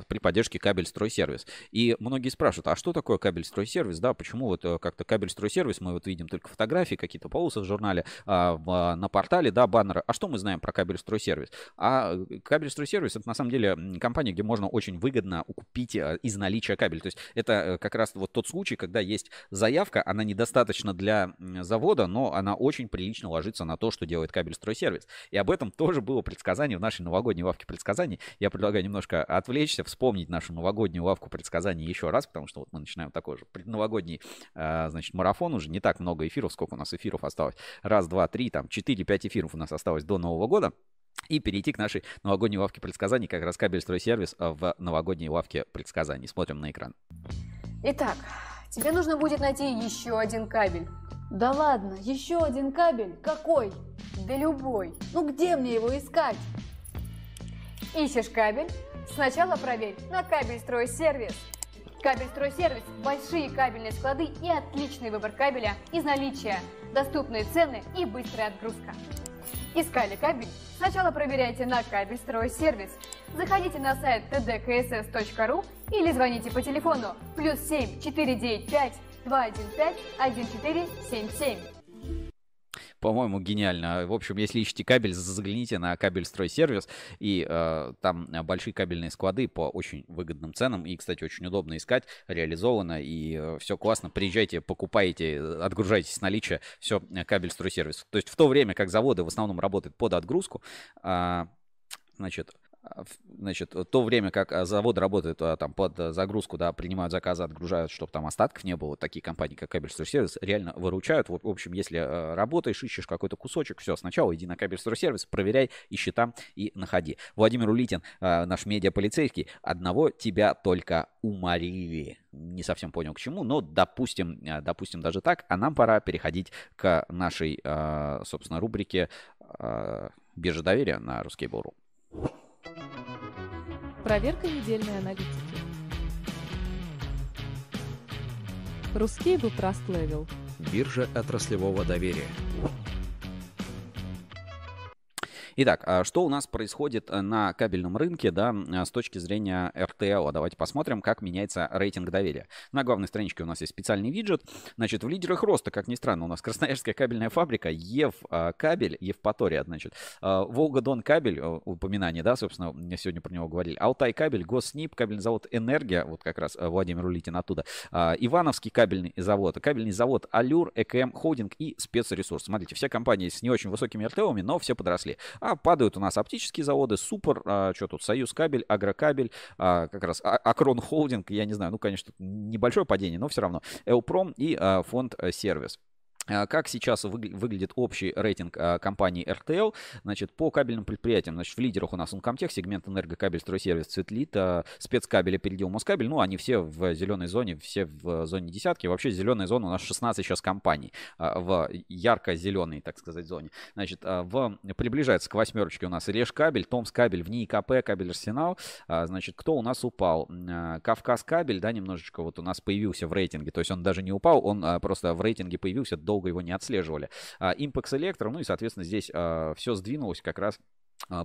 при поддержке кабель стройсервис. И многие спрашивают, а что такое кабель стройсервис, да, почему вот э, как-то кабель стройсервис, мы вот видим только фотографии, какие-то полосы в журнале, на портале, да, баннеры. А что мы знаем про кабель стройсервис? А кабель стройсервис это на самом деле компания, где можно очень выгодно купить из наличия кабель. То есть это э, как раз вот тот случай, когда есть заявка, она недостаточно для завода, но она очень прилично ложится на то, что делает кабель стройсервис. И об этом тоже было предсказание в нашей новогодней лавке предсказаний. Я предлагаю немножко отвлечься, вспомнить нашу новогоднюю лавку предсказаний еще раз, потому что вот мы начинаем такой же предновогодний, а, значит, марафон уже. Не так много эфиров, сколько у нас эфиров осталось. Раз, два, три, там, четыре, пять эфиров у нас осталось до Нового года и перейти к нашей новогодней лавке предсказаний, как раз кабель стройсервис в новогодней лавке предсказаний. Смотрим на экран. Итак, Тебе нужно будет найти еще один кабель. Да ладно, еще один кабель? Какой? Да любой. Ну где мне его искать? Ищешь кабель? Сначала проверь на кабель стройсервис. Кабель стройсервис – большие кабельные склады и отличный выбор кабеля из наличия, доступные цены и быстрая отгрузка. Искали кабель? Сначала проверяйте на кабель стройсервис. Заходите на сайт tdkss.ru или звоните по телефону плюс 7 495 215 1477 по-моему, гениально. В общем, если ищете кабель, загляните на кабель стройсервис, и э, там большие кабельные склады по очень выгодным ценам, и, кстати, очень удобно искать, реализовано, и э, все классно. Приезжайте, покупайте, отгружайтесь с наличия, все, э, кабель стройсервис. То есть в то время, как заводы в основном работают под отгрузку, э, значит, значит, то время, как а, завод работает а, там под загрузку, да, принимают заказы, отгружают, чтобы там остатков не было, такие компании, как Кабель Сервис, реально выручают. В общем, если работаешь, ищешь какой-то кусочек, все, сначала иди на Кабель Сервис, проверяй, ищи там и находи. Владимир Улитин, наш медиаполицейский, одного тебя только уморили. Не совсем понял к чему, но допустим, допустим даже так, а нам пора переходить к нашей, собственно, рубрике биржа доверия на Ruskable.ru. Проверка недельной аналитики. Русский был Trust Level. Биржа отраслевого доверия. Итак, а что у нас происходит э, на кабельном рынке, да, с точки зрения RTL? Давайте посмотрим, как меняется рейтинг доверия. На главной страничке у нас есть специальный виджет. Значит, в лидерах роста, как ни странно, у нас *laughs* Красноярская кабельная фабрика, Ев а, кабель, Евпатория, значит, а, Волга-Дон кабель, упоминание, да, собственно, сегодня про него говорили, Алтай кабель, Госниб, кабельный завод Энергия, вот как раз э, Владимир Улитин оттуда, Ивановский кабельный завод, кабельный завод Алюр, ЭКМ Холдинг и спецресурс. Смотрите, все компании с не очень высокими РТОами, но все подросли. А падают у нас оптические заводы, Супер, а, что тут, Союз кабель, Агрокабель, а, как раз а, Акрон Холдинг, я не знаю, ну, конечно, небольшое падение, но все равно, Элпром и а, фонд э, Сервис. А, как сейчас выглядит общий рейтинг а, компании RTL? Значит, по кабельным предприятиям, значит, в лидерах у нас Uncomtech, сегмент энергокабель, стройсервис, Цветлит, а, спецкабель, опередил Москабель. Ну, они все в зеленой зоне, все в зоне десятки. Вообще зеленая зона у нас 16 сейчас компаний в ярко-зеленой, так сказать, зоне. Значит, в, приближается к восьмерочке у нас Решкабель, Томскабель, в НИИ КП, кабель Арсенал. Значит, кто у нас упал? Кавказ кабель, да, немножечко вот у нас появился в рейтинге. То есть он даже не упал, он просто в рейтинге появился до долго его не отслеживали. Impex Electro, ну и, соответственно, здесь а, все сдвинулось как раз а,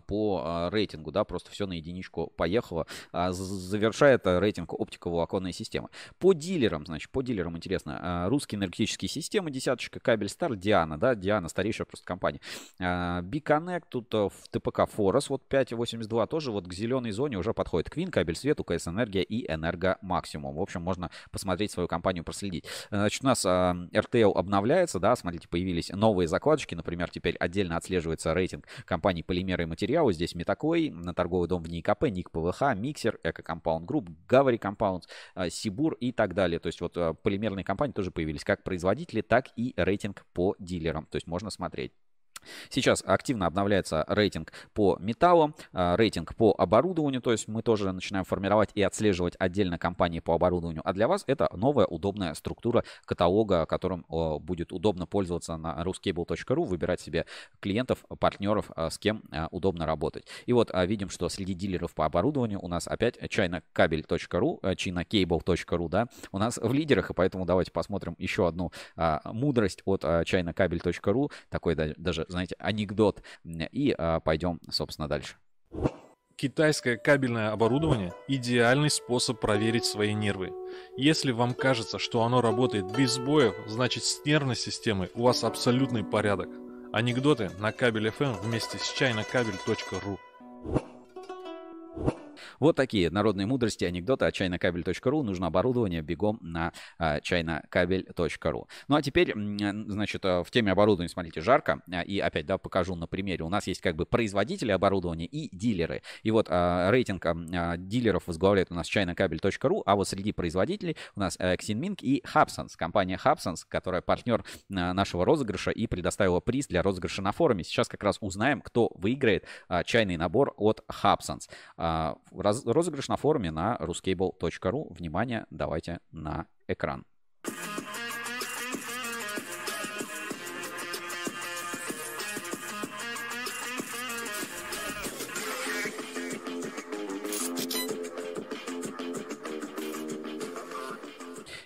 по а, рейтингу, да, просто все на единичку поехало, а, завершает рейтинг оптиковолоконной системы. По дилерам, значит, по дилерам интересно, русские энергетические системы, десяточка, кабель Стар, Диана, да, Диана, старейшая просто компания. Биконнект, тут в ТПК Форос, вот 5.82, тоже вот к зеленой зоне уже подходит Квин, кабель свет, УКС Энергия и Энерго Максимум. В общем, можно посмотреть свою компанию, проследить. Значит, у нас RTL обновляется, да, смотрите, появились новые закладочки, например, теперь отдельно отслеживается рейтинг компании Полимеры материалы. Здесь Метаклей, на торговый дом в НИКП, НИК ПВХ, Миксер, Эко Компаунд Групп, Гавари Компаунд, Сибур и так далее. То есть вот а, полимерные компании тоже появились как производители, так и рейтинг по дилерам. То есть можно смотреть. Сейчас активно обновляется рейтинг по металлу, а, рейтинг по оборудованию, то есть мы тоже начинаем формировать и отслеживать отдельно компании по оборудованию. А для вас это новая удобная структура каталога, которым будет удобно пользоваться на ruscable.ru, выбирать себе клиентов, партнеров, а, с кем а, удобно работать. И вот видим, что среди дилеров по оборудованию у нас опять chinacable.ru, chinacable.ru, да, у нас в лидерах, и поэтому давайте посмотрим еще одну мудрость от chinacable.ru, такой даже знаете, анекдот. И а, пойдем, собственно, дальше. Китайское кабельное оборудование – идеальный способ проверить свои нервы. Если вам кажется, что оно работает без сбоев, значит с нервной системой у вас абсолютный порядок. Анекдоты на кабель FM вместе с чайнокабель.ру. Вот такие народные мудрости, анекдоты от чайнокабель.ру. Нужно оборудование бегом на а, чайнокабель.ру. Ну а теперь, значит, э, в теме оборудования, смотрите, жарко. А, и опять, да, покажу на примере. У нас есть как бы производители оборудования и дилеры. И вот а, рейтинг дилеров возглавляет у нас чайнокабель.ру, а вот среди производителей у нас Xinming и Hubsons. Компания Hubsons, которая партнер нашего розыгрыша и предоставила приз для розыгрыша на форуме. Сейчас как раз узнаем, кто выиграет чайный набор от Hubsons раз, розыгрыш на форуме на ruscable.ru. Внимание, давайте на экран.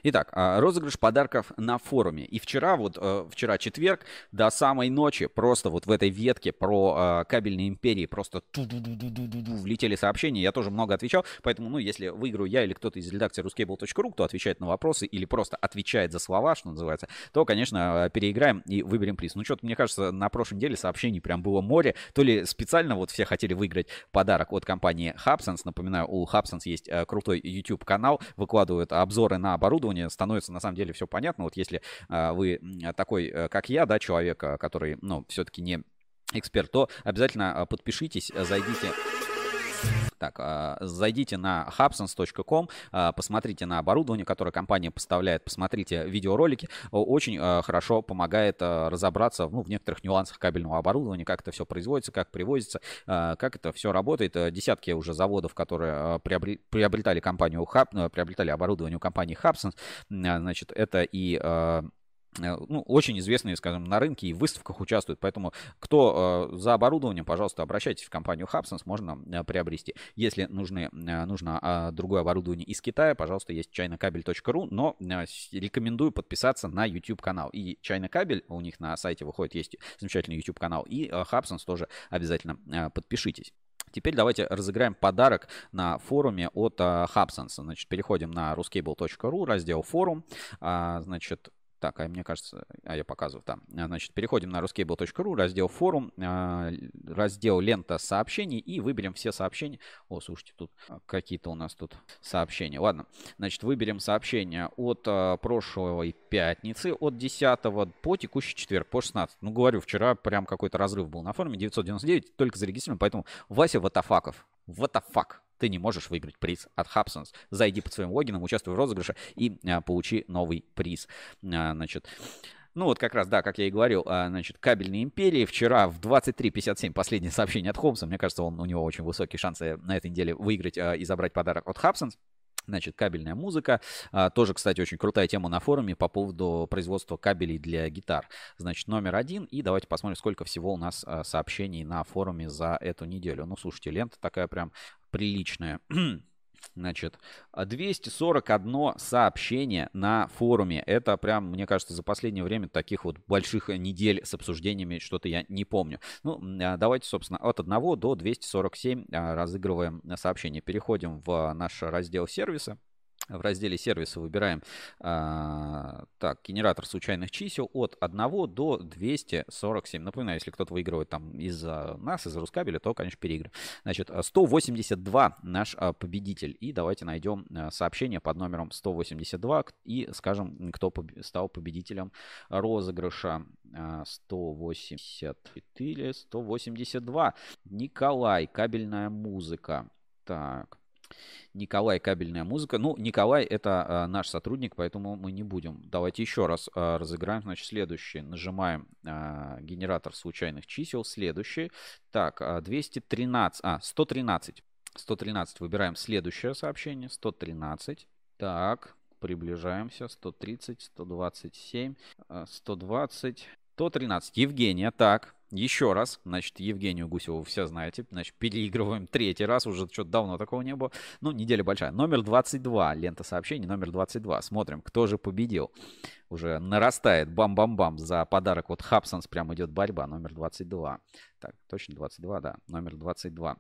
Итак, а, розыгрыш подарков на форуме. И вчера, вот э, вчера четверг, до самой ночи, просто вот в этой ветке про а, кабельные империи просто влетели сообщения. Я тоже много отвечал, поэтому, ну, если выиграю я или кто-то из редакции ruscable.ru, кто отвечает на вопросы или просто отвечает за слова, что называется, то, конечно, переиграем и выберем приз. Ну, что-то, мне кажется, на прошлой неделе сообщений прям было море. То ли специально вот все хотели выиграть подарок от компании Hubsons. Напоминаю, у Hubsons есть э, крутой YouTube-канал, выкладывают обзоры на оборудование, оборудования становится на самом деле все понятно. Вот если а, вы такой, э, как я, да, человек, а, который, ну, все-таки не эксперт, то обязательно а, подпишитесь, зайдите так, а, зайдите на hubsons.com, а, посмотрите на оборудование, которое компания поставляет, посмотрите видеоролики. Очень а, хорошо помогает разобраться ну, в некоторых нюансах кабельного оборудования, как это все производится, как привозится, как это все работает. Десятки уже заводов, которые приобретали компанию Hub, приобретали оборудование у компании Hubsons, значит, это и Э, ну, очень известные, скажем, на рынке и в выставках участвуют. Поэтому кто э, за оборудованием, пожалуйста, обращайтесь в компанию Hubsons, можно э, приобрести. Если нужны, э, нужно э, другое оборудование из Китая, пожалуйста, есть чайнокабель.ру, но э, рекомендую подписаться на YouTube канал. И Кабель, у них на сайте выходит, есть замечательный YouTube канал, и э, Hubsons тоже обязательно э, подпишитесь. Теперь давайте разыграем подарок на форуме от uh, Hubsons. Значит, переходим на ruscable.ru, раздел форум. Uh, значит, так, а мне кажется, а я показываю там. А, значит, переходим на ruscable.ru, раздел форум, а, раздел лента сообщений и выберем все сообщения. О, слушайте, тут какие-то у нас тут сообщения. Ладно, значит, выберем сообщения от прошлой пятницы, от 10 по текущий четверг, по 16. Ну, говорю, вчера прям какой-то разрыв был на форуме, 999 только зарегистрирован, поэтому Вася Ватафаков. What the fuck? Ты не можешь выиграть приз от Hubsons. Зайди под своим логином, участвуй в розыгрыше и а, получи новый приз. А, значит, ну вот как раз, да, как я и говорил, а, значит, кабельные империи. Вчера в 23.57 последнее *laughs* сообщение от Холмса. Мне кажется, он, у него очень высокие шансы на этой неделе выиграть а, и забрать подарок от Hubsons. Значит, кабельная музыка. А, тоже, кстати, очень крутая тема на форуме по поводу производства кабелей для гитар. Значит, номер один. И давайте посмотрим, сколько всего у нас а, сообщений на форуме за эту неделю. Ну, слушайте, лента такая прям приличная. *clears throat* Значит, 241 сообщение на форуме. Это прям, мне кажется, за последнее время таких вот больших недель с обсуждениями что-то я не помню. Ну, а, давайте, собственно, от 1 до 247 а, разыгрываем сообщения. Переходим в наш раздел сервиса в разделе сервиса выбираем а, так, генератор случайных чисел от 1 до 247. Напоминаю, если кто-то выигрывает там из нас, из Рускабеля, то, конечно, переигрываем. Значит, 182 наш а, победитель. И давайте найдем а, сообщение под номером 182 и скажем, кто поб стал победителем розыгрыша. 184, 182. Николай, кабельная музыка. Так, Николай, кабельная музыка. Ну, Николай это а, наш сотрудник, поэтому мы не будем. Давайте еще раз а, разыграем. Значит, следующий. Нажимаем а, генератор случайных чисел. Следующий. Так, а, 213, а, 113. 113. Выбираем следующее сообщение. 113. Так, приближаемся. 130, 127, 120, 113. Евгения, так. Еще раз, значит, Евгению Гусеву все знаете, значит, переигрываем третий раз, уже что-то давно такого не было. Ну, неделя большая. Номер 22, лента сообщений, номер 22. Смотрим, кто же победил. Уже нарастает бам-бам-бам за подарок. Вот Хабсонс прям идет борьба, номер 22. Так, точно 22, да, номер 22.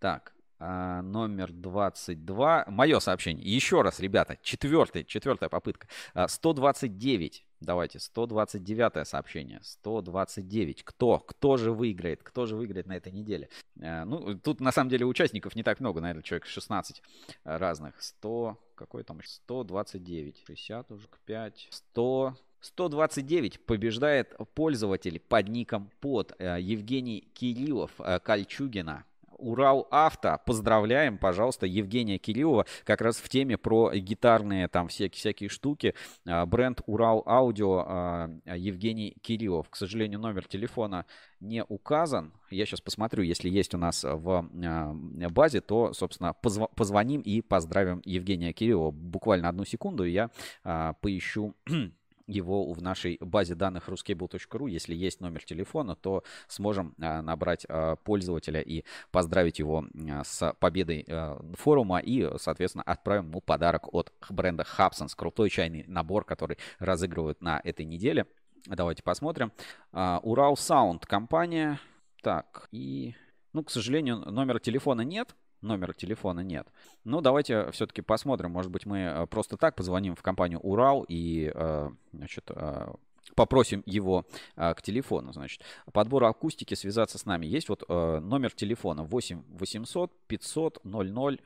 Так, а, номер 22. Мое сообщение. Еще раз, ребята, четвертый, четвертая попытка. А, 129. Давайте, 129 сообщение. 129. Кто? Кто же выиграет? Кто же выиграет на этой неделе? А, ну, тут на самом деле участников не так много, наверное, человек 16 разных. 100, какой там? 129. 60 уже, 5. 100, 129 побеждает пользователь под ником под Евгений Кириллов Кольчугина. Урал Авто. Поздравляем, пожалуйста, Евгения Кириллова как раз в теме про гитарные там всякие, всякие штуки. А, бренд Урал Аудио а, Евгений Кириллов. К сожалению, номер телефона не указан. Я сейчас посмотрю, если есть у нас в а, базе, то, собственно, позв- позвоним и поздравим Евгения Кириллова. Буквально одну секунду, и я поищу *clears throat* его в нашей базе данных ruscable.ru. Если есть номер телефона, то сможем а, набрать а, пользователя и поздравить его а, с победой форума и, соответственно, отправим ему подарок от бренда Hubsons. Крутой чайный набор, который разыгрывают на этой неделе. Давайте посмотрим. Урал Саунд компания. Так, и... Ну, к сожалению, номера телефона нет номера телефона нет. Ну, давайте все-таки посмотрим. Может быть, мы э, просто так позвоним в компанию Урал и, э, значит, э, попросим его к телефону, значит. Подбор акустики связаться с нами. Есть вот номер телефона 8 800 500 00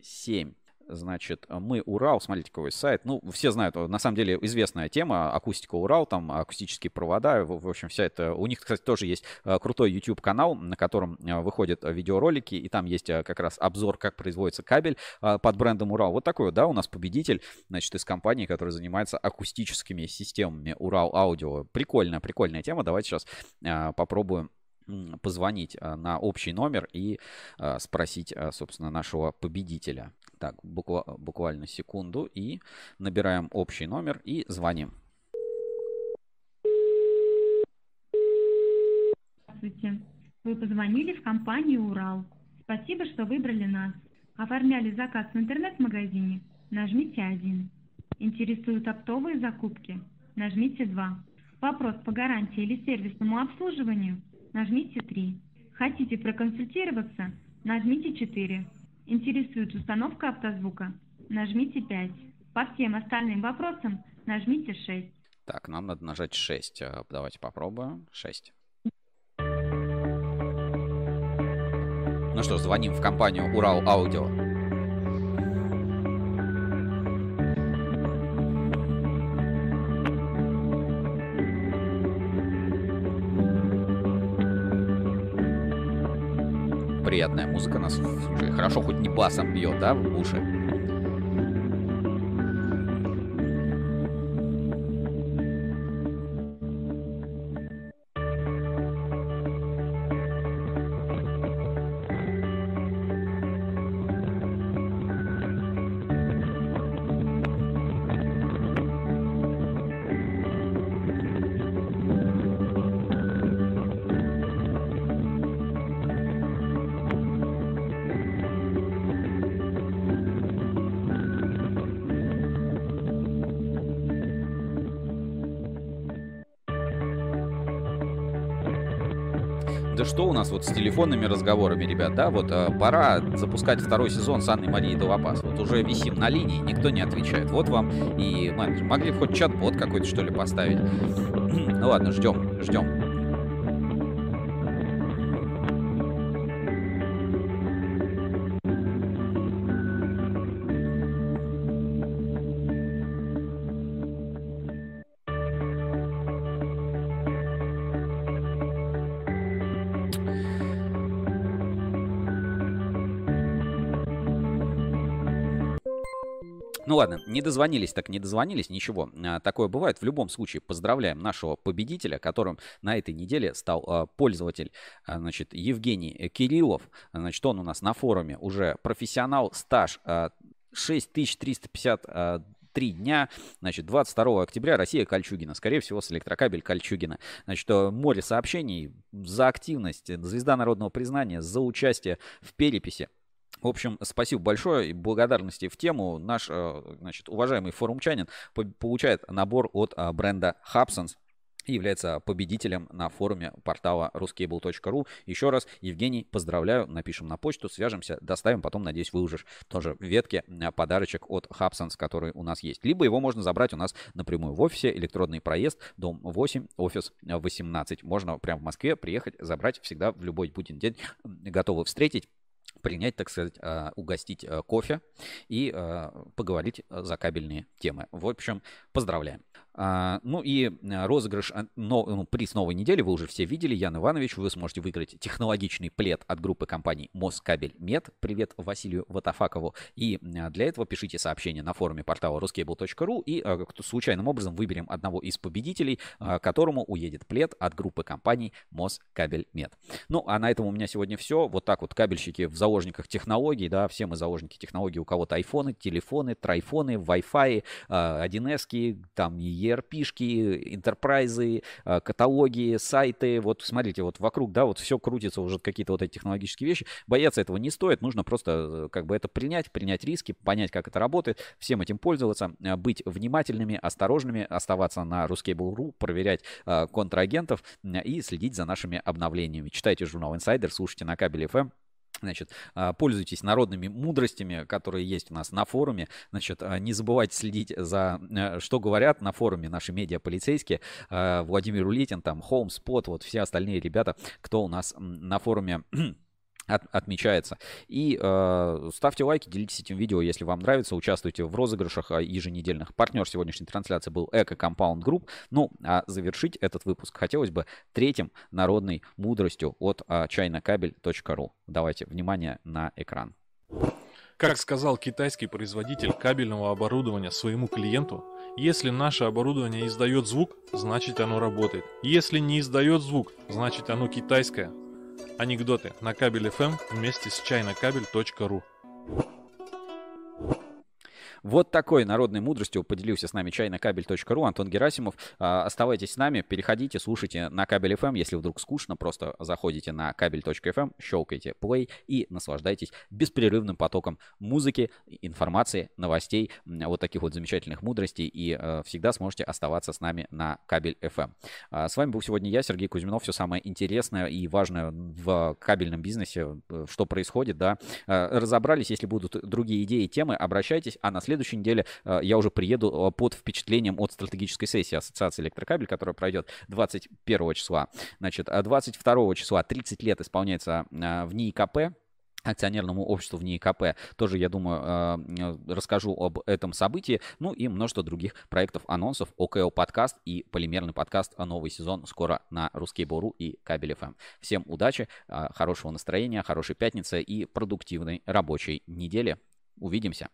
07. Значит, мы Урал, смотрите, какой сайт. Ну, все знают, на самом деле известная тема, акустика Урал, там акустические провода. В, общем, вся это... У них, кстати, тоже есть э, крутой YouTube-канал, на котором э, выходят видеоролики, и там есть э, как раз обзор, как производится кабель под брендом Урал. Вот такой, да, у нас победитель, значит, из компании, которая занимается акустическими системами Урал Аудио. Прикольная, прикольная тема. Давайте сейчас попробуем позвонить на общий номер и спросить, собственно, нашего победителя. Так, буква, буквально секунду и набираем общий номер и звоним. Здравствуйте. Вы позвонили в компанию «Урал». Спасибо, что выбрали нас. Оформляли заказ в интернет-магазине? Нажмите 1. Интересуют оптовые закупки? Нажмите 2. Вопрос по гарантии или сервисному обслуживанию? Нажмите 3. Хотите проконсультироваться? Нажмите 4. Интересует установка автозвука? Нажмите 5. По всем остальным вопросам нажмите 6. Так, нам надо нажать 6. Э, давайте попробуем. 6. Ну что, звоним в компанию Урал Аудио. Приятная музыка нас хорошо хоть не басом бьет, да, в уши. Вот с телефонными разговорами, ребят, да? Вот э, пора запускать второй сезон с Анной Марией Долопас. Вот уже висим на линии, никто не отвечает. Вот вам и менеджер. Могли хоть чат-бот какой-то, что ли, поставить. ну *clears throat* ладно, ждем, ждем. Не дозвонились, так не дозвонились, ничего. А, такое бывает. В любом случае, поздравляем нашего победителя, которым на этой неделе стал а, пользователь, а, значит, Евгений Кириллов. Значит, он у нас на форуме уже профессионал, стаж 6350 три дня. Значит, 22 октября Россия Кольчугина. Скорее всего, с электрокабель Кольчугина. Значит, море сообщений за активность, звезда народного признания, за участие в переписи. В общем, спасибо большое и благодарности в тему. Наш, э, значит, уважаемый форумчанин получает набор от э, бренда Hubsons и является победителем на форуме портала ruscable.ru. Еще раз, Евгений, поздравляю, напишем на почту, свяжемся, доставим, потом, надеюсь, выложишь тоже ветке э, подарочек от Hubsons, который у нас есть. Либо его можно забрать у нас напрямую в офисе, электронный проезд, дом 8, офис 18. Можно прямо в Москве приехать, забрать, всегда в любой будний день готовы встретить принять, так сказать, а, угостить а, кофе и а, поговорить за кабельные темы. В общем, поздравляем. А, ну и а, розыгрыш, а, ну, приз новой недели вы уже все видели. Ян Иванович, вы сможете выиграть технологичный плед от группы компаний Москабель Мед. Привет Василию Ватафакову. И для этого пишите сообщение на форуме портала ruscable.ru и случайным образом выберем одного из победителей, которому уедет плед от группы компаний Москабель Мед. Ну, а на этом у меня сегодня все. Вот так вот кабельщики в заложниках технологий, да, все мы заложники технологий. У кого-то айфоны, телефоны, трайфоны, Wi-Fi, 1С, там и ERP-шки, интерпрайзы, э, каталоги, сайты. Вот смотрите, вот вокруг, да, вот все крутится уже какие-то вот эти технологические вещи. Бояться этого не стоит, нужно просто э, как бы это принять, принять риски, понять, как это работает, всем этим пользоваться, э, быть внимательными, осторожными, оставаться на Ruskable.ru, проверять контрагентов и следить за нашими обновлениями. Читайте журнал Insider, слушайте на кабеле FM. Значит, а, пользуйтесь народными мудростями, которые есть у нас на форуме. Значит, а, не забывайте следить за, э, что говорят на форуме наши медиа-полицейские. А, Владимир Улитин, там, Холмспот, вот все остальные ребята, кто у нас на форуме *clears throat* от, отмечается. И э, ставьте лайки, делитесь этим видео, если вам нравится, участвуйте в розыгрышах э, еженедельных. Партнер сегодняшней трансляции был Эко Compound Group. Ну, а завершить этот выпуск хотелось бы третьим народной мудростью от э, chinacabel.ru. Давайте внимание на экран. Как сказал китайский производитель кабельного оборудования своему клиенту, если наше оборудование издает звук, значит оно работает. Если не издает звук, значит оно китайское. Анекдоты на кабель FM вместе с чайнокабель.ру. Вот такой народной мудростью поделился с нами чайнокабель.ру Антон Герасимов. А, оставайтесь с нами, переходите, слушайте на кабель FM. Если вдруг скучно, просто заходите на кабель.fm, щелкайте play и наслаждайтесь беспрерывным потоком музыки, информации, новостей, вот таких вот замечательных мудростей. И э, всегда сможете оставаться с нами на кабель FM. А, с вами был сегодня я, Сергей Кузьминов. Все самое интересное и важное в кабельном бизнесе, э, что происходит, да. Э, разобрались, если будут другие идеи, темы, обращайтесь. А на следующий следующей неделе э, я уже приеду э, под впечатлением от стратегической сессии Ассоциации электрокабель, которая пройдет 21 числа. Значит, 22 числа 30 лет исполняется э, в НИИКП, акционерному обществу в НИИКП. Тоже, я думаю, расскажу об этом событии. Ну и множество других проектов, анонсов. ОКО подкаст и полимерный подкаст. Новый сезон скоро на Русский Бору и Кабель ФМ. Всем удачи, хорошего настроения, хорошей пятницы и продуктивной рабочей недели. Увидимся.